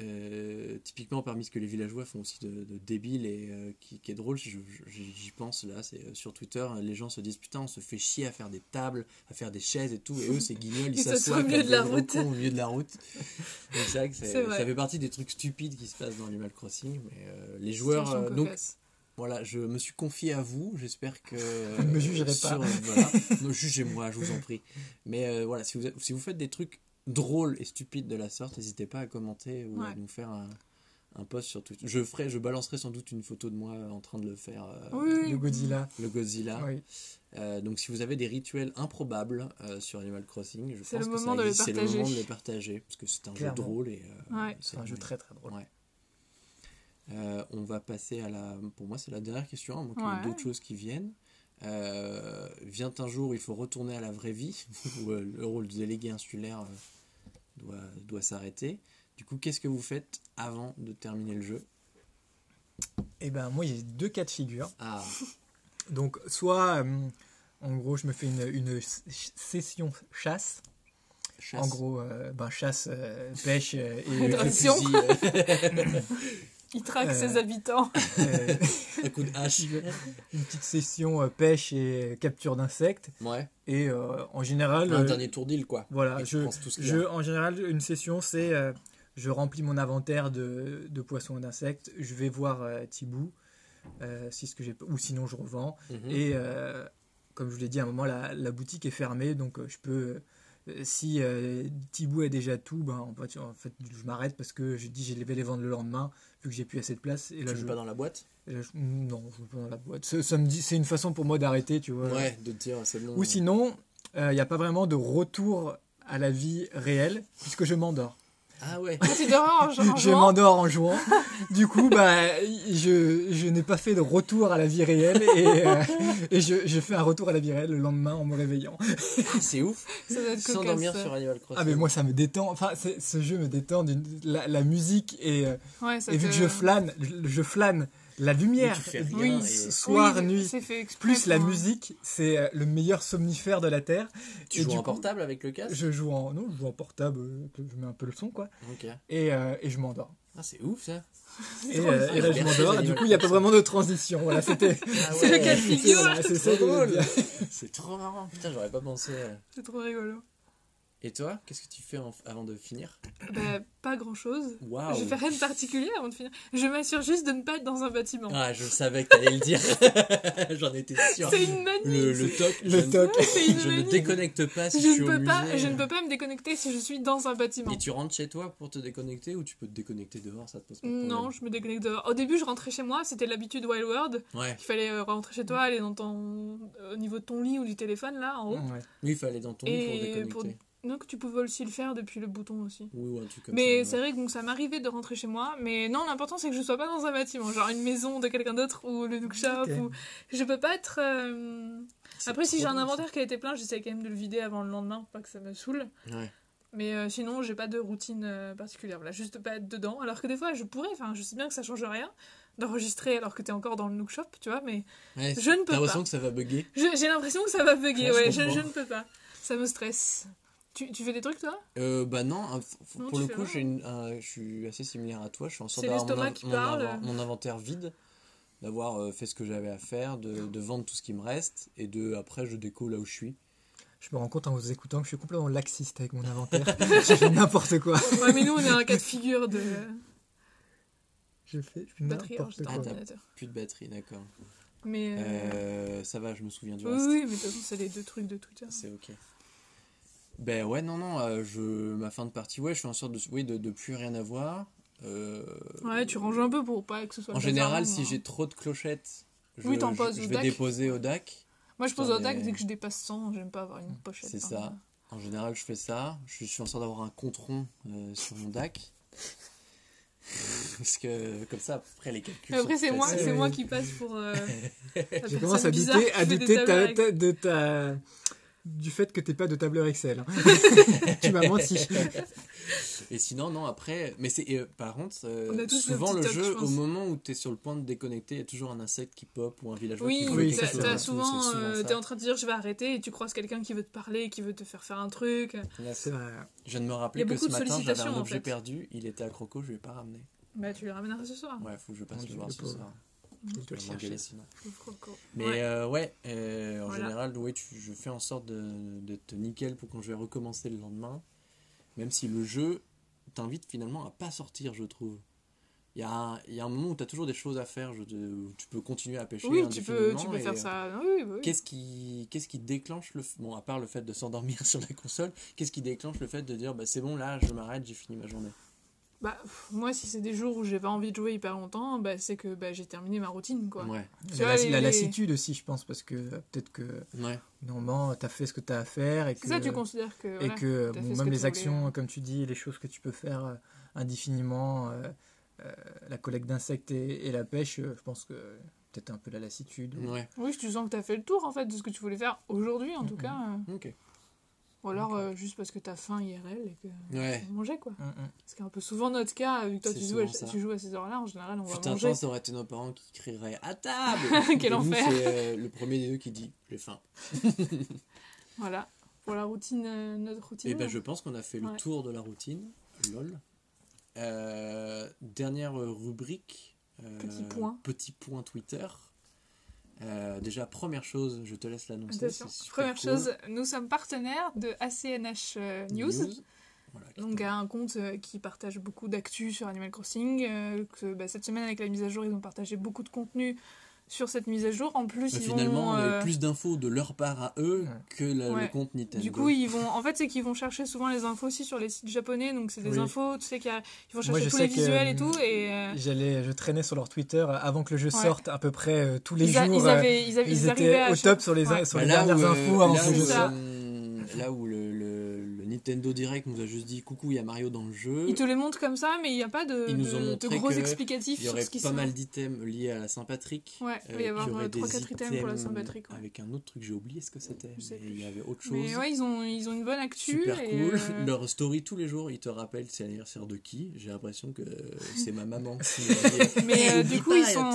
euh, typiquement, parmi ce que les villageois font aussi de, de débile et euh, qui, qui est drôle, j'y pense là, c'est euh, sur Twitter, les gens se disent putain, on se fait chier à faire des tables, à faire des chaises et tout, et eux, c'est guignol, ils s'assoient au milieu de la route. au milieu de la route. [LAUGHS] Ça fait partie des trucs stupides qui se passent dans Animal Crossing, mais euh, les joueurs. donc. Voilà, je me suis confié à vous. J'espère que. [LAUGHS] Ne me jugerez pas. voilà. Jugez-moi, je vous en prie. Mais euh, voilà, si vous, si vous faites des trucs drôles et stupides de la sorte, n'hésitez pas à commenter ou à nous faire un, un post sur Twitter. Je ferai, je balancerai sans doute une photo de moi en train de le faire. euh, Oui. Le Godzilla. Le Godzilla. Oui. Euh, donc si vous avez des rituels improbables euh, sur Animal Crossing, je C'est pense le que moment ça de les existe. C'est le partager. moment de les partager parce que c'est un Clairement. jeu drôle et euh, Ouais. C'est un jeu très très drôle. Ouais. Euh, on va passer à la. Pour moi, c'est la dernière question, à moins qu'il y ait d'autres choses qui viennent. Euh, vient un jour où il faut retourner à la vraie vie, [LAUGHS] où euh, le rôle de délégué insulaire euh, doit, doit s'arrêter. Du coup, qu'est-ce que vous faites avant de terminer le jeu? Et ben moi, il y a deux cas de figure. Ah, [LAUGHS] Donc, soit, euh, en gros, je me fais une, session chasse. chasse. En gros, euh, ben, chasse, euh, pêche euh, et [LAUGHS] fusil, euh, Il traque Euh, ses habitants. euh, un coup de hache. une petite session euh, pêche et capture d'insectes. Ouais, Et euh, en général, un euh, dernier tour d'île, quoi. voilà, Et je, tout ce qu'il y je, a. en général, une session, c'est euh, je remplis mon inventaire de, de poissons et d'insectes. Je vais voir euh, Thibou, euh, si ce que j'ai, ou sinon je revends. Mhm. Et euh, comme je vous l'ai dit, à un moment, la, la boutique est fermée, donc euh, je peux. Euh, si euh, Thibou a déjà tout, ben, en fait, en fait, je m'arrête parce que je dis je vais les vendre le lendemain, vu que j'ai plus assez de place. Et là, tu je, joues pas dans la boîte? Et là, je- non, je joue pas dans la boîte. Ça, ça me dit, c'est une façon pour moi d'arrêter, tu vois. Ouais, de te dire c'est bon. Ou sinon, il n'y a pas vraiment de retour à la vie réelle, puisque je m'endors. Ah ouais. Ah, tu dors en, en Je m'endors en jouant. du coup, bah, je, je n'ai pas fait de retour à la vie réelle et, euh, et je, je fais un retour à la vie réelle le lendemain en me réveillant. c'est ouf. Ça doit être S'endormir sur Animal Crossing. Ah, mais moi, ça me détend. Enfin, ce jeu me détend. La, la musique et, euh, Ouais, ça et vu te- que je flâne, je, je flâne la lumière, oui, et- soir, Oui, nuit, fait plus la pour- musique, c'est euh, le meilleur somnifère de la Terre. Tu Et joues en coup, portable avec le casque? Je joue en, non, je joue en portable, euh, je mets un peu le son, quoi. Et, euh, et je m'endors. Ah, c'est ouf ça. Et, euh, et là, je m'endors. Du coup, il n'y a pas vraiment de transition. Voilà, c'était. C'est le cas de figure. c'est trop drôle. C'est trop marrant. Putain, j'aurais pas pensé. euh. C'est trop rigolo. Et toi, qu'est-ce que tu fais en- avant de finir Bah, pas grand chose. Waouh. Je fais rien de particulier avant de finir. Je m'assure juste de ne pas être dans un bâtiment. Ah, je savais que t'allais le dire. [LAUGHS] J'en étais sûr. c'est une manie. Le, le toc. Le je, ne- toc. Je ne déconnecte pas si je, je, suis ne au peux pas, musée. je ne peux pas me déconnecter si je suis dans un bâtiment. Et tu rentres chez toi pour te déconnecter ou tu peux te déconnecter dehors, ça te pose pas de problème Non, je me déconnecte dehors. Au début, je rentrais chez moi, c'était l'habitude Wild World. Ouais. Il fallait euh, rentrer chez toi, aller dans ton... au niveau de ton lit ou du téléphone, là, en haut. Ouais. Oui, il fallait dans ton lit pour déconnecter. pour- Donc, tu pouvais aussi le faire depuis le bouton aussi. Oui, ou un truc comme mais ça. c'est ouais. vrai que donc, ça m'arrivait de rentrer chez moi. Mais non, l'important, c'est que je sois pas dans un bâtiment. Genre une maison de quelqu'un d'autre ou le Nook Shop. Ok. Ou... Je peux pas être... euh, C'est Après, si j'ai un inventaire qui a été plein, j'essaie quand même de le vider avant le lendemain pour pas que ça me saoule. Ouais. Mais euh, sinon, j'ai pas de routine euh, particulière. Voilà, juste pas être dedans. Alors que des fois, je pourrais, enfin, je sais bien que ça change rien d'enregistrer alors que t'es encore dans le Nook Shop, tu vois, mais Ouais, je ne peux T'as l'impression pas. que ça va bugger J'ai l'impression que ça va bugger, Ouais, ouais, je ne peux pas. Ça me stresse. Tu, tu fais des trucs, toi? Euh, Bah non, hein, Non, pour le coup, j'ai un- je suis assez similaire à toi. Je suis en sorte d'avoir mon, mon inventaire vide, d'avoir euh, fait ce que j'avais à faire, de, de vendre tout ce qui me reste, et de après je déco là où je suis. Je me rends compte en vous écoutant que je suis complètement laxiste avec mon inventaire. [LAUGHS] je fais n'importe quoi. Ouais, mais nous, on est un cas de figure de Je fais batterie n'importe quoi. ordinateur. Plus de batterie, d'accord. Mais. euh, Euh, ça va, je me souviens du Oui, reste. oui, mais de toute façon, c'est les deux trucs de Twitter. C'est ok. Ben ouais, non, non, euh, je, ma fin de partie, ouais, je fais en sorte de, oui, de, de plus rien avoir. Euh, Ouais, tu ranges un peu pour pas que ce soit. En général, si j'ai trop de clochettes, je, Oui, t'en je- poses je au vais DAC. déposer au DAC. Moi, je pose au DAC mais- dès que je dépasse 100, j'aime pas avoir une pochette. C'est ça. là. En général, je fais ça. Je suis en sorte d'avoir un contron euh, sur mon DAC. Parce que comme ça, après les calculs. Après, sont c'est moi, c'est moi qui passe pour. euh, [LAUGHS] la Je personne commence à douter, à douter de ta- du fait que t'es pas de tableur Excel. hein. [LAUGHS] tu m'as menti. Et sinon, non, après. Mais c'est euh, par contre, euh, souvent le jeu, je au moment où tu es sur le point de déconnecter, il y a toujours un insecte qui pop ou un villageois Oui, qui oui, t'as- t'as souvent, euh, t'es en train de dire je vais arrêter et tu croises quelqu'un qui veut te parler, qui veut te faire faire un truc. C'est vrai. Je de me Il y rappeler a que beaucoup ce de matin, j'avais sollicitations, un en objet fait. perdu, il était à croco, je ne l'ai pas ramené. Bah, tu le ramèneras ce soir. Ouais, faut que je passe le voir ce soir. Le chercher. Pauvre coco. Mais Ouais. euh, ouais, euh, en Voilà. général, ouais, tu- je fais en sorte de- d'être nickel pour quand je vais recommencer le lendemain. Même si le jeu t'invite finalement à pas sortir, je trouve. il y, a un, il y a un moment où tu as toujours des choses à faire, je te- où tu peux continuer à pêcher. Oui, tu peux, tu peux faire euh, ça. Oui, oui, oui. Qu'est-ce qui, qu'est-ce qui déclenche le. Bon, à part le fait de s'endormir [LAUGHS] sur la console, qu'est-ce qui déclenche le fait de dire bah, c'est bon, là, je m'arrête, j'ai fini ma journée Bah, pff, moi, si c'est des jours où j'ai pas envie de jouer hyper longtemps, bah, c'est que bah, j'ai terminé ma routine, quoi. Ouais. Tu La, vois, les- la les- lassitude aussi, je pense, parce que euh, peut-être que Ouais. normalement, tu as fait ce que tu as à faire et que, C'est ça, tu considères que. et voilà, que t'as bon, fait ce même que les tu actions, voulais. comme tu dis, les choses que tu peux faire euh, indéfiniment, euh, euh, la collecte d'insectes et, et la pêche, euh, je pense que peut-être un peu la lassitude. ou- Ouais. Oui, tu sens que t'as fait le tour, en fait, de ce que tu voulais faire aujourd'hui, en tout cas. Ok. Ou alors, euh, juste parce que t'as faim IRL et que Ouais. tu manger, quoi. Mm, mm. Un peu souvent notre cas, vu que toi, tu joues, à, tu joues à ces heures-là, en général, on va Putain, manger. ça aurait été nos parents qui crieraient à table [LAUGHS] Quel Et enfer. C'est euh, le premier des deux qui dit j'ai faim. [LAUGHS] Voilà, pour la routine, euh, notre routine. Et ben je pense qu'on a fait le Ouais. tour de la routine. Lol. Euh, dernière rubrique. euh, Petit point. Petit point Twitter. Euh, déjà, première chose, je te laisse l'annoncer. Première cool. chose, nous sommes partenaires de ACNH euh, News. Voilà, Donc un- un compte euh, qui partage beaucoup d'actu sur Animal Crossing. euh, que, bah, cette semaine avec la mise à jour, ils ont partagé beaucoup de contenu sur cette mise à jour. En plus, Bah, ils finalement, vont, on a euh, eu plus d'infos de leur part à eux Ouais. que la- le compte Nintendo. du coup, ils vont. En fait, c'est qu'ils vont chercher souvent les infos aussi sur les sites japonais. Donc c'est des Oui. infos, tu sais qu'ils vont Moi, chercher je tous les visuels euh, et tout. Et euh, J'allais, je traînais sur leur Twitter avant que le jeu Ouais. sorte à peu près euh, tous les ils, a- jours. ils euh, avaient, ils, avaient- ils étaient au top sur les, Ouais. sur Bah, les là, où, dernières euh, infos avant que le jeu sorte. euh, là où le Nintendo Direct nous a juste dit coucou, il y a Mario dans le jeu. Ils te les montrent comme ça, mais il n'y a pas de, Ils nous ont de, de montré gros explicatifs Il y sur aurait ce pas mal d'items liés à la Saint-Patrick. Ouais, il va y Euh, avoir qu'il y aurait 3-4 des items pour la Saint-Patrick. ouais. Avec un autre truc, j'ai oublié ce que c'était. Il y avait autre chose. Mais ouais, ils ont, ils ont une bonne actu. Super et, cool. euh, [LAUGHS] Leur story tous les jours, ils te rappellent c'est l'anniversaire de qui. J'ai l'impression que c'est ma maman. [LAUGHS] qui Mais euh, du coup, ils sont,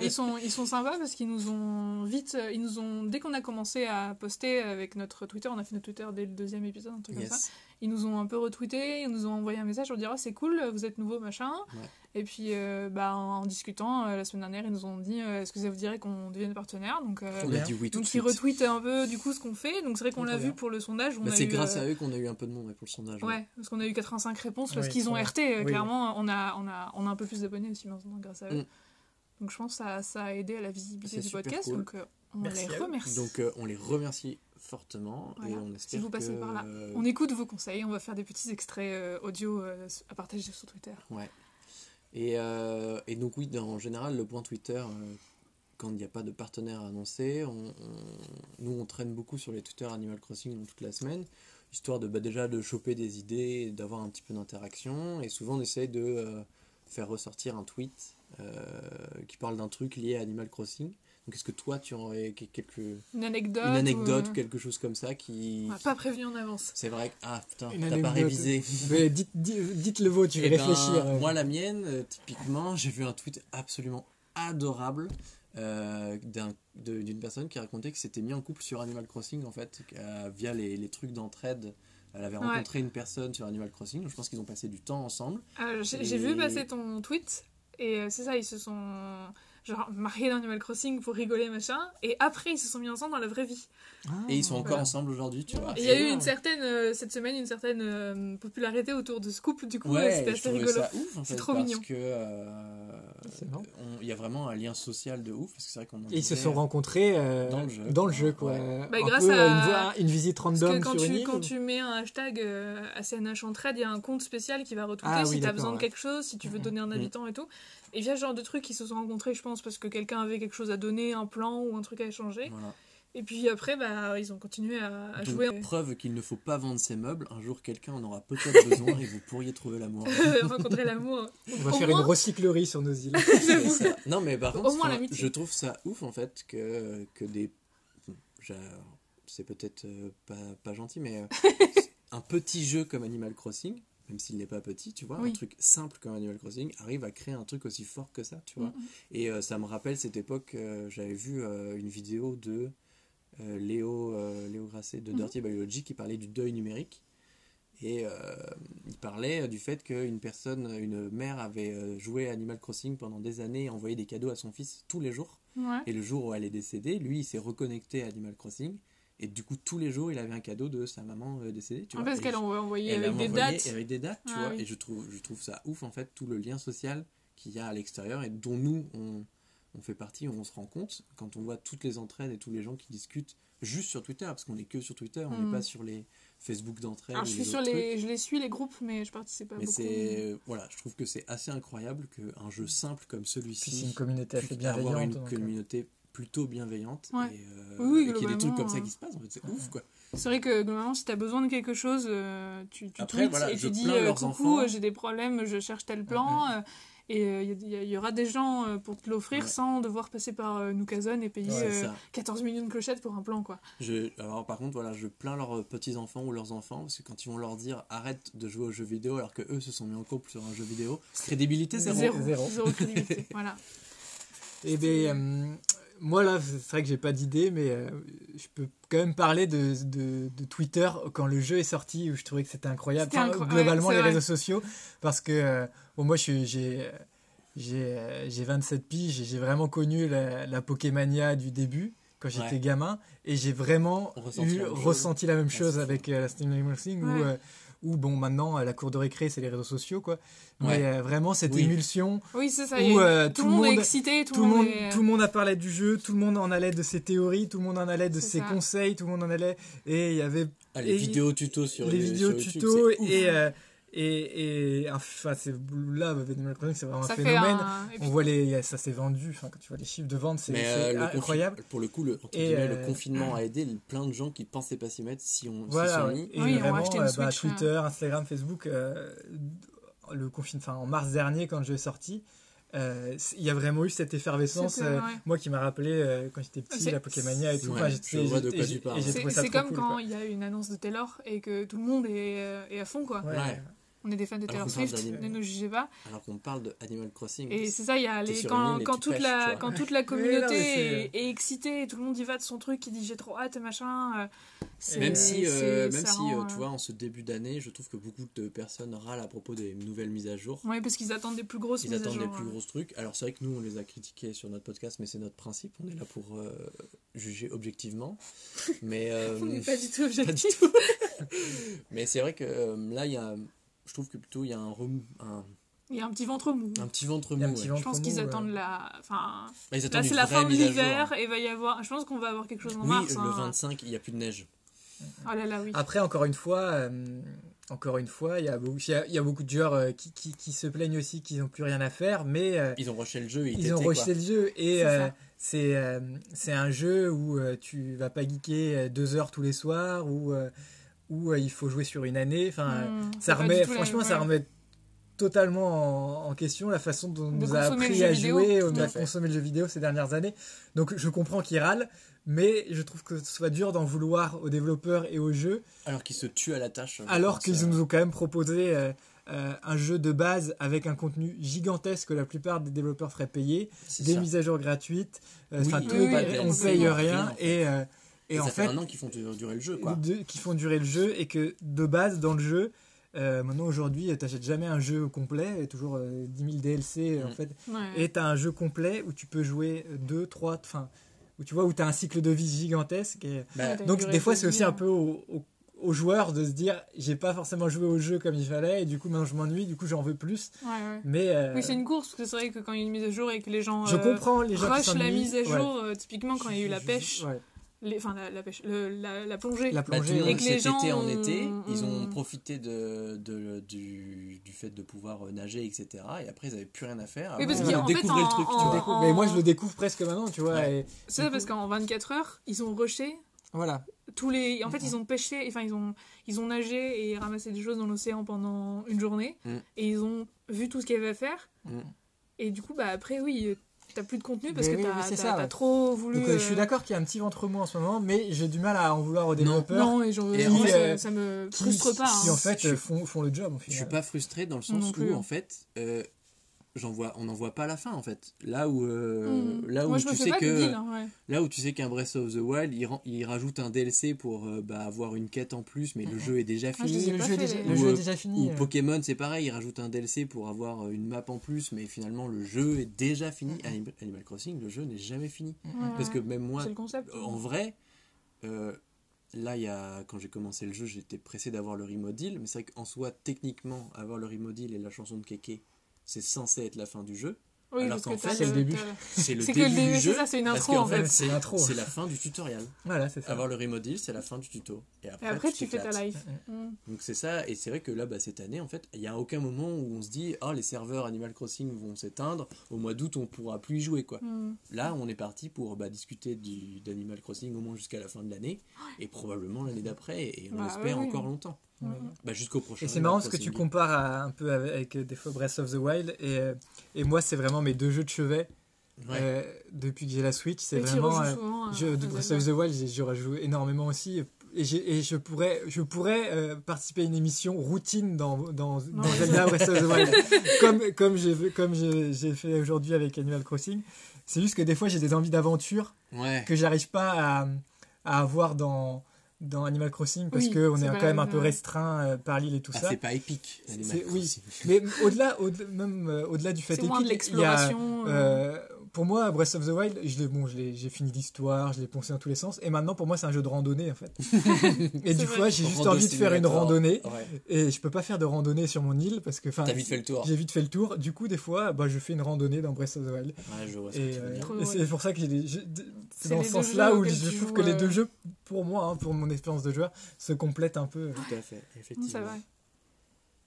ils, sont, ils sont sympas parce qu'ils nous ont vite. Ils nous ont, dès qu'on a commencé à poster avec notre Twitter, on a fait notre Twitter dès le deuxième épisode, un truc comme ça. Ils nous ont un peu retweeté, ils nous ont envoyé un message pour dire oh, c'est cool, vous êtes nouveau, machin. Ouais. Et puis, euh, bah, en discutant, euh, la semaine dernière, ils nous ont dit euh, est-ce que ça vous dirait qu'on devienne partenaire Donc, euh, On a dit oui tout de donc ils suite. retweetent un peu du coup ce qu'on fait. Donc, c'est vrai qu'on l'a vu pour le sondage. on Bah, a c'est grâce euh, à eux qu'on a eu un peu de monde ouais, pour le sondage. ouais. Ouais, parce qu'on a eu 85 réponses parce Oui, qu'ils ont. RT. Oui, Clairement, On, a, on, a, on a un peu plus d'abonnés aussi maintenant grâce à eux. Mm. Donc je pense que ça, ça a aidé à la visibilité du podcast. cool. Donc euh, on Merci les remercie. Donc euh, on les remercie fortement et Voilà. on Si vous passez que, par là, on écoute vos conseils. On va faire des petits extraits euh, audio euh, à partager sur Twitter. Et, euh, et donc oui, en général, le point Twitter, euh, quand il n'y a pas de partenaire annoncé, on, on- nous on traîne beaucoup sur les Twitter Animal Crossing donc, toute la semaine, histoire de bah, déjà de choper des idées, d'avoir un petit peu d'interaction, et souvent on essaye de euh, faire ressortir un tweet qui parle d'un truc lié à Animal Crossing. Donc est-ce que toi tu aurais que- quelque, une Une anecdote. anecdote ou, ou quelque chose comme ça qui... on pas prévenu en avance. C'est vrai que... Ah putain, Une t'as pas anecdote. révisé. Mais dites, dites, dites le vôtre, tu vais Eh ben, réfléchir. moi, la mienne, euh, typiquement, j'ai vu un tweet absolument adorable euh, d'un- de- d'une personne qui racontait que s'était mis en couple sur Animal Crossing, en fait, euh, via les, les trucs d'entraide. Elle avait Ouais. rencontré une personne sur Animal Crossing, donc je pense qu'ils ont passé du temps ensemble. Euh, J'ai Et- j'ai vu passer ton tweet et c'est ça, ils se sont genre mariés dans Animal Crossing pour rigoler machin et après ils se sont mis ensemble dans la vraie vie. Et ils sont encore Voilà. ensemble aujourd'hui, tu vois. Il y a eu une certaine euh, cette semaine une certaine euh, popularité autour de ce couple du coup Ouais, c'était assez rigolo. ça ouf en C'est fait, trop parce mignon. que euh, il y a vraiment un lien social de ouf parce que c'est vrai qu'on ils se sont rencontrés euh, Dans le jeu. dans le jeu, quoi. Ouais. Bah, un grâce peu à- une, voie- une visite Parce random que quand sur une tu, île. quand tu mets un hashtag euh, ACNH Entraide, il y a un compte spécial qui va retweeter Ah si oui, tu as besoin de quelque chose, si tu veux Mhm. donner un Mhm. habitant et tout. Et via ce genre de trucs, ils se sont rencontrés, je pense, parce que quelqu'un avait quelque chose à donner, un plan ou un truc à échanger. Voilà. Et puis après, bah, ils ont continué à, à Donc, jouer. preuve qu'il ne faut pas vendre ses meubles. Un jour, quelqu'un en aura peut-être [LAUGHS] besoin et vous pourriez trouver l'amour. [LAUGHS] rencontrer l'amour. On va Au faire moins- une recyclerie sur nos îles. [LAUGHS] Ça. Non, mais par Au contre, moins je trouve ça ouf en fait que, que des. C'est peut-être euh, pas, pas gentil, mais euh, un petit jeu comme Animal Crossing, même s'il n'est pas petit, tu vois, un truc simple comme Animal Crossing, arrive à créer un truc aussi fort que ça, tu vois. Et euh, ça me rappelle cette époque, euh, j'avais vu euh, une vidéo de Léo, Léo Grasset de Mhm. Dirty Biology qui parlait du deuil numérique. Et il parlait du fait qu'une personne, une mère avait joué à Animal Crossing pendant des années et envoyé des cadeaux à son fils tous les jours. Ouais. Et le jour où elle est décédée, lui, il s'est reconnecté à Animal Crossing. Et du coup, tous les jours, il avait un cadeau de sa maman euh, décédée. Tu En vois. parce qu'elle elle avec des envoyé dates. Avec des dates, tu Ah vois. oui. Et je trouve, je trouve ça ouf, en fait, tout le lien social qu'il y a à l'extérieur et dont nous, on, on fait partie, on se rend compte quand on voit toutes les entraînes et tous les gens qui discutent juste sur Twitter, parce qu'on est que sur Twitter, on n'est Mm. pas sur les Facebook d'entraide. Alors, je suis les sur les, trucs. je les suis les groupes, mais je participe pas Mais beaucoup. c'est voilà, je trouve que c'est assez incroyable qu'un jeu simple comme Puis c'est une celui-ci communauté assez puisse avoir bienveillante. une donc, euh, communauté plutôt bienveillante Ouais. et, euh, Oui, oui, et qu'il y ait des trucs comme ça qui se passent. En fait, c'est ouf quoi. C'est vrai que globalement, si t'as besoin de quelque chose, euh, tu, tu Après, tweets voilà, et tu dis euh, leurs coucou, enfants. euh, j'ai des problèmes, je cherche tel plan. et il y, y aura des gens pour te l'offrir Ouais. sans devoir passer par euh, Nookazon et payer Ouais, C'est euh, ça. 14 millions de clochettes pour un plan. quoi. Je, alors par contre, voilà, je plains leurs petits enfants ou leurs enfants parce que quand ils vont leur dire arrête de jouer aux jeux vidéo alors que eux se sont mis en couple sur un jeu vidéo, crédibilité zéro. Zéro. Zéro. Zéro crédibilité. [LAUGHS] voilà. Eh bien, euh, moi là, c'est vrai que j'ai pas d'idée, mais euh, je peux quand même parler de, de, de Twitter quand le jeu est sorti, où je trouvais que c'était incroyable. Enfin, incro- globalement, ouais, les vrai. réseaux sociaux, parce que euh, bon, moi, j'ai j'ai euh, j'ai 27 piges et j'ai vraiment connu la, la Pokémania du début quand j'étais Ouais. gamin et j'ai vraiment Ressenti eu, la même chose. ressenti la même chose avec euh, la Steam Animal Thing où, Ouais. euh, où, bon maintenant euh, la cour de récré c'est les réseaux sociaux quoi mais Ouais. euh, vraiment cette Oui. émulsion Oui, c'est ça. Où, euh, tout, le monde est excité, tout, tout le monde, est... tout le monde a parlé du jeu, tout le monde en allait de ses théories, tout le monde en allait de ses ça. conseils, tout le monde en allait et il y avait Ah, les Et- vidéos tutos sur les vidéos sur YouTube, tutos et, euh, et et enfin c'est là Animal Crossing c'est vraiment ça un phénomène. un... On voit les ça s'est vendu, enfin quand tu vois les chiffres de vente c'est euh, le confi- incroyable. Pour le coup, le, Et, guillemets, euh, le confinement [CLEARS THROAT] a aidé plein de gens qui pensaient pas s'y mettre si on s'y Voilà, sont ouais. mis. et Oui, on vraiment une euh, bah, Switch, Twitter, Instagram, Facebook euh, le confine enfin en mars dernier quand le jeu est sorti euh, il y a vraiment eu cette effervescence euh, ouais. moi qui m'a rappelé euh, quand j'étais petit la Pokémania et tout Ouais, je C'est comme cool, quand il y a une annonce de Taylor et que tout le monde est, euh, est à fond, quoi. Ouais. On est des fans de Taylor Swift, ne nous jugez pas. Alors qu'on parle de Animal Crossing. Et c'est ça, il y a les, quand, île toute pêches, la, quand toute la [LAUGHS] communauté est, est excitée et tout le monde y va de son truc, qui dit j'ai trop hâte, machin. euh, Même si, euh, même si rend, euh, tu vois, en ce début d'année, je trouve que beaucoup de personnes râlent à propos des nouvelles mises à jour. Ouais, parce qu'ils attendent des plus grosses Ils mises à attendent jour, plus euh. gros trucs. Alors c'est vrai que nous, on les a critiqués sur notre podcast, mais c'est notre principe. On est là pour euh, juger objectivement. [LAUGHS] Mais, euh, On n'est pas du tout [LAUGHS] pas du objectif. tout. mais c'est vrai que euh, là, il y a, je trouve que plutôt il y a un, rem- un, Il y a un petit ventre mou. un petit ventre mou. petit ouais. ventre Je pense qu'ils ouais. attendent la. Enfin, Bah, ils là, c'est la fin de l'hiver et va y avoir. Je pense qu'on va avoir quelque chose en Oui, mars. le hein. 25, il n'y a plus de neige. Oh là là, oui. Après, encore une fois, euh, encore une fois, il y a beaucoup, il y a, il y a beaucoup de joueurs euh, qui, qui, qui se plaignent aussi qu'ils n'ont plus rien à faire, mais euh, Ils ont rushé le jeu et ils ont rejeté le jeu et C'est euh, c'est euh, un jeu où euh, tu vas pas geeker deux heures tous les soirs euh, où euh, il faut jouer sur une année. Enfin, Hmm, ça remet, la- franchement, ça remet totalement en, en question la façon dont on De nous a appris à vidéo. jouer, on à a consommé le jeu vidéo ces dernières années. Donc je comprends qu'ils râlent, mais je trouve que ce soit dur d'en vouloir aux développeurs et aux jeux, Alors qu'ils se tuent à la tâche. alors qu'ils euh, nous ont quand même proposé euh, euh, un jeu de base avec un contenu gigantesque que la plupart des développeurs feraient payer, des ça. mises à jour gratuites, euh, Oui, enfin, oui, tout, oui, on paye rien, rien, en fait. et, euh, et Et en ça fait fait un an qu'ils font durer le jeu, quoi. qui font durer le jeu et que de base dans le jeu euh, maintenant aujourd'hui t'achètes jamais un jeu complet et toujours euh, 10 000 DLC en Mm. fait Ouais. et t'as un jeu complet où tu peux jouer 2, 3 enfin où tu vois où t'as un cycle de vie gigantesque et Bah, donc des de fois c'est aussi un peu au- au- aux joueurs de se dire j'ai pas forcément joué au jeu comme il fallait et du coup maintenant je m'ennuie du coup j'en veux plus Ouais, ouais. mais euh, Oui, c'est une course, parce que c'est vrai que quand il y a une mise à jour et que les gens je euh, comprends les gens rushent la mise à Ouais. jour, euh, typiquement quand il y a eu la Je- pêche, ouais. Les, enfin la, la pêche, le- la, la plongée. la Bah, plongée monde, Et que les cet été gens en été, ont- ils ont profité de, de- du, du fait de pouvoir euh, nager, etc. Et après, ils n'avaient plus rien à faire. Oui, parce Ils qu'en ont découvert le truc, tu vois. Mais moi je le découvre presque maintenant tu vois Ouais. C'est ça parce qu'en 24 heures, ils ont rushé voilà tous les. En fait, ils ont pêché, enfin, ils ont, ils ont nagé et ramassé des choses dans l'océan pendant une journée. Mm. Et ils ont vu tout ce qu'il y avait à faire. Mm. Et du coup, bah, après, oui, t'as plus de contenu parce Mais que oui, t'as trop voulu. donc euh, je suis euh, d'accord qu'il y a un petit ventre mou en ce moment mais j'ai du mal à en vouloir aux développeurs Non, et, j'en- Et en euh, ça me qui, frustre pas. qui hein. en fait Je suis- euh, font, font le job au Je suis pas frustré dans le Non sens où, hein. en fait, euh, vois, on n'en voit pas la fin, en fait. Là où, euh, Mm. là où Moi, je me tu sais que. deal. hein, ouais. Là où tu sais qu'un Breath of the Wild, il, rajoute un DLC pour euh, bah, avoir une quête en plus, mais le jeu est déjà Ah, fini. le jeu, est déjà, le jeu euh, est déjà fini. Ou euh. Pokémon, c'est pareil, il rajoute un DLC pour avoir une map en plus, mais finalement le jeu est déjà fini. Anim- Animal Crossing, le jeu n'est jamais fini. Parce que même moi, c'est le concept. en vrai, euh, là, y a, quand j'ai commencé le jeu, j'étais pressé d'avoir le remote deal, mais c'est vrai qu'en soi, techniquement, avoir le remote deal et la chanson de Keke, c'est censé être la fin du jeu. Oui, Alors parce qu'en fait, c'est le début. [LAUGHS] C'est le C'est que début le début, du c'est jeu. ça, c'est une parce intro, en fait, c'est L'intro. c'est la fin du tutoriel. Voilà, c'est ça. Avoir le remodel, c'est la fin du tuto. Et après, Et après, tu fais ta life. Mm. Donc c'est ça, et c'est vrai que là, bah, cette année, en fait, il n'y a aucun moment où on se dit, oh, les serveurs Animal Crossing vont s'éteindre, au mois d'août, on pourra plus y jouer, quoi. Mm. Là, on est parti pour bah, discuter d'Animal Crossing au moins jusqu'à la fin de l'année, et probablement l'année d'après, et on Bah, espère oui, oui. encore Bah, jusqu'au prochain. Et c'est marrant parce que tu compares à- un peu avec, avec, euh, des fois Breath of the Wild et, euh, et moi c'est vraiment mes deux jeux de chevet Ouais. euh, depuis que j'ai la Switch c'est vraiment euh, souvent je, de Breath of the Wild j'ai- j'aurais joué énormément aussi et, et je pourrais je pourrais euh, participer à une émission routine dans, dans, dans. Zelda Breath of the Wild [LAUGHS] comme comme j'ai comme fait aujourd'hui avec Animal Crossing c'est juste que des fois j'ai des envies d'aventure Ouais. que j'arrive pas à, à avoir dans dans Animal Crossing parce Oui, que on est quand même un peu restreint euh, par l'île et tout Ah, ça c'est pas épique. Animal C'est- oui. Crossing. mais au-delà, au même euh, au-delà du fait épique, il y a, euh, euh, pour moi, Breath of the Wild, je bon, j'ai fini l'histoire, je l'ai poncé dans tous les sens, et maintenant pour moi c'est un jeu de randonnée en fait. [LAUGHS] et du coup, j'ai juste envie de faire une randonnée, Ouais. et je peux pas faire de randonnée sur mon île parce que, enfin, T'as vite fait le tour. j'ai vite fait le tour. Du coup, des fois, bah, je fais une randonnée dans Breath of the Wild, Ouais, je vois ce que et, tu veux euh, et c'est pour ça que j'ai c'est dans ce sens-là où je trouve joues, que les euh, deux jeux, pour moi, hein, pour mon expérience de joueur, se complètent un peu. Tout à fait, effectivement.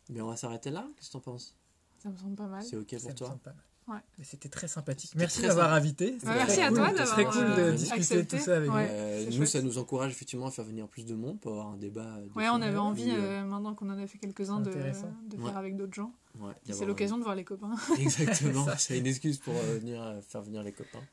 Mais on va s'arrêter là Qu'est-ce que t'en penses? Ça me semble pas mal. C'est ok Ça pour me toi? semble pas mal. Ouais. Mais c'était très sympathique. Merci d'avoir invité. Très merci à cool. toi d'avoir très cool de euh, discuter accepté. tout ça avec Ouais. Euh, nous, chouette. ça nous encourage effectivement à faire venir plus de monde pour avoir un débat. Ouais, on avait envie, euh, euh, maintenant qu'on en a fait quelques-uns, de, de Ouais. faire avec d'autres gens. ouais, C'est l'occasion de voir les copains. Exactement, [LAUGHS] c'est une excuse pour euh, venir euh, faire venir les copains.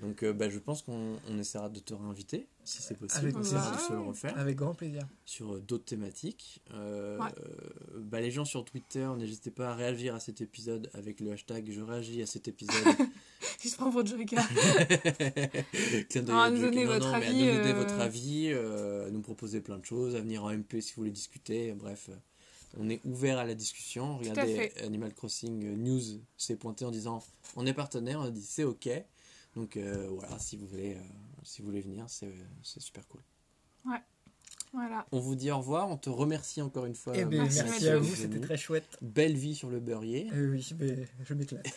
Donc euh, bah, je pense qu'on on essaiera de te réinviter, si c'est possible, Avec on essaiera de se le refaire, Avec grand plaisir. sur euh, d'autres thématiques. Euh, Ouais. euh, bah, les gens sur Twitter, n'hésitez pas à réagir à cet épisode avec le hashtag je réagis à cet épisode. Juste prends votre Joker. [LAUGHS] Clin d'œil Non, à à nous donner Non, votre à avis, nous donner euh, votre avis, euh, à nous proposer plein de choses, à venir en MP si vous voulez discuter, bref. euh, On est ouvert à la discussion. à Regardez. Animal Crossing euh, News s'est pointé en disant on est partenaire, on a dit c'est ok. Donc euh, voilà, si vous voulez, euh, si vous voulez venir, c'est super cool. Ouais. Voilà. On vous dit au revoir, on te remercie encore une fois. Eh merci, à vous, c'était très chouette. Belle vie sur le beurrier. Eh oui, mais je m'éclate. [LAUGHS]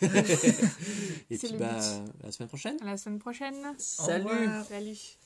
Et puis bah, à la semaine prochaine. À la semaine prochaine. Salut. Salut.